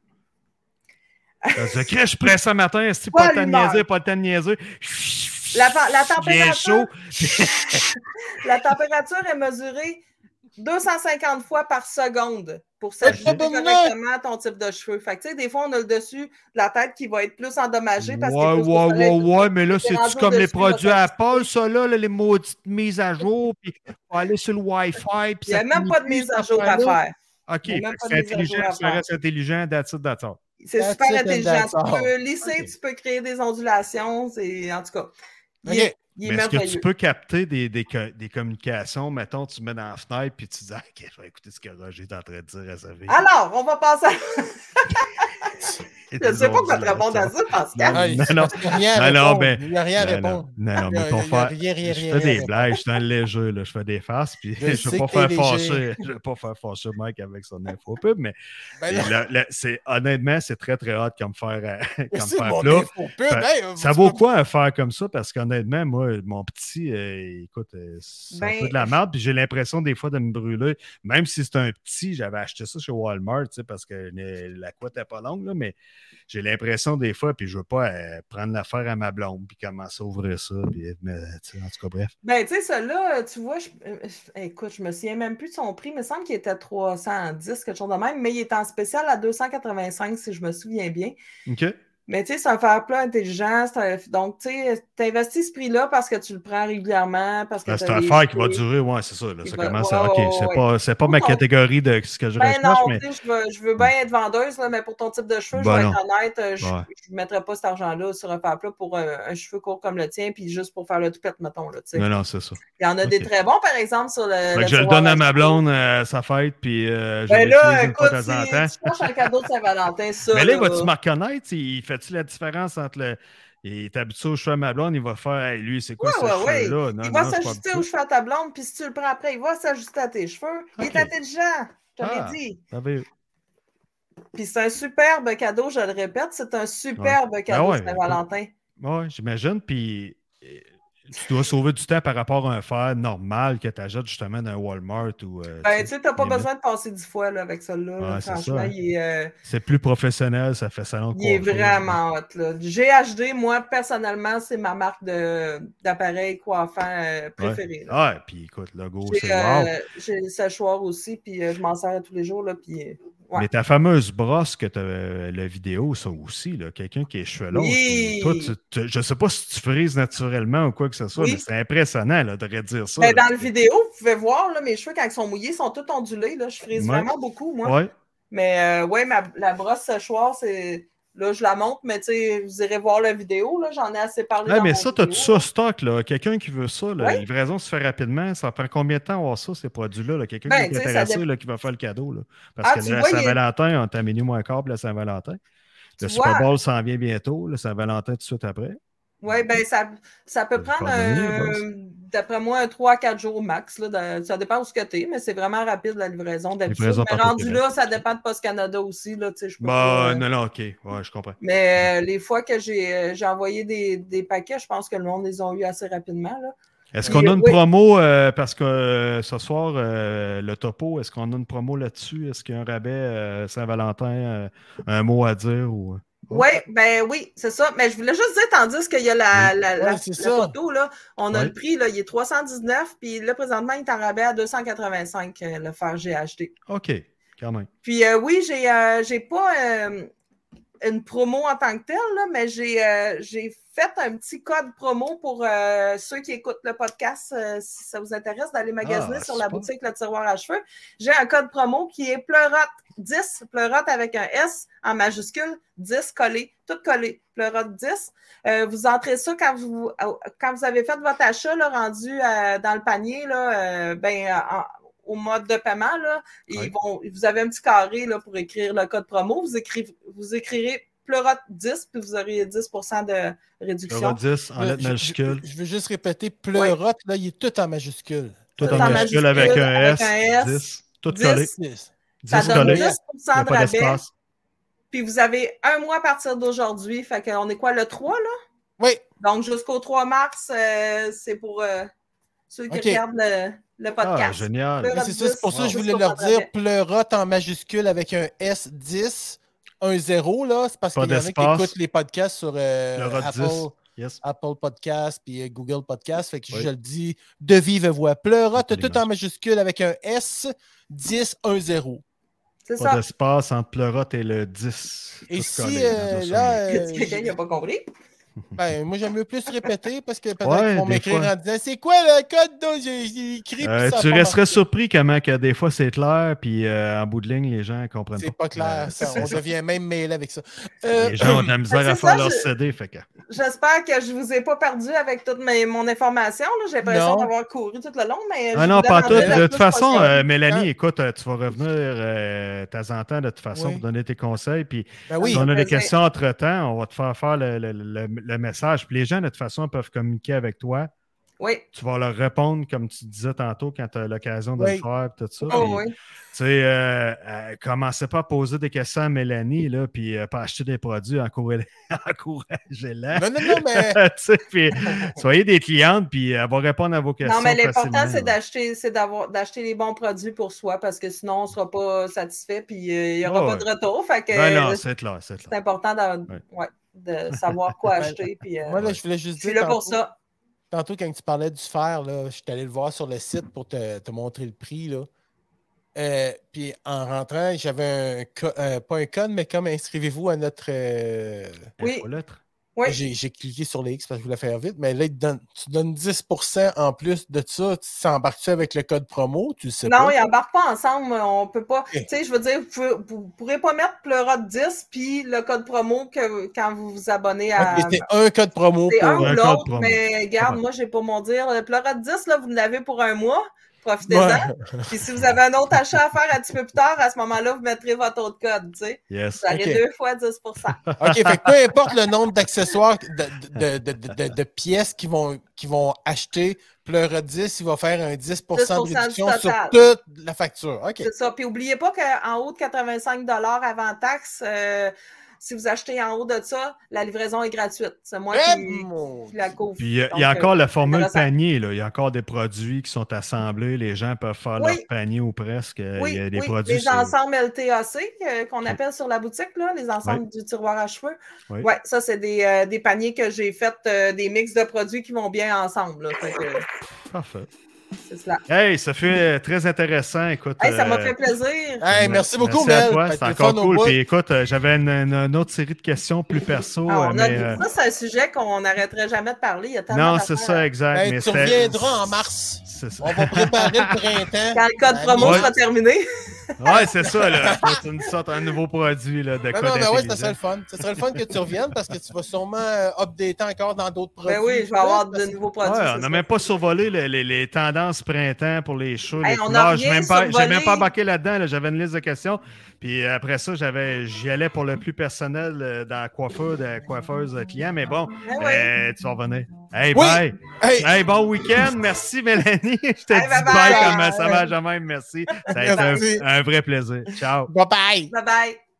Je suis pressé ce matin, Pas pas le temps de niaiser, pas le temps de niaiser. La, température, chaud. la température est mesurée 250 fois par seconde pour s'ajuster Eh, tabarnak! correctement à ton type de cheveux. Fait que, tu sais, des fois, on a le dessus de la tête qui va être plus endommagé parce Ouais, plus ouais, soleil. ouais, ouais, mais là, C'est comme les produits Apple, ça, là, les maudites mises à jour, puis aller sur le Wi-Fi, Il n'y a même pas de mise à jour à faire. OK, que c'est intelligent, ça reste intelligent, that's it, that's all. C'est super intelligent. Tu peux lisser, tu peux créer des ondulations. C'est, en tout cas, il Ok. est Il est Mais est-ce que tu peux capter des, des, co- des communications? Mettons, tu mets dans la fenêtre puis tu dis, OK, je vais écouter ce que Roger est en train de dire à sa vie. Alors, on va passer à... Je ne sais pas quoi te répondre à ça, Pascal. Il Non, n'y non. a rien à Non, répondre. ben, Il n'y a rien à répondre. non, mais ton frère, je fais des blagues, je suis dans le léger, là, je fais des farces, puis Je ne veux que pas faire fâcher, je veux pas faire fâcher Mike avec son info pub, mais Ben là, là, honnêtement, c'est très, très hot comme faire, euh, comme c'est faire mon plat. info pub. Ben, hey, Ça vaut quoi à faire comme ça? Parce qu'honnêtement, moi, mon petit, euh, écoute, euh, c'est un Ben, peu de la merde. Puis j'ai l'impression des fois de me brûler. Même si c'est un petit, j'avais acheté ça chez Walmart, tu sais, parce que euh, la couette n'est pas longue, là, mais j'ai l'impression des fois, puis je veux pas euh, prendre l'affaire à ma blonde, puis commencer à ouvrir ça. Puis, mais, en tout cas, bref. Ben, tu sais, celui-là, tu vois, je- euh, écoute, je me souviens même plus de son prix. Il me semble qu'il était 310, quelque chose de même, mais il est en spécial à 285, si je me souviens bien. OK? Mais tu sais, c'est un fer plat intelligent. un- Donc, tu sais, tu investis ce prix-là parce que tu le prends régulièrement. Parce que Ben, c'est les affaire qui va durer, ouais, c'est ça. Là, ça va- commence à. OK, ouais, c'est ouais. pas, c'est pas ma catégorie de ce que je Ben recherche, non, mais. je veux, je veux bien être vendeuse, là, mais pour ton type de cheveux, Ben je vais non. être honnête, euh, je ne mettrais pas cet argent-là sur un fer plat pour un, un cheveu court comme le tien, puis juste pour faire le toupette, mettons. Là. Non, non, c'est ça. Il y en a des très bons, par exemple, sur le. Fait le que je le donne à ma blonde euh, à sa fête, puis euh, je Ben là, écoute, si tu cherches un cadeau de Saint-Valentin, ça. Mais là, là, vas-tu me reconnaître? Il fait-tu la différence entre le. Il est habitué au cheveu à ma blonde, il va faire Hey, lui, c'est quoi Ouais, ce ouais, cheveu-là? Il va s'ajuster aux cheveux à ta blonde, puis si tu le prends après, il va s'ajuster à tes cheveux. Il est intelligent, je te Ah. l'ai dit. Puis c'est un superbe cadeau, je le répète, c'est un superbe cadeau ouais, de Saint-Valentin. Ouais, j'imagine. Puis euh, tu dois sauver du temps par rapport à un fer normal que tu achètes justement dans un Walmart ou. euh, Ben, tu sais, t'as pas besoin de passer dix fois là, avec celle-là. là. Ouais, c'est Franchement, ça, il est, euh, C'est plus professionnel, ça fait salon de il est vraiment hot. Là. GHD, moi, personnellement, c'est ma marque d'appareil coiffant euh, préférée. là. Ah, puis écoute, le logo, c'est wow. euh, j'ai le séchoir aussi, puis je m'en sers tous les jours. Là, puis, ouais. Mais ta fameuse brosse que tu as la vidéo, ça aussi, quelqu'un qui est cheveux longs. Oui. je sais pas si tu frises naturellement ou quoi que ce soit, Oui. mais c'est impressionnant là, de redire ça. Ben, là. dans la vidéo, vous pouvez voir, là, mes cheveux, quand ils sont mouillés, sont tous ondulés. Là. Je frise Ouais. vraiment beaucoup, moi. Ouais. Mais euh, ouais, ma, la brosse séchoir, c'est. Là, je la montre, mais tu sais, vous irez voir la vidéo. là, J'en ai assez parlé. Ouais, dans mais mon ça, tu as tout ça stock, là. Quelqu'un qui veut ça, la Ouais. livraison se fait rapidement. Ça prend combien de temps avoir ça, ces produits-là? là? Quelqu'un Ben, qui est intéressé, là, qui va faire le cadeau. Là. Parce Ah, que est- Saint-Valentin, on t'a minuit moins quart la Saint-Valentin. Le Super Bowl s'en vient bientôt, le Saint-Valentin tout de suite après. Oui, ben ça, ça peut prendre, un-. D'après moi, un 3 à 4 jours max. Là, de- ça dépend où ce que tu es, mais c'est vraiment rapide la livraison d'habitude. Mais rendu là, ça dépend de Post Canada aussi. Là, je Bah, pas, euh, non, non, ok. Ouais, je comprends. Mais euh, les fois que j'ai euh, j'ai envoyé des, des paquets, je pense que le monde les a eu assez rapidement. Là. Est-ce qu'on a une oui. promo, euh, parce que euh, ce soir, euh, le topo, est-ce qu'on a une promo là-dessus? Est-ce qu'il y a un rabais Saint-Valentin, un mot à dire? Ou... Oui, ben oui, c'est ça. Mais je voulais juste dire, tandis qu'il y a la, la, la- Ouais, photo, là, on a Ouais. le prix, là, il est 319, puis là, présentement, il est en rabais à 285, euh, le fer GHD. OK, quand même. Puis euh, oui, j'ai euh, pas euh, une promo en tant que telle, là, mais j'ai euh, j'ai fait un petit code promo pour euh, ceux qui écoutent le podcast, euh, si ça vous intéresse d'aller magasiner Ah, sur la boutique Le Tiroir à cheveux. J'ai un code promo qui est pleurote 10, pleurote avec un S en majuscule, 10 collé, tout collé, pleurote 10. Euh, vous entrez ça quand vous, quand vous avez fait votre achat là, rendu euh, dans le panier, là, euh, ben, en- au mode de paiement, là, ils vont, vous avez un petit carré là, pour écrire le code promo. Vous, écrivez, vous écrirez pleurote 10, puis vous aurez 10% de réduction. Euro 10 en Euh, lettres je- majuscules. Je, je veux juste répéter, pleurote, là, il est tout en majuscule. Tout Tout en en majuscule majuscule, avec un avec S. un S, 10. Tout 10. collé. Six. Ça 10 donne collé. 10 Il n'y a de rabais. Puis vous avez un mois à partir d'aujourd'hui. Fait qu'on est quoi, le 3, là? Oui, Donc jusqu'au 3 mars, euh, c'est pour euh, ceux qui regardent le, le Ah, podcast. génial. Pleurote mais c'est ça, c'est pour ça que je 10, voulais leur dire pleurote en majuscule avec un S10, un 0, là. C'est parce Pas qu'il y en a qui écoutent les podcasts sur euh, Apple, 10. Yes. Apple Podcast puis euh, Google Podcast. Fait que Oui. je le dis de vive voix. Pleurote tout en majuscule avec un S, 10, un 0. C'est Pas ça. d'espace entre pleurote et le 10. Et si euh, là. a quelqu'un qui n'a pas compris? Ben, moi, j'aime mieux plus répéter parce que peut-être Ouais, qu'ils vont m'écrire fois. en disant c'est quoi le code dont j'ai écrit. Euh, tu resterais surpris comment que des fois c'est clair, puis euh, en bout de ligne, les gens comprennent pas. C'est pas clair. Euh, ça. on devient même mêlé avec ça. Euh, Les gens ont de la misère c'est à ça, faire leur je- CD. Fait que... J'espère que je vous ai pas perdu avec toute mes- mon information. là. J'ai l'impression d'avoir couru tout le long, mais. Ah non, pas tout. De toute façon, euh, Mélanie, écoute, euh, tu vas revenir euh, de temps en temps de toute façon Oui. pour donner tes conseils. Puis ben oui. si on a des questions entre-temps, on va te faire faire le, le- message. Puis les gens, de toute façon, peuvent communiquer avec toi. Oui. Tu vas leur répondre, comme tu disais tantôt, quand tu as l'occasion de Oui. le faire, tout ça. Oh, Puis, oui. Tu sais, euh, euh, commencez pas à poser des questions à Mélanie, là, puis euh, pas acheter des produits, encouragez- encouragez-la. Non, non, non, mais. Tu sais, puis soyez des clientes, puis elle va répondre à vos questions. Non, mais l'important, c'est là. d'acheter, c'est d'avoir, d'acheter les bons produits pour soi parce que sinon, on ne sera pas satisfait puis euh, il n'y aura pas de retour. Fait que Ben non, c'est clair, c'est c'est clair. important Ouais. ouais, de savoir quoi acheter. Puis, euh, Moi, là, je voulais juste je suis dire. là pour tantôt- ça. Tantôt, quand tu parlais du fer, là, je suis allé le voir sur le site pour te, te montrer le prix. Là. Euh, puis en rentrant, j'avais un co- euh, pas un code, mais comme inscrivez-vous à notre. euh, Oui. Infolettre. Oui. J'ai j'ai cliqué sur les X parce que je voulais faire vite, mais là, donne- tu donnes 10% en plus de ça. Tu s'embarques-tu avec le code promo? Tu le sais Non, pas. ils n'embarquent pas ensemble. On peut pas. Tu sais, je veux dire, vous ne pourrez pas mettre Pleura 10 puis le code promo que, quand vous vous abonnez à. Ok, c'est un code promo C'est un pour. ou Un code l'autre, mais regarde, Ouais. moi, j'ai pas mon dire. Le Pleura 10, là, vous l'avez pour un mois. Profitez-en. Ouais. Puis si vous avez un autre achat à faire un petit peu plus tard, à ce moment-là, vous mettrez votre autre code. Tu sais. Yes. Vous aurez deux fois 10% OK, fait que peu importe le nombre d'accessoires, de, de- de- de- de- de pièces qu'ils vont, qu'ils vont acheter, Pleura 10, il va faire un 10, 10% de réduction du sur toute la facture. OK. C'est ça. Puis n'oubliez pas qu'en haut de 85 avant taxe, euh, si vous achetez en haut de ça, la livraison est gratuite. C'est moi Eh, qui, la couvre. Puis il y a- il y a Donc, encore euh, la formule panier. Là. Il y a encore des produits qui sont assemblés. Les gens peuvent faire Oui. leur panier ou presque. Oui, il y a des oui, produits. les ensembles LTAC euh, qu'on appelle sur la boutique, là, les ensembles du tiroir à cheveux. Oui. Ouais, ça, c'est des, euh, des paniers que j'ai fait, euh, des mix de produits qui vont bien ensemble. là. Fait que, Parfait. C'est cela. Hey, ça fait très intéressant. Écoute, Hey, ça m'a euh, fait plaisir. Hey, merci beaucoup, merci Mel. C'est encore cool. Puis écoute, euh, j'avais une, une- une autre série de questions plus perso. Ah, euh, a- euh, Ça, c'est un sujet qu'on n'arrêterait jamais de parler. Il y a tellement non, c'est ça, exact. Hey, mais tu reviendras en mars. C'est ça. On va préparer le printemps. Quand le code promo Ouais. sera terminé. Ouais, c'est ça, là. Faut que tu nous sortes un nouveau produit là, de Non, code non, mais ouais, ça intelligent. serait le fun. Ça serait le fun que tu reviennes parce que tu vas sûrement updater encore dans d'autres produits. Ben oui, je vais avoir de nouveaux produits. Ouais, c'est on n'a même pas survolé les, les- les tendances printemps pour les shows, Hey, les même, pas- j'ai même pas embarqué là-dedans. là. J'avais une liste de questions. Puis après ça, j'avais, j'y allais pour le plus personnel euh, dans la coiffeur, de la coiffeuse euh, client. Mais bon, Ah ouais. euh, tu vas revenir. Hey, Oui. bye! Hey, Hey, bon week-end! Merci, Mélanie! Je te Hey, dis bye bye, bye. comme ça de même. Merci. Ça a été un, un vrai plaisir. Ciao! bye bye. Bye bye.